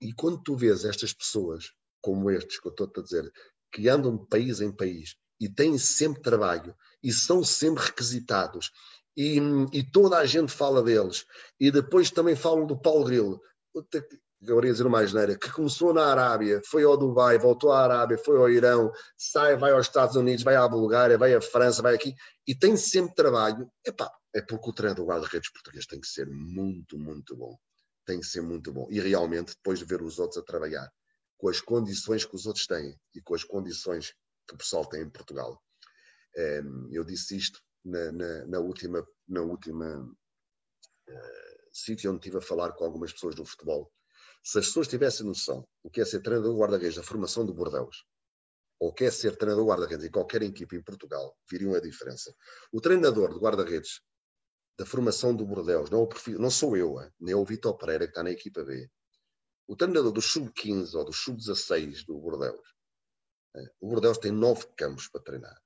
E quando tu vês estas pessoas como estes que eu estou a dizer, que andam de país em país e têm sempre trabalho e são sempre requisitados e, e toda a gente fala deles e depois também falam do Paulo Grilo eu ia dizer uma geneira, que começou na Arábia, foi ao Dubai, voltou à Arábia, foi ao Irão, sai, vai aos Estados Unidos, vai à Bulgária, vai à França, vai aqui, e tem sempre trabalho. Epá, é porque o treinador guarda-redes português tem que ser muito, muito bom. Tem que ser muito bom. E realmente, depois de ver os outros a trabalhar, com as condições que os outros têm e com as condições que o pessoal tem em Portugal. Ehm, eu disse isto na, na, na última, na última uh, sítio onde estive a falar com algumas pessoas do futebol. Se as pessoas tivessem noção do que é ser treinador guarda-redes da formação do Bordeus, ou o que é ser treinador guarda-redes em qualquer equipe em Portugal, viriam a diferença. O treinador de guarda-redes da formação do Bordeus, não, não sou eu, nem é o Vitor Pereira que está na equipa B, o treinador do sub-15 ou do sub-16 do Bordeus, eh, o Bordeus tem nove campos para treinar.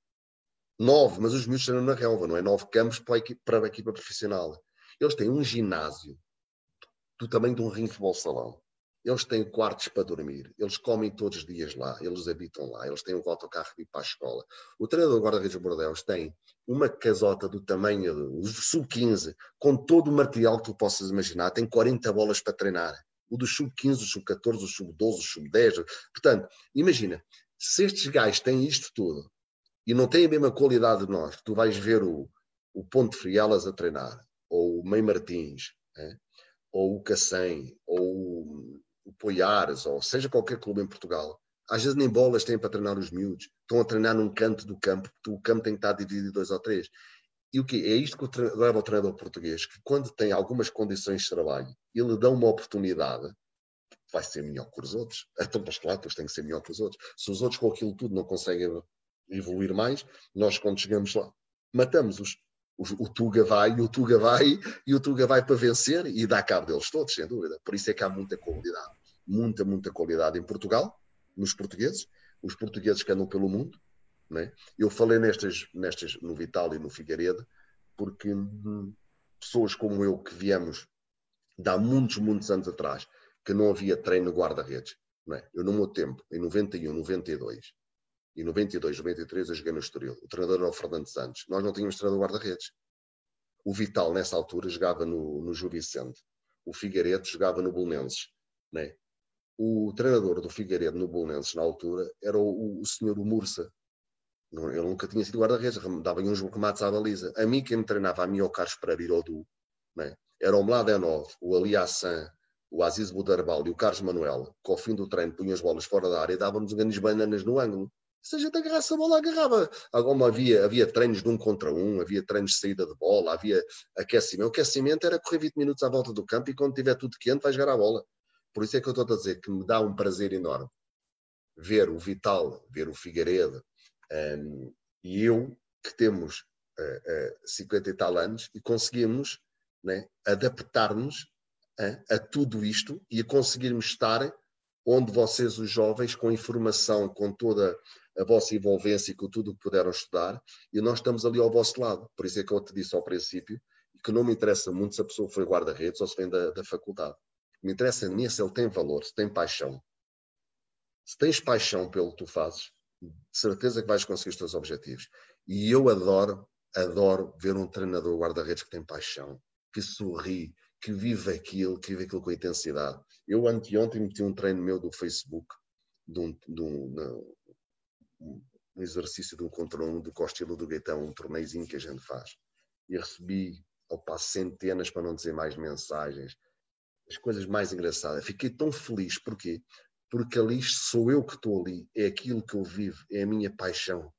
Nove, mas os miúdos treinam na relva, não é? Nove campos para a equipa, para a equipa profissional. Eles têm um ginásio do tamanho de um ringue de futebol salão. Eles têm quartos para dormir, eles comem todos os dias lá, eles habitam lá, eles têm um autocarro para ir para a escola. O treinador guarda-redes Bordeus tem uma casota do tamanho do sub-15, com todo o material que tu possas imaginar, tem 40 bolas para treinar. O do sub-15, o sub-14, o sub-12, o sub-10. Portanto, imagina, se estes gajos têm isto tudo e não têm a mesma qualidade de nós, tu vais ver o, o Ponte Frielas a treinar, ou o Mei Martins, é? ou o Cacém, ou o Poiares, ou seja qualquer clube em Portugal, às vezes nem bolas têm para treinar os miúdos, estão a treinar num canto do campo, o campo tem que estar dividido em dois ou três. E o que É isto que leva o treinador português, que quando tem algumas condições de trabalho, ele dá uma oportunidade, vai ser melhor que os outros. Então, mas claro, depois tem que ser melhor que os outros. Se os outros com aquilo tudo não conseguem evoluir mais, nós quando chegamos lá, matamos-os. O, o, Tuga vai, e o Tuga vai, e o Tuga vai para vencer e dá cabo deles todos, sem dúvida. Por isso é que há muita qualidade. Muita, muita qualidade em Portugal, nos portugueses, os portugueses que andam pelo mundo. Né? Eu falei nestas, nestas no Vital e no Figueiredo, porque hum, pessoas como eu que viemos de há muitos, muitos anos atrás, que não havia treino guarda-redes. É? Eu, no meu tempo, em 91, 92, e 92, 93, eu joguei no Estoril. O treinador era o Fernando Santos. Nós não tínhamos treinador guarda-redes. O Vital, nessa altura, jogava no, no Vicente. O Figueiredo jogava no Bolonenses. Né? O treinador do Figueiredo no Bolonenses, na altura, era o, o senhor Mursa. Ele nunca tinha sido guarda-redes, dava uns remates à baliza. A mim, quem me treinava, a mim, o Carlos Pereira ou Du, né? era o Mladenov, o Ali Hassan, o Aziz Budarbal e o Carlos Manuel, que ao fim do treino punham as bolas fora da área e davam-nos grandes bananas no ângulo se a gente agarrasse a bola, agarrava. Havia, havia treinos de um contra um, havia treinos de saída de bola, havia aquecimento. O aquecimento era correr 20 minutos à volta do campo e quando tiver tudo quente vai jogar a bola. Por isso é que eu estou a dizer que me dá um prazer enorme ver o Vital, ver o Figueiredo um, e eu, que temos uh, uh, 50 e tal anos e conseguimos né, adaptar-nos a, a tudo isto e a conseguirmos estar onde vocês, os jovens, com informação, com toda a vossa envolvência e com tudo o que puderam estudar, e nós estamos ali ao vosso lado. Por isso é que eu te disse ao princípio que não me interessa muito se a pessoa foi guarda-redes ou se vem da, da faculdade. Me interessa mim é se ele tem valor, se tem paixão. Se tens paixão pelo que tu fazes, de certeza que vais conseguir os teus objetivos. E eu adoro, adoro ver um treinador guarda-redes que tem paixão, que sorri, que vive aquilo, que vive aquilo com intensidade. Eu anteontem meti um treino meu do Facebook, de um, de um, um exercício de um contra um do Costilo do Gaitão, um torneizinho que a gente faz. E recebi, opa, centenas, para não dizer mais mensagens, as coisas mais engraçadas. Fiquei tão feliz, porquê? Porque ali sou eu que estou ali, é aquilo que eu vivo, é a minha paixão.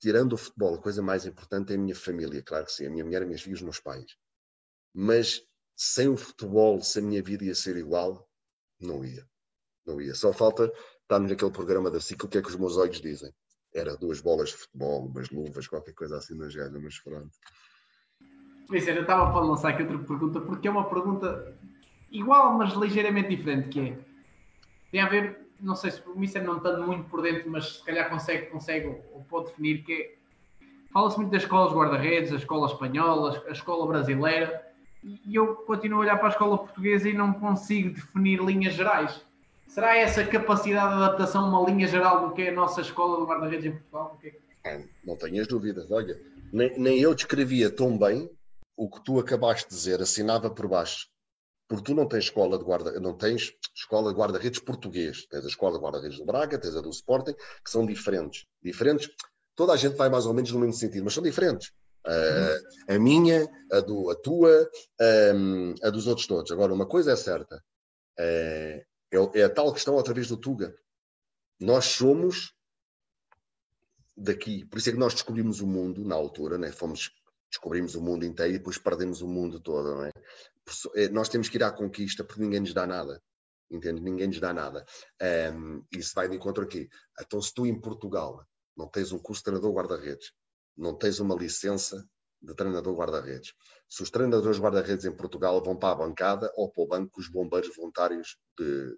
Tirando o futebol, a coisa mais importante é a minha família, claro que sim, a minha mulher, minhas filhos, os meus pais. Mas sem o futebol, se a minha vida ia ser igual, não ia. Não ia. Só falta estarmos naquele programa da ciclo, o que é que os meus olhos dizem? Era duas bolas de futebol, umas luvas, qualquer coisa assim na gelha, mas pronto. Vicente, eu estava para lançar aqui outra pergunta, porque é uma pergunta igual, mas ligeiramente diferente, que é, tem a ver, não sei se o Mister não está muito por dentro, mas se calhar consegue, consegue ou pode definir, que é, fala-se muito das escolas guarda-redes, a escola espanhola, a escola brasileira, e eu continuo a olhar para a escola portuguesa e não consigo definir linhas gerais. Será essa capacidade de adaptação uma linha geral do que é a nossa escola de guarda-redes em Portugal? É, não tenhas dúvidas. Olha, nem, nem eu descrevia tão bem o que tu acabaste de dizer, assinava por baixo. Porque tu não tens escola de guarda, não tens escola de guarda-redes português. Tens a escola de guarda-redes do Braga, tens a do Sporting, que são diferentes. Diferentes, toda a gente vai mais ou menos no mesmo sentido, mas são diferentes. Uh, a minha, a, do, a tua, um, a dos outros todos. Agora, uma coisa é certa: uh, é, é a tal questão outra vez do Tuga. Nós somos daqui, por isso é que nós descobrimos o mundo na altura, né? fomos descobrimos o mundo inteiro e depois perdemos o mundo todo. Não é? é? Nós temos que ir à conquista porque ninguém nos dá nada. Entende? Ninguém nos dá nada. Um, isso vai de encontro aqui. Então, se tu em Portugal não tens um curso de treinador guarda-redes, não tens uma licença de treinador guarda-redes. Se os treinadores guarda-redes em Portugal vão para a bancada ou para o banco os bombeiros voluntários de,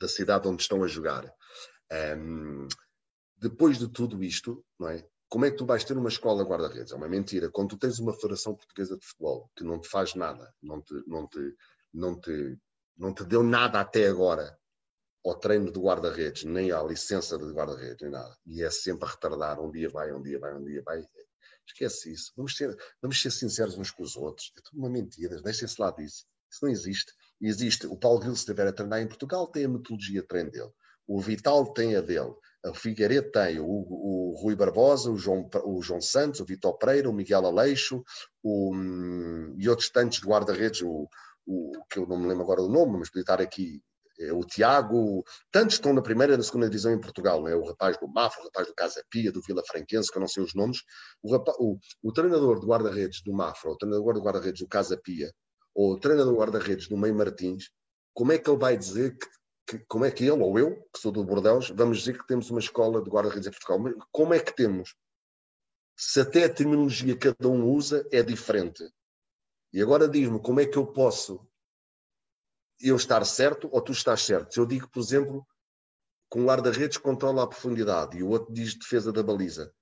da cidade onde estão a jogar. Um, depois de tudo isto, não é? como é que tu vais ter uma escola guarda-redes? É uma mentira. Quando tu tens uma Federação Portuguesa de Futebol que não te faz nada, não te, não te, não te, não te deu nada até agora ao treino de guarda-redes, nem à licença de guarda-redes, nem nada, e é sempre a retardar, um dia vai, um dia vai, um dia vai, esquece isso. Vamos ser, vamos ser sinceros uns com os outros. É tudo uma mentira, deixem-se lá disso. Isso não existe. Existe. O Paulo Gil, se estiver a treinar em Portugal, tem a metodologia de treino dele. O Vital tem a dele. O Figueiredo tem, o, o Rui Barbosa, o João, o João Santos, o Vitor Pereira, o Miguel Aleixo o, um, e outros tantos de guarda-redes, o, o, que eu não me lembro agora do nome, mas podia estar aqui o Tiago, tantos estão na primeira e na segunda divisão em Portugal, né? o rapaz do Mafra, o rapaz do Casa Pia, do Vila Franquense, que eu não sei os nomes, o, rapaz, o, o treinador de guarda-redes do Mafra, o treinador de guarda-redes do Casa Pia, ou o treinador de guarda-redes do Meio Martins, como é que ele vai dizer que, que, como é que ele ou eu, que sou do Bordeus, vamos dizer que temos uma escola de guarda-redes em Portugal? Como é que temos? Se até a terminologia que cada um usa é diferente. E agora diz-me como é que eu posso eu estar certo ou tu estás certo. Se eu digo, por exemplo, que um guarda-redes controla a profundidade e o outro diz defesa da baliza,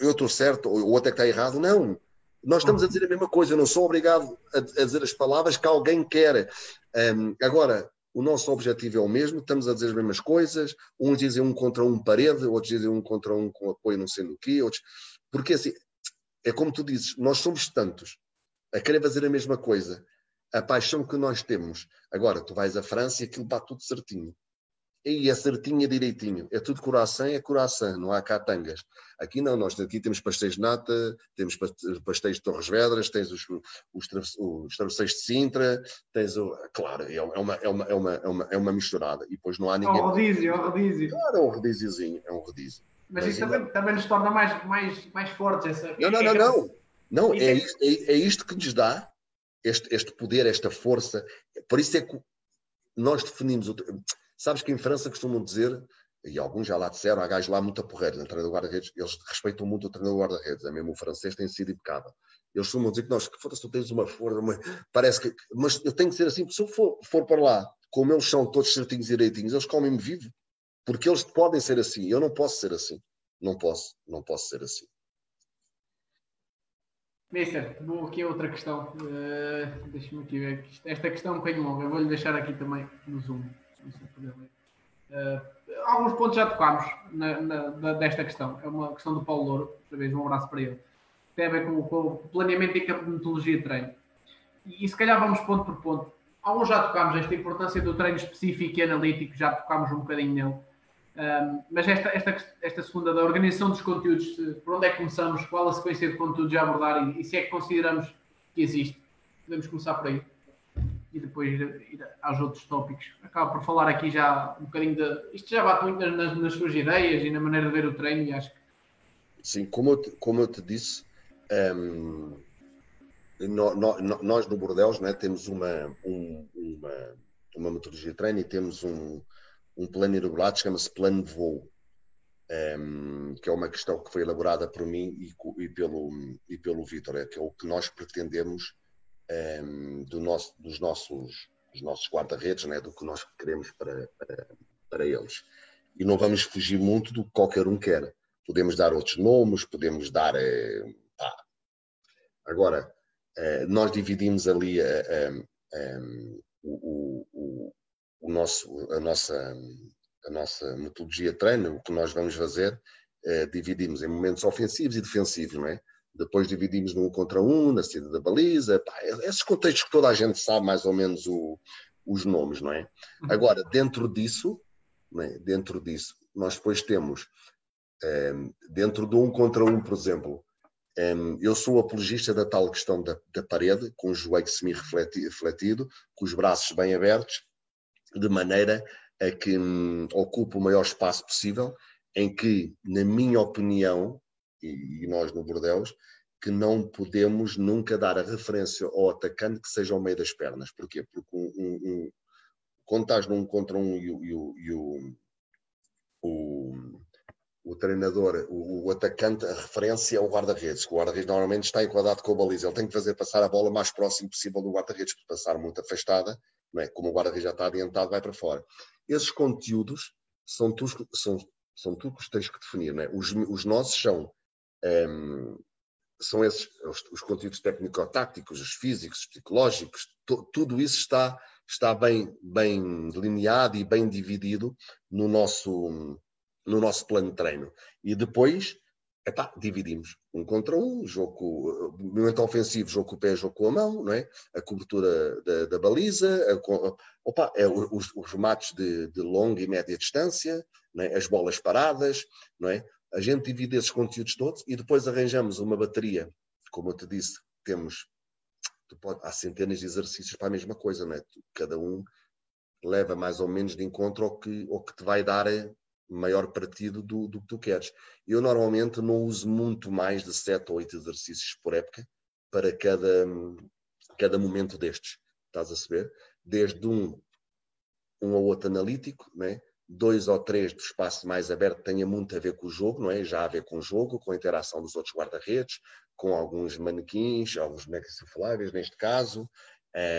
eu, estou certo ou o outro é que está errado? Não. Nós estamos a dizer a mesma coisa, eu não sou obrigado a, a dizer as palavras que alguém quer. Um, agora, o nosso objetivo é o mesmo, estamos a dizer as mesmas coisas, uns dizem um contra um parede, outros dizem um contra um com apoio não sei no quê, outros... porque assim, é como tu dizes, nós somos tantos a querer fazer a mesma coisa, a paixão que nós temos. Agora, tu vais à França e aquilo bate tudo certinho. E é certinho, é direitinho. É tudo coração, é coração, não há catangas. Aqui não, nós aqui temos pastéis de nata, temos pastéis de Torres Vedras, tens os, os, os travesseiros de Sintra, tens o. Claro, é uma, é uma, é uma, é uma, é uma misturada. E depois não há ninguém. É um rodízio, é um rodízio. Claro, é um rodíziozinho, é um rodízio. Mas, Mas isso ainda... também, também nos torna mais, mais, mais fortes. Essa... Não, não, não, não. Não, é, é, isto, é, é isto que nos dá este, este poder, esta força. Por isso é que nós definimos. O, sabes que em França costumam dizer, e alguns já lá disseram, há gajos lá muito porreiros no treinador guarda-redes, eles respeitam muito o treinador guarda-redes, é mesmo o francês tem sido impecável. Eles costumam dizer que nós, que foda-se, tu tens uma força, uma, parece que. Mas eu tenho que ser assim, se eu for, for para lá, como eles são todos certinhos e direitinhos, eles comem-me vivo. Porque eles podem ser assim, eu não posso ser assim. Não posso, não posso ser assim. Mister, vou aqui a outra questão. Uh, Deixa-me aqui ver. Esta questão é um bocadinho longa. Eu vou-lhe deixar aqui também no Zoom. Uh, alguns pontos já tocámos na, na, desta questão. É uma questão do Paulo Louro. Outra vez, um abraço para ele. Tem a ver com, com o planeamento e metodologia de treino. E, e se calhar vamos ponto por ponto. Alguns já tocámos esta importância do treino específico e analítico, já tocámos um bocadinho nele. Um, mas esta, esta, esta segunda da organização dos conteúdos, por onde é que começamos? Qual a sequência de conteúdos a abordar e, e se é que consideramos que existe? Podemos começar por aí e depois ir, ir aos outros tópicos. Acabo por falar aqui já um bocadinho de. Isto já bate muito nas, nas suas ideias e na maneira de ver o treino e acho que. Sim, como eu te, como eu te disse, um, no, no, nós no Bordeus né, temos uma, um, uma, uma metodologia de treino e temos um, um plano irregulado, chama-se plano de voo, um, ehm, que é uma questão que foi elaborada por mim e, e pelo, e pelo Vítor, é que é o que nós pretendemos um, ehm, do nosso, dos nossos, dos nossos guarda-redes, né, do que nós queremos para, para, para eles. E não vamos fugir muito do que qualquer um quer. Podemos dar outros nomes, podemos dar. Eh, Agora, eh, nós dividimos ali eh, o, o, o nosso, a, nossa, a nossa metodologia de treino, o que nós vamos fazer, é, dividimos em momentos ofensivos e defensivos, não é? Depois dividimos num contra um, na saída da baliza, pá, esses contextos que toda a gente sabe mais ou menos o, os nomes, não é? Uhum. Agora, dentro disso, é? dentro disso, nós depois temos, é, dentro de um contra um, por exemplo, é, eu sou apologista da tal questão da, da parede, com o joelho semi-refletido, com os braços bem abertos, de maneira a que hum, ocupe o maior espaço possível, em que, na minha opinião, e, e nós no Bordeus, que não podemos nunca dar a referência ao atacante que seja ao meio das pernas. Porquê? Porque um, um, um, quando estás num contra um e, e, e o, o, o, treinador, o, o, atacante, a referência é o guarda-redes. O guarda-redes normalmente está enquadrado com a baliza. Ele tem que fazer passar a bola o mais próximo possível do guarda-redes, porque passar muito afastada é? como o guarda-redes já está adiantado, vai para fora. Esses conteúdos são tu, são, são tu que tens que definir. É? Os, os nossos são Um, são esses os, os conteúdos técnico-táticos, os físicos, os psicológicos, to, tudo isso está, está bem, bem delineado e bem dividido no nosso, no nosso plano de treino. E depois, epá, dividimos um contra um, jogo com, movimento ofensivo, jogo com o pé, jogo com a mão, não é? a cobertura da, da baliza, a, opa, é, os, os remates de, de longa e média distância, é? as bolas paradas, não é? A gente divide esses conteúdos todos e depois arranjamos uma bateria. Como eu te disse, temos pode, há centenas de exercícios para a mesma coisa, não é? Cada um leva mais ou menos de encontro ao que, ao que te vai dar maior partido do, do que tu queres. Eu normalmente não uso muito mais de 7 ou 8 exercícios por época para cada, cada momento destes. Estás a saber? Desde um, um ou outro analítico, né? dois ou três do espaço mais aberto tenha muito a ver com o jogo, não é? Já a ver com o jogo, com a interação dos outros guarda-redes, com alguns manequins, alguns bonecos neste caso,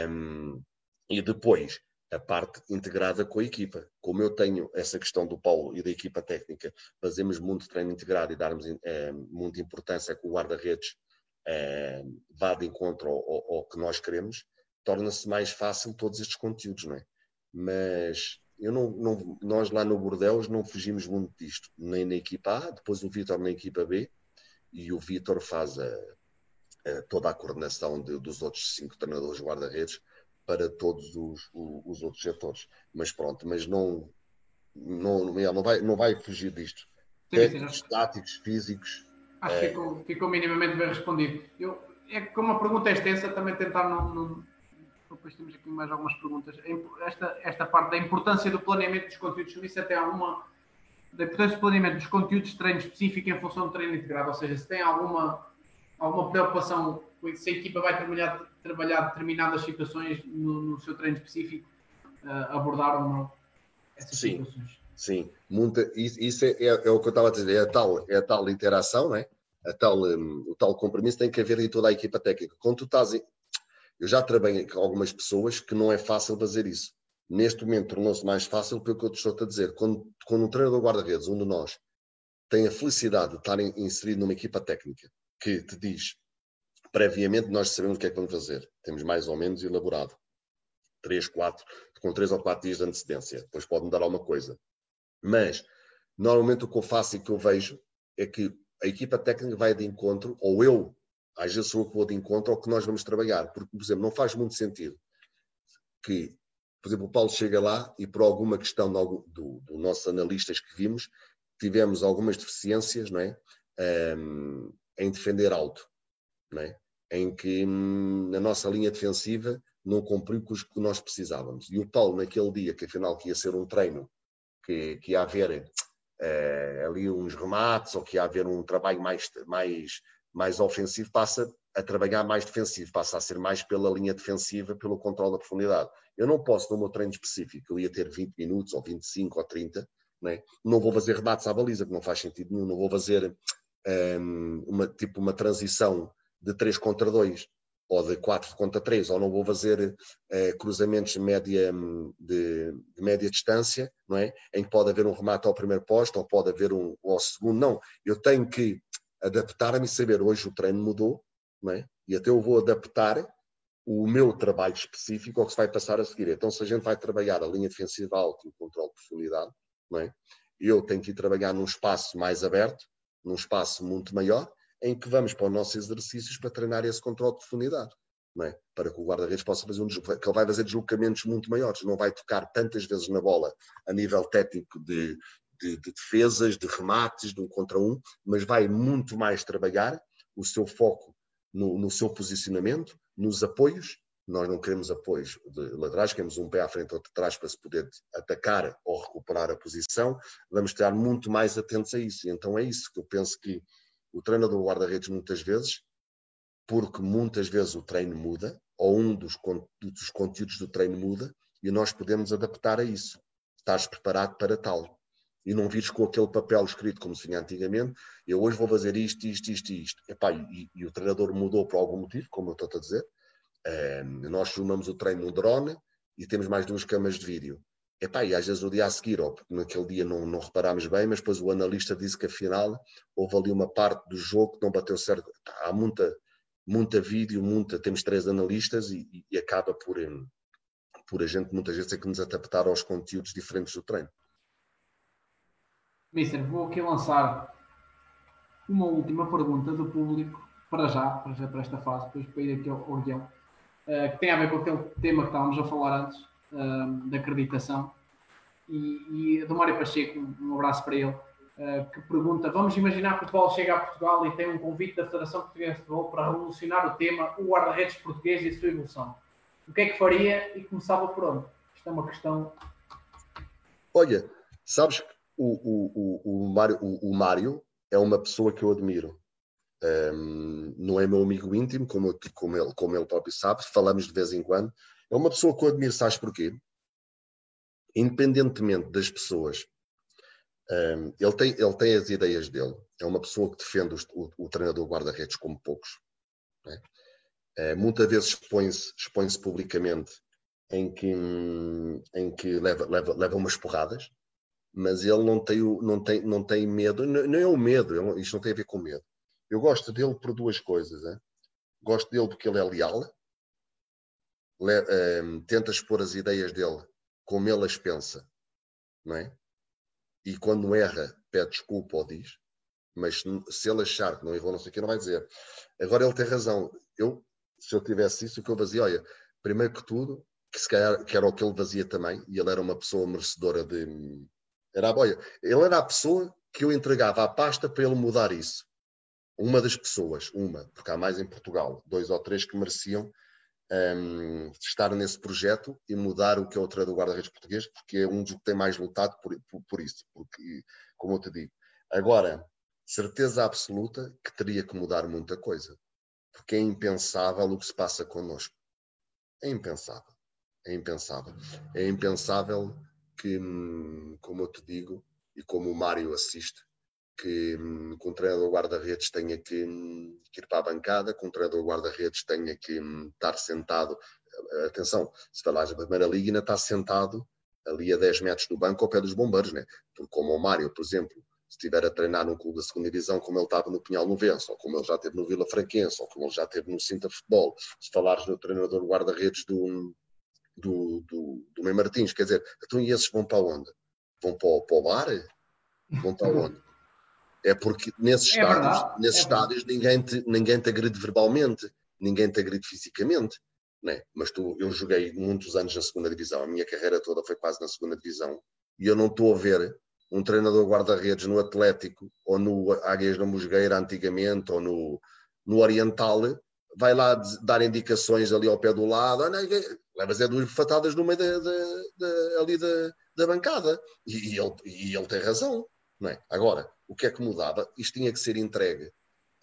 um, e depois a parte integrada com a equipa. Como eu tenho essa questão do Paulo e da equipa técnica, fazemos muito treino integrado e darmos é, muita importância que o guarda-redes é, vá de encontro ao, ao, ao que nós queremos, torna-se mais fácil todos estes conteúdos, não é? Mas eu não, não, nós lá no Bordeus não fugimos muito disto, nem na equipa A, depois o Vitor na equipa B, e o Vitor faz a, a, toda a coordenação de, dos outros cinco treinadores guarda-redes para todos os, os, os, outros setores. Mas pronto, mas não, não, não, vai, não vai fugir disto. Técnicos, sim, táticos, físicos. Acho que é... ficou, ficou minimamente bem respondido. Eu, é que como a pergunta é extensa, também tentar não, não depois temos aqui mais algumas perguntas. Esta, esta parte da importância do planeamento dos conteúdos, se até há uma da importância do planeamento dos conteúdos de treino específico em função do treino integrado, ou seja, se tem alguma, alguma preocupação se a equipa vai trabalhar, trabalhar determinadas situações no, no seu treino específico, uh, abordar ou não essas sim, situações. Sim, Muita, isso, é, é, é, o que eu estava a dizer, é a tal, é a tal interação, não é? A tal, um, o tal compromisso tem que haver em toda a equipa técnica. Quando tu estás eu já trabalhei com algumas pessoas que não é fácil fazer isso. Neste momento tornou-se mais fácil pelo que eu estou a dizer. Quando, quando um treinador guarda-redes, um de nós, tem a felicidade de estar inserido numa equipa técnica que te diz previamente nós sabemos o que é que vamos fazer. Temos mais ou menos elaborado. Três, quatro, com três ou quatro dias de antecedência. Depois pode mudar alguma coisa. Mas, normalmente o que eu faço e que eu vejo é que a equipa técnica vai de encontro, ou eu às vezes sou eu que vou de encontro ao que nós vamos trabalhar, porque, por exemplo, não faz muito sentido que, por exemplo, o Paulo chega lá e por alguma questão do, do, do nossos analistas que vimos, tivemos algumas deficiências não é? Um, em defender alto, não é? Em que hum, na nossa linha defensiva não cumpriu com os que nós precisávamos. E o Paulo, naquele dia, que afinal que ia ser um treino, que, que ia haver uh, ali uns remates, ou que ia haver um trabalho mais, mais mais ofensivo passa a trabalhar mais defensivo, passa a ser mais pela linha defensiva, pelo controle da profundidade. Eu não posso, no meu treino específico, eu ia ter 20 minutos, ou 25, ou 30, né? não vou fazer rebates à baliza, que não faz sentido nenhum, não vou fazer um, uma, tipo uma transição de 3 contra 2, ou de 4 contra 3, ou não vou fazer uh, cruzamentos de média, de, de, média distância, não é? em que pode haver um remate ao primeiro posto, ou pode haver um ao segundo, não. Eu tenho que adaptar-me e saber hoje o treino mudou, não é? e até eu vou adaptar o meu trabalho específico ao que se vai passar a seguir. Então, se a gente vai trabalhar a linha defensiva alta e o controle de profundidade, não é? eu tenho que ir trabalhar num espaço mais aberto, num espaço muito maior, em que vamos para os nossos exercícios para treinar esse controle de profundidade. É? Para que o guarda-redes possa fazer um que ele vai fazer deslocamentos muito maiores, não vai tocar tantas vezes na bola a nível técnico de de, de defesas, de remates, de um contra um, mas vai muito mais trabalhar o seu foco no, no, seu posicionamento, nos apoios. Nós não queremos apoios de laterais, queremos um pé à frente ou atrás para se poder atacar ou recuperar a posição. Vamos estar muito mais atentos a isso. Então é isso que eu penso que o treinador guarda-redes muitas vezes, porque muitas vezes o treino muda, ou um dos, dos conteúdos do treino muda, e nós podemos adaptar a isso. Estás preparado para tal e não vires com aquele papel escrito como se vinha antigamente, eu hoje vou fazer isto, isto, isto isto. Epá, e, e, o treinador mudou por algum motivo, como eu estou a dizer. nós filmamos o treino no drone e temos mais duas câmaras de vídeo. Epá, e às vezes o dia a seguir, ou naquele dia não, não reparámos bem, mas depois o analista disse que afinal houve ali uma parte do jogo que não bateu certo. Epá, há muita, muita vídeo, muita, temos três analistas e, e acaba por, por a gente muitas vezes ter que nos adaptar aos conteúdos diferentes do treino. Mister, vou aqui lançar uma última pergunta do público, para já, para, já, para esta fase, depois para ir aqui ao, ao guião, uh, que tem a ver com aquele tema que estávamos a falar antes, uh, da acreditação. E, e do Mário Pacheco, um abraço para ele, uh, que pergunta: Vamos imaginar que o Paulo chega a Portugal e tem um convite da Federação Portuguesa de Futebol para revolucionar o tema o guarda-redes português e a sua evolução. O que é que faria e começava por onde? Isto é uma questão. Olha, sabes que o, o, o, o, Mário, o, o Mário é uma pessoa que eu admiro. Um, não é meu amigo íntimo, como, como, ele, como ele próprio sabe, falamos de vez em quando. É uma pessoa que eu admiro, sabes porquê? Independentemente das pessoas, um, ele, tem, ele tem as ideias dele. É uma pessoa que defende o, o, o treinador guarda-redes como poucos. Né? Uh, muitas vezes expõe-se expõe publicamente em que, em que leva, leva, leva umas porradas, mas ele não tem, não tem, não tem medo, não é o medo, isto não tem a ver com medo. Eu gosto dele por duas coisas. Gosto dele porque ele é leal, le, um, tenta expor as ideias dele como ele as pensa, não é? E quando erra, pede desculpa ou diz, mas se ele achar que não errou, não sei o que, não vai dizer. Agora ele tem razão. Eu, se eu tivesse isso, o que eu fazia, olha, primeiro que tudo, que se calhar que era o que ele fazia também, e ele era uma pessoa merecedora de, era a boia. Ele era a pessoa que eu entregava a pasta para ele mudar isso. Uma das pessoas, uma, porque há mais em Portugal, dois ou três que mereciam um, estar nesse projeto e mudar o que é o treinador guarda-redes português, porque é um dos que tem mais lutado por, por, por, isso. Porque, como eu te digo, agora, certeza absoluta que teria que mudar muita coisa. Porque é impensável o que se passa connosco. É impensável. É impensável. É impensável que, hum, como eu te digo, e como o Mário assiste, que, hum, que um treinador guarda-redes tenha que, hum, que, ir para a bancada, que um treinador guarda-redes tenha que estar sentado. Atenção, se falares da Primeira Liga, ainda está sentado ali a 10 metros do banco ao pé dos bombeiros, né? Porque como o Mário, por exemplo, se estiver a treinar num clube da segunda divisão, como ele estava no Pinhal Novense, ou como ele já teve no Vila Franquense, ou como ele já teve no Cinta Futebol, se falares no treinador guarda-redes do, do, do, do Mãe Martins. Quer dizer, então e esses vão para onde? Vão para, para o bar? Vão para onde? [laughs] É porque nesses é estádios, verdade, nesses é estádios ninguém, te, ninguém te agride verbalmente, ninguém te agride fisicamente. Né? Mas tu, eu joguei muitos anos na segunda divisão, a minha carreira toda foi quase na segunda divisão, e eu não estou a ver um treinador guarda-redes no Atlético, ou no Águias da Musgueira antigamente, ou no, no Oriental, vai lá dar indicações ali ao pé do lado, levas é duas fatadas no meio da, da, da ali da, da, bancada. E, e, ele, e ele tem razão. É? Agora, o que é que mudava? Isto tinha que ser entregue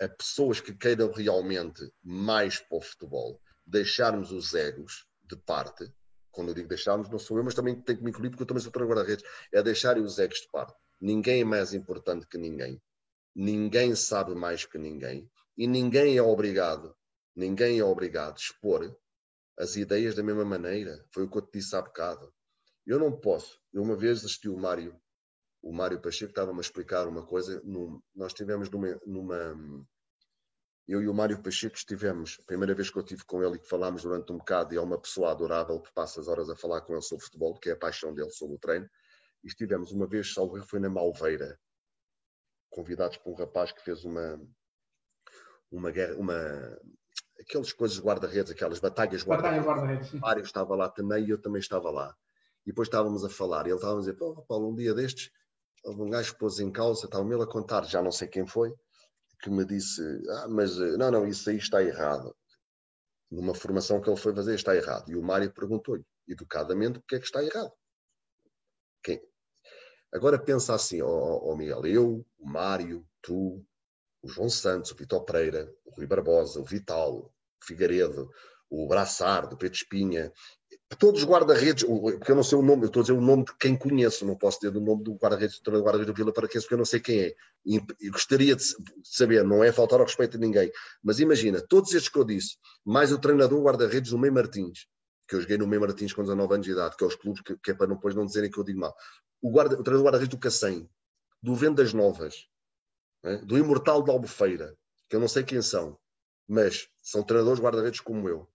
a pessoas que queiram realmente mais para o futebol, deixarmos os egos de parte. Quando eu digo deixarmos, não sou eu, mas também tenho que me incluir porque eu também sou treinador guarda-redes. É deixarem os egos de parte. Ninguém é mais importante que ninguém. Ninguém sabe mais que ninguém. E ninguém é obrigado Ninguém é obrigado a expor as ideias da mesma maneira. Foi o que eu te disse há bocado. Eu não posso. Eu uma vez assisti o Mário, o Mário Pacheco estava-me a explicar uma coisa. Num, nós estivemos numa, numa, Eu e o Mário Pacheco estivemos, a primeira vez que eu estive com ele e que falámos durante um bocado, e é uma pessoa adorável que passa as horas a falar com ele sobre futebol, que é a paixão dele sobre o treino. E estivemos uma vez, salvo foi na Malveira, convidados por um rapaz que fez uma, uma, guerra, uma, aquelas coisas guarda-redes, aquelas batalhas guarda-redes. Guarda Mário estava lá também e eu também estava lá. E depois estávamos a falar e ele estava a dizer: Pô, Paulo, um dia destes, houve um gajo que pôs em causa, estava ele a contar, já não sei quem foi, que me disse: Ah, mas eh, não, não, isso aí está errado. Numa formação que ele foi fazer, está errado. E o Mário perguntou-lhe, educadamente, porque é que está errado. Quem? Agora pensa assim, ó oh, oh Miguel, eu, o Mário, tu, o João Santos, o Vitor Pereira, o Rui Barbosa, o Vital, o Figueiredo, o Braçar, do Pedro Espinha, todos os guarda-redes, porque eu não sei o nome, eu estou a dizer o nome de quem conheço, não posso dizer o nome do guarda-redes do guarda-redes do Vila para porque eu não sei quem é. E, gostaria de saber, não é faltar ao respeito de ninguém, mas imagina, todos estes que eu disse, mais o treinador guarda-redes do Meio Martins, que eu joguei no Meio Martins com 19 anos de idade, que é os clubes que, que é para depois não dizerem que eu digo mal. O, guarda, o treinador guarda-redes do Cacém, do Vendas Novas, né? do Imortal de Albufeira, que eu não sei quem são, mas são treinadores guarda-redes como eu.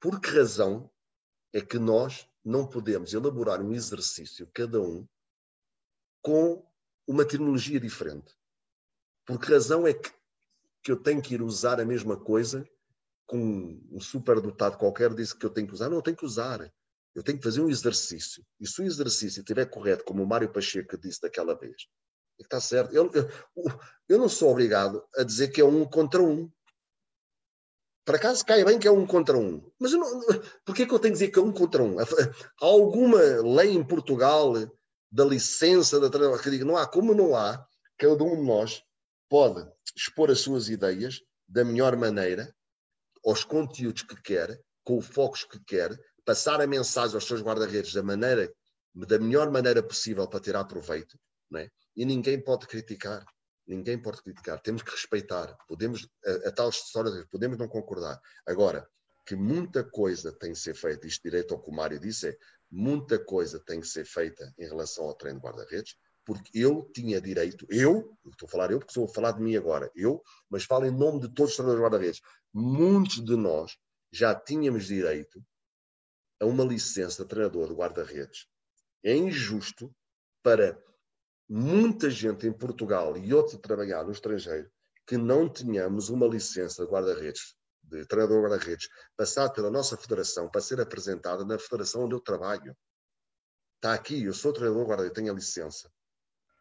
Por que razão é que nós não podemos elaborar um exercício, cada um, com uma terminologia diferente? Por que razão é que, que eu tenho que ir usar a mesma coisa com um superdotado qualquer disse que eu tenho que usar. Não, eu tenho que usar. Eu tenho que fazer um exercício. E se o exercício estiver correto, como o Mário Pacheco disse daquela vez, é está certo. Eu, eu, eu, não sou obrigado a dizer que é um contra um. Para acaso cai bem que é um contra um. Mas não, [laughs] porquê que eu tenho que dizer que é um contra um? Há alguma lei em Portugal da licença da que diga não há, como não há, cada um de nós pode expor as suas ideias da melhor maneira aos conteúdos que quer, com o foco que quer, passar a mensagem aos seus guarda-redes da maneira, da melhor maneira possível para tirar proveito, é? e ninguém pode criticar. Ninguém pode criticar. Temos que respeitar. Podemos, a, a tal história, podemos não concordar. Agora, que muita coisa tem que ser feita, isto direito ao que o Mário disse, é muita coisa tem que ser feita em relação ao treino de guarda-redes, porque eu tinha direito, eu, estou a falar eu porque estou a falar de mim agora, eu, mas falo em nome de todos os treinadores guarda-redes, muitos de nós já tínhamos direito a uma licença de treinador de guarda-redes. É injusto para muita gente em Portugal e outros a trabalhar no estrangeiro que não tenhamos uma licença de guarda-redes, de treinador de guarda-redes, passado pela nossa federação para ser apresentada na federação onde eu trabalho. Está aqui, eu sou treinador de guarda-redes, tenho a licença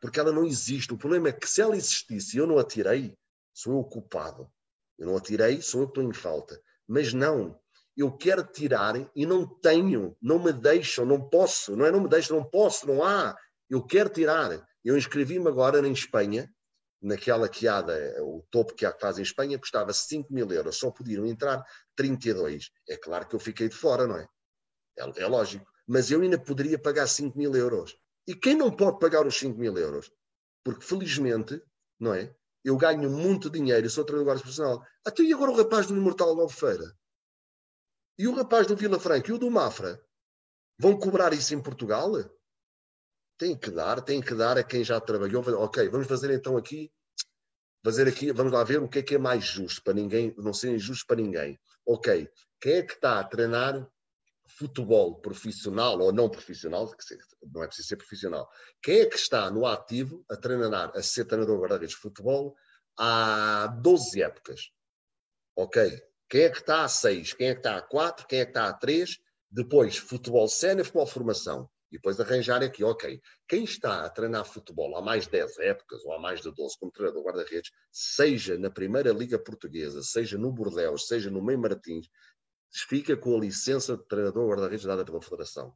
porque ela não existe. O problema é que se ela existisse e eu não a tirei, sou eu o culpado. Eu não a tirei, sou eu que estou em falta. Mas não, eu quero tirar e não tenho, não me deixam, não posso, não é não me deixam, não posso, não há. Eu quero tirar. Eu inscrevi-me agora em Espanha, naquela que há, o topo que há que faz em Espanha, custava 5 mil euros, só podiam entrar 32. É claro que eu fiquei de fora, não é? É, é lógico. Mas eu ainda poderia pagar 5 mil euros. E quem não pode pagar os 5 mil euros? Porque, felizmente, não é? Eu ganho muito dinheiro sou treinador profissional. Até e agora o rapaz do Imortal Nova? E o rapaz do Vila Franca e o do Mafra? Vão cobrar isso em Portugal? Tem que dar, tem que dar a quem já trabalhou. Ok, vamos fazer então aqui, fazer aqui, vamos lá ver o que é que é mais justo para ninguém, não ser injusto para ninguém. Ok, quem é que está a treinar futebol profissional ou não profissional, não é preciso ser profissional, quem é que está no ativo a treinar, a ser treinador de guarda-redes de futebol há 12 épocas? Ok. Quem é que está a 6? Quem é que está a 4? Quem é que está a 3? Depois, futebol sénior, futebol formação. E depois arranjar aqui, ok, quem está a treinar futebol há mais de 10 épocas ou há mais de 12 como treinador guarda-redes, seja na Primeira Liga Portuguesa, seja no Bordeus, seja no Meio Martins, fica com a licença de treinador guarda-redes dada pela Federação.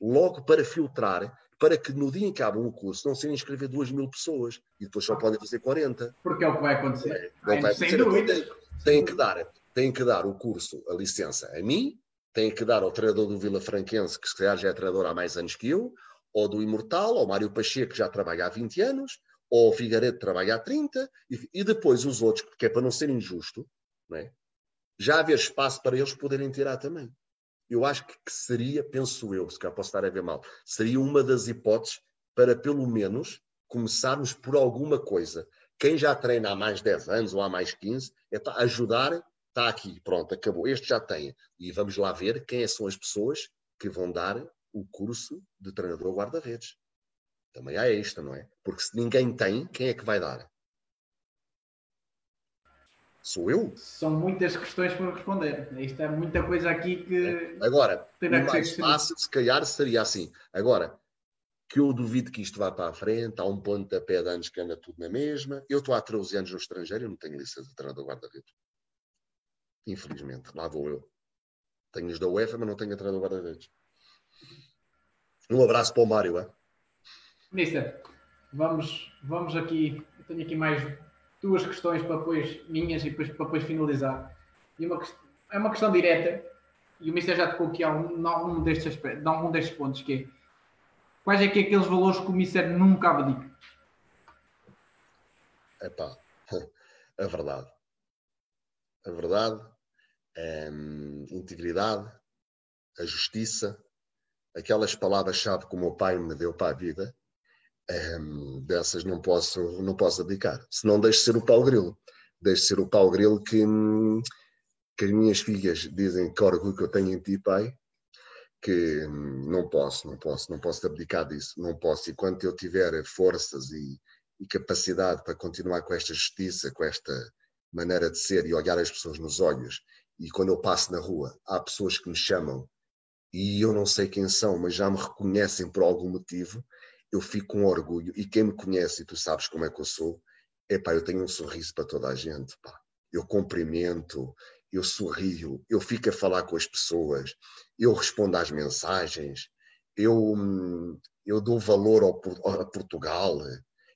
Logo para filtrar, para que no dia em que abram o curso não se inscrever 2 mil pessoas e depois só podem fazer 40. Porque é o que vai acontecer. É, vai acontecer. Tem, que dar, tem que dar o curso, a licença a mim, tem que dar ao treinador do Vila Franquense, que se calhar já é treinador há mais anos que eu, ou do Imortal, ou Mário Pacheco, que já trabalha há 20 anos, ou o Figueiredo, que trabalha há 30, e, e depois os outros, que é para não ser injusto, não é? já haver espaço para eles poderem tirar também. Eu acho que seria, penso eu, se cá posso estar a ver mal, seria uma das hipóteses para pelo menos começarmos por alguma coisa. Quem já treina há mais 10 anos ou há mais 15, é para ajudar, está aqui, pronto, acabou. Este já tem. E vamos lá ver quem é são as pessoas que vão dar o curso de treinador guarda-redes. Também há esta, não é? Porque se ninguém tem, quem é que vai dar? Sou eu? São muitas questões para responder. Isto é muita coisa aqui que. É. Agora, o mais fácil, se calhar, seria assim. Agora, que eu duvido que isto vá para a frente, há um pontapé de anos que anda tudo na mesma. Eu estou há 13 anos no estrangeiro e não tenho licença de treinador guarda-redes. Infelizmente, lá vou eu. Tenho os da UEFA, mas não tenho a treinador guarda-redes. Um abraço para o Mário, é? Mister, vamos, vamos aqui. Eu tenho aqui mais duas questões para depois minhas e depois, para depois finalizar. E uma, é uma questão direta, e o Mister já tocou aqui algum, algum destes aspectos, de algum destes pontos, que é quais é que é aqueles valores que o Mister nunca abdica? Epá, [laughs] a verdade. A verdade, a hum, integridade, a justiça, aquelas palavras-chave que o meu pai me deu para a vida, um, dessas não posso, não posso abdicar. Se não deixo ser o pau grilo. Deixo ser o pau grilo que, que as minhas filhas dizem que orgulho que eu tenho em ti, pai, que não posso, não posso, não posso abdicar disso, não posso. E quando eu tiver forças e, e capacidade para continuar com esta justiça, com esta maneira de ser e olhar as pessoas nos olhos, e quando eu passo na rua, há pessoas que me chamam e eu não sei quem são, mas já me reconhecem por algum motivo, eu fico com orgulho. E quem me conhece, e tu sabes como é que eu sou, é pá, eu tenho um sorriso para toda a gente, pá. Eu cumprimento, eu sorrio, eu fico a falar com as pessoas, eu respondo às mensagens, eu, eu dou valor ao, a Portugal,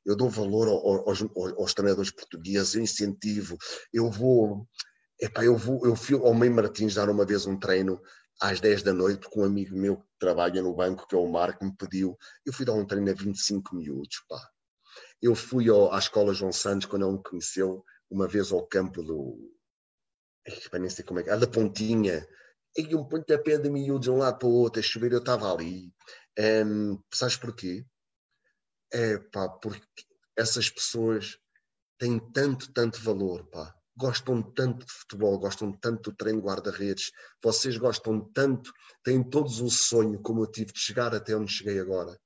eu dou valor aos, aos, treinadores portugueses, eu incentivo, eu vou, epá, eu vou, eu fui ao Meio Martins dar uma vez um treino às 10 da noite, porque um amigo meu que trabalha no banco, que é o Marco, me pediu, eu fui dar um treino a 25 minutos, pá. Eu fui ao, à escola João Santos, quando ele me conheceu, uma vez ao campo do, nem sei como é que, a da pontinha, e um pontapé de miúdos de um lado para o outro, a chover, eu estava ali. Um, sabes porquê? É pá, porque essas pessoas têm tanto, tanto valor, pá. Gostam tanto de futebol, gostam tanto do treino guarda-redes, vocês gostam tanto, têm todos um sonho como eu tive de chegar até onde cheguei agora.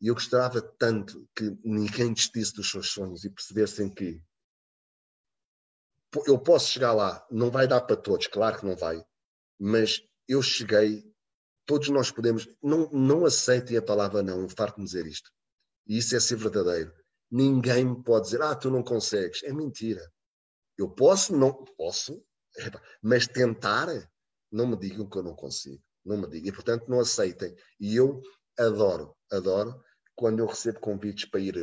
E eu gostava tanto que ninguém desistisse dos seus sonhos e percebessem que eu posso chegar lá, não vai dar para todos, claro que não vai, mas eu cheguei, todos nós podemos, não, não aceitem a palavra não, eu farto de dizer isto. E isso é ser verdadeiro. Ninguém pode dizer, ah, tu não consegues. É mentira. Eu posso, não posso, mas tentar, não me digam que eu não consigo. Não me digam. E, portanto, não aceitem. E eu adoro, adoro quando eu recebo convites para ir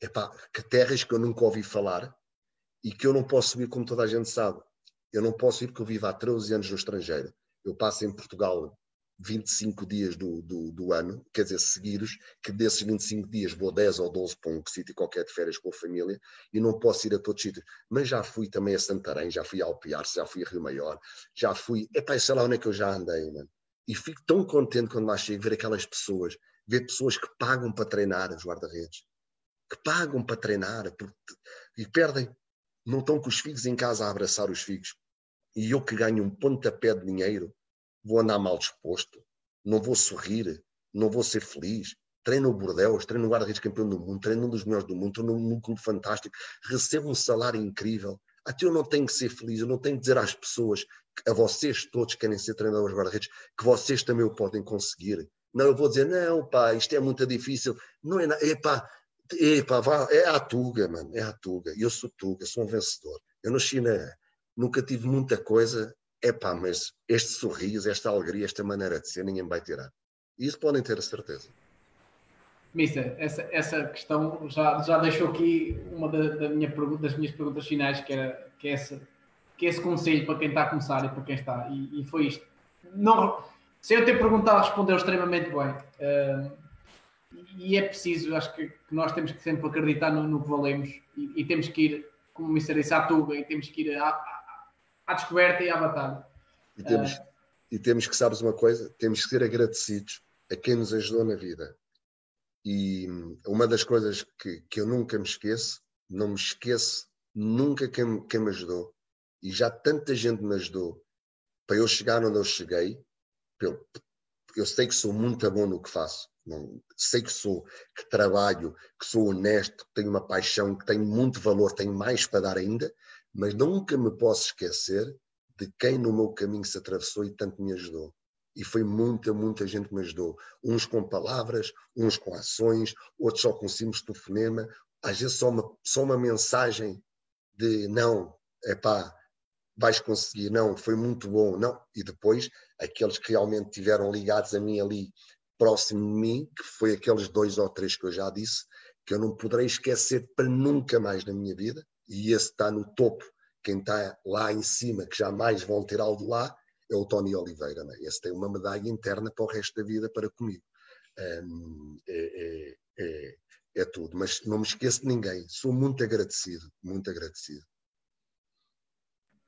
epá, que terras que eu nunca ouvi falar, e que eu não posso subir como toda a gente sabe. Eu não posso ir porque eu vivo há 13 anos no estrangeiro. Eu passo em Portugal 25 dias do, do, do, ano, quer dizer, seguidos, que desses 25 dias vou 10 ou 12 para um sítio qualquer de férias com a família e não posso ir a todos os sítios. Mas já fui também a Santarém, já fui a Alpiarce, já fui a Rio Maior, já fui. Epá, sei lá onde é que eu já andei, mano. E fico tão contente quando lá chego, ver aquelas pessoas, ver pessoas que pagam para treinar os guarda-redes, que pagam para treinar e perdem não estão com os filhos em casa a abraçar os filhos. E eu que ganho um pontapé de dinheiro, vou andar mal disposto, não vou sorrir, não vou ser feliz. Treino o Bordeus, treino o guarda-redes campeão do mundo, treino um dos melhores do mundo, estou num, clube fantástico, recebo um salário incrível. Até eu não tenho que ser feliz, eu não tenho que dizer às pessoas, a vocês todos que querem ser treinadores guarda-redes, que vocês também o podem conseguir. Não, eu vou dizer, não, pá, isto é muito difícil. Não é nada. Epá, Epa, vá, é a Tuga, mano, é a Tuga. Eu sou Tuga, sou um vencedor. Eu nasci na. Nunca tive muita coisa, epá, mas este sorriso, esta alegria, esta maneira de ser, ninguém vai tirar. Isso podem ter a certeza. Mister, essa, essa questão já, já deixou aqui uma da, da minha, das minhas perguntas finais, que, era, que, é esse, que é esse conselho para quem está a começar e para quem está. E, e foi isto. Não, sem eu ter perguntado, respondeu extremamente bem. Uh, e é preciso, acho que, que, nós temos que sempre acreditar no, no que valemos e, e, temos que ir, como o Mister disse, à tuga e temos que ir à, à, descoberta e à batalha. E temos, uh, e temos que, sabes uma coisa? Temos que ser agradecidos a quem nos ajudou na vida. E uma das coisas que, que eu nunca me esqueço, não me esqueço nunca quem, quem me ajudou. E já tanta gente me ajudou para eu chegar onde eu cheguei. Eu sei que sou muito bom no que faço não, sei que sou, que trabalho, que sou honesto, que tenho uma paixão, que tenho muito valor, tenho mais para dar ainda, mas nunca me posso esquecer de quem no meu caminho se atravessou e tanto me ajudou. E foi muita, muita gente que me ajudou. Uns com palavras, uns com ações, outros só com simples telefonema, às vezes só uma, só uma mensagem de não, é pá, vais conseguir, não, foi muito bom, não. E depois, aqueles que realmente tiveram ligados a mim ali próximo de mim, que foi aqueles dois ou três que eu já disse, que eu não poderei esquecer para nunca mais na minha vida, e esse está no topo, quem está lá em cima, que jamais vão ter algo lá, é o Tony Oliveira. Né? Esse tem uma medalha interna para o resto da vida para comigo. Um, é, é, é, é, tudo, mas não me esqueço de ninguém. Sou muito agradecido, muito agradecido.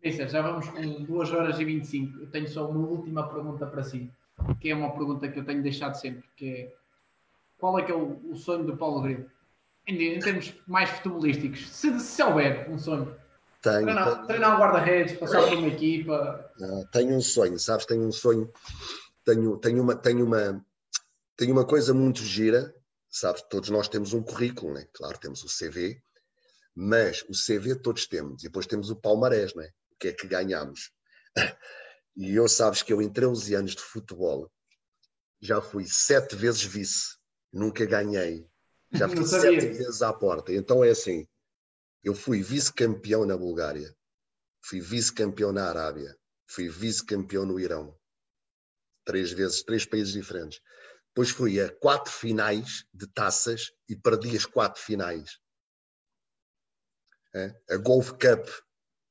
Já vamos com 2 horas e 25. Eu tenho só uma última pergunta para si, que é uma pergunta que eu tenho deixado sempre, que é qual é que é o, o sonho do Paulo Grilo? Em, termos mais futebolísticos, se, se houver um sonho. Tenho, treinar, tenho, treinar um guarda-redes, passar por uma equipa. não, tenho um sonho, sabes? Tenho um sonho. Tenho, tenho, uma, tenho, uma, tenho uma coisa muito gira, sabes? Todos nós temos um currículo, né? Claro, temos o CV, mas o CV todos temos. E depois temos o palmarés, né? O que é que ganhamos? [laughs] E eu sabes que eu, em 13 anos de futebol, já fui sete vezes vice, nunca ganhei. Já sabia. sete vezes à porta. Então é assim: eu fui vice-campeão na Bulgária, fui vice-campeão na Arábia, fui vice-campeão no Irão. Três vezes, três países diferentes. Depois fui a quatro finais de taças e perdi as quatro finais. A Golf Cup,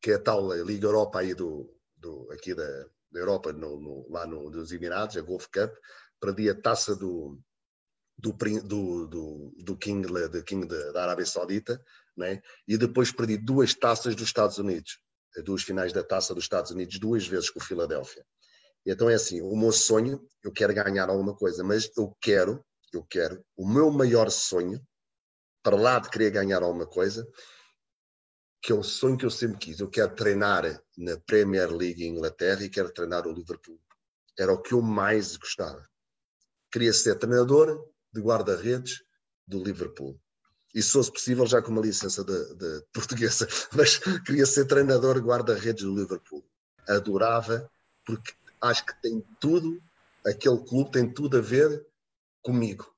que é a tal Liga Europa aí do, do, aqui da, da Europa, no, no, lá no, nos Emirados, a Golf Cup, perdi a taça do, do, do, do, do King, do King da, da Arábia Saudita, né? e depois perdi duas taças dos Estados Unidos, duas finais da taça dos Estados Unidos, duas vezes com o Filadélfia. Então é assim, o meu sonho, eu quero ganhar alguma coisa, mas eu quero, eu quero, o meu maior sonho, para lá de querer ganhar alguma coisa, que é o sonho que eu sempre quis. Eu quero treinar na Premier League em Inglaterra e quero treinar o Liverpool. Era o que eu mais gostava. Queria ser treinador de guarda-redes do Liverpool. E se fosse possível, já com uma licença de, de portuguesa, [laughs] mas queria ser treinador de guarda-redes do Liverpool. Adorava, porque acho que tem tudo, aquele clube tem tudo a ver comigo.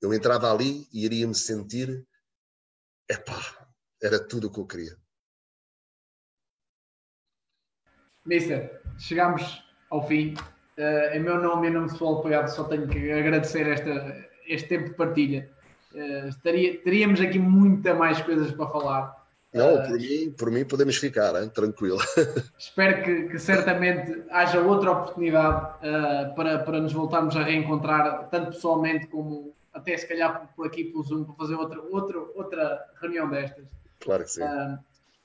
Eu entrava ali e iria me sentir, epá, era tudo o que eu queria. Mister, chegamos ao fim. Eh, em meu nome em nome do Futebol Apoiado, só tenho que agradecer esta, este tempo de partilha. Eh, estaria- teríamos aqui muita mais coisas para falar. Não, Eh, por mim, por mim podemos ficar, hein? tranquilo. [laughs] Espero que, que certamente haja outra oportunidade eh, para, para nos voltarmos a reencontrar, tanto pessoalmente como até se calhar por, por aqui pelo Zoom, para fazer outra, outra, outra reunião destas. Claro que sim. Uh,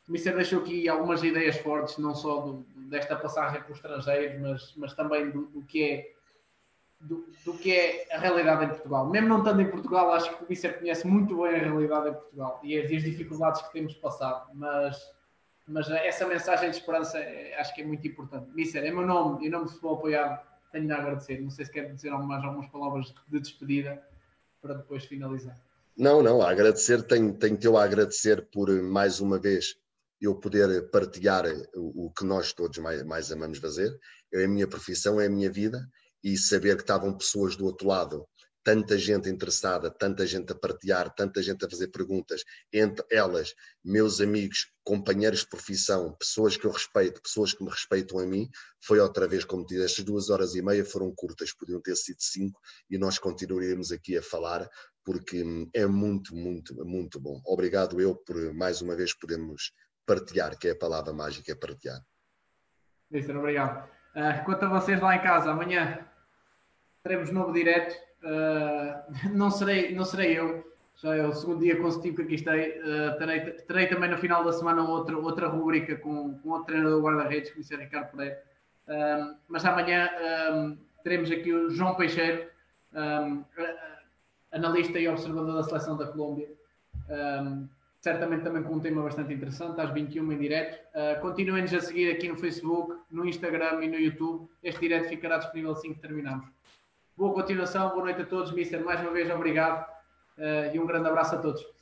o Mister deixou aqui algumas ideias fortes, não só do- desta passagem para os estrangeiros, mas, mas também do, do que é, do, do que é a realidade em Portugal. Mesmo não estando em Portugal, acho que o Mister conhece muito bem a realidade em Portugal e as, as dificuldades que temos passado, mas, mas essa mensagem de esperança é- acho que é muito importante. Mister, em meu nome em nome do Futebol Apoiado, tenho de agradecer. Não sei se quer dizer mais algumas palavras de despedida para depois finalizar. Não, não, a agradecer, tenho, tenho teu a agradecer por mais uma vez eu poder partilhar o, o que nós todos mais, mais amamos fazer. É a minha profissão, é a minha vida e saber que estavam pessoas do outro lado, tanta gente interessada, tanta gente a partilhar, tanta gente a fazer perguntas, entre elas, meus amigos, companheiros de profissão, pessoas que eu respeito, pessoas que me respeitam a mim, foi outra vez como disse, estas duas horas e meia foram curtas, podiam ter sido cinco e nós continuaríamos aqui a falar porque hum, é muito, muito, muito bom. Obrigado eu por mais uma vez podermos partilhar, que é a palavra mágica, é partilhar. Mister, obrigado. Uh, quanto a vocês lá em casa, amanhã teremos novo direto. Uh, não, serei, não serei eu, já é o segundo dia consecutivo que aqui estarei. Uh, terei, terei também no final da semana outra, outra rubrica com, com outro treinador do guarda-redes, que é Ricardo Pereira. Um, mas amanhã um, teremos aqui o João Peixeiro, um, analista e observador da seleção da Colômbia. Certamente também com um tema bastante interessante, às 21 em direto. Uh, Continuem-nos a seguir aqui no Facebook, no Instagram e no YouTube. Este direto ficará disponível assim que terminarmos. Boa continuação, boa noite a todos, Mister. Mais uma vez, obrigado uh, e um grande abraço a todos.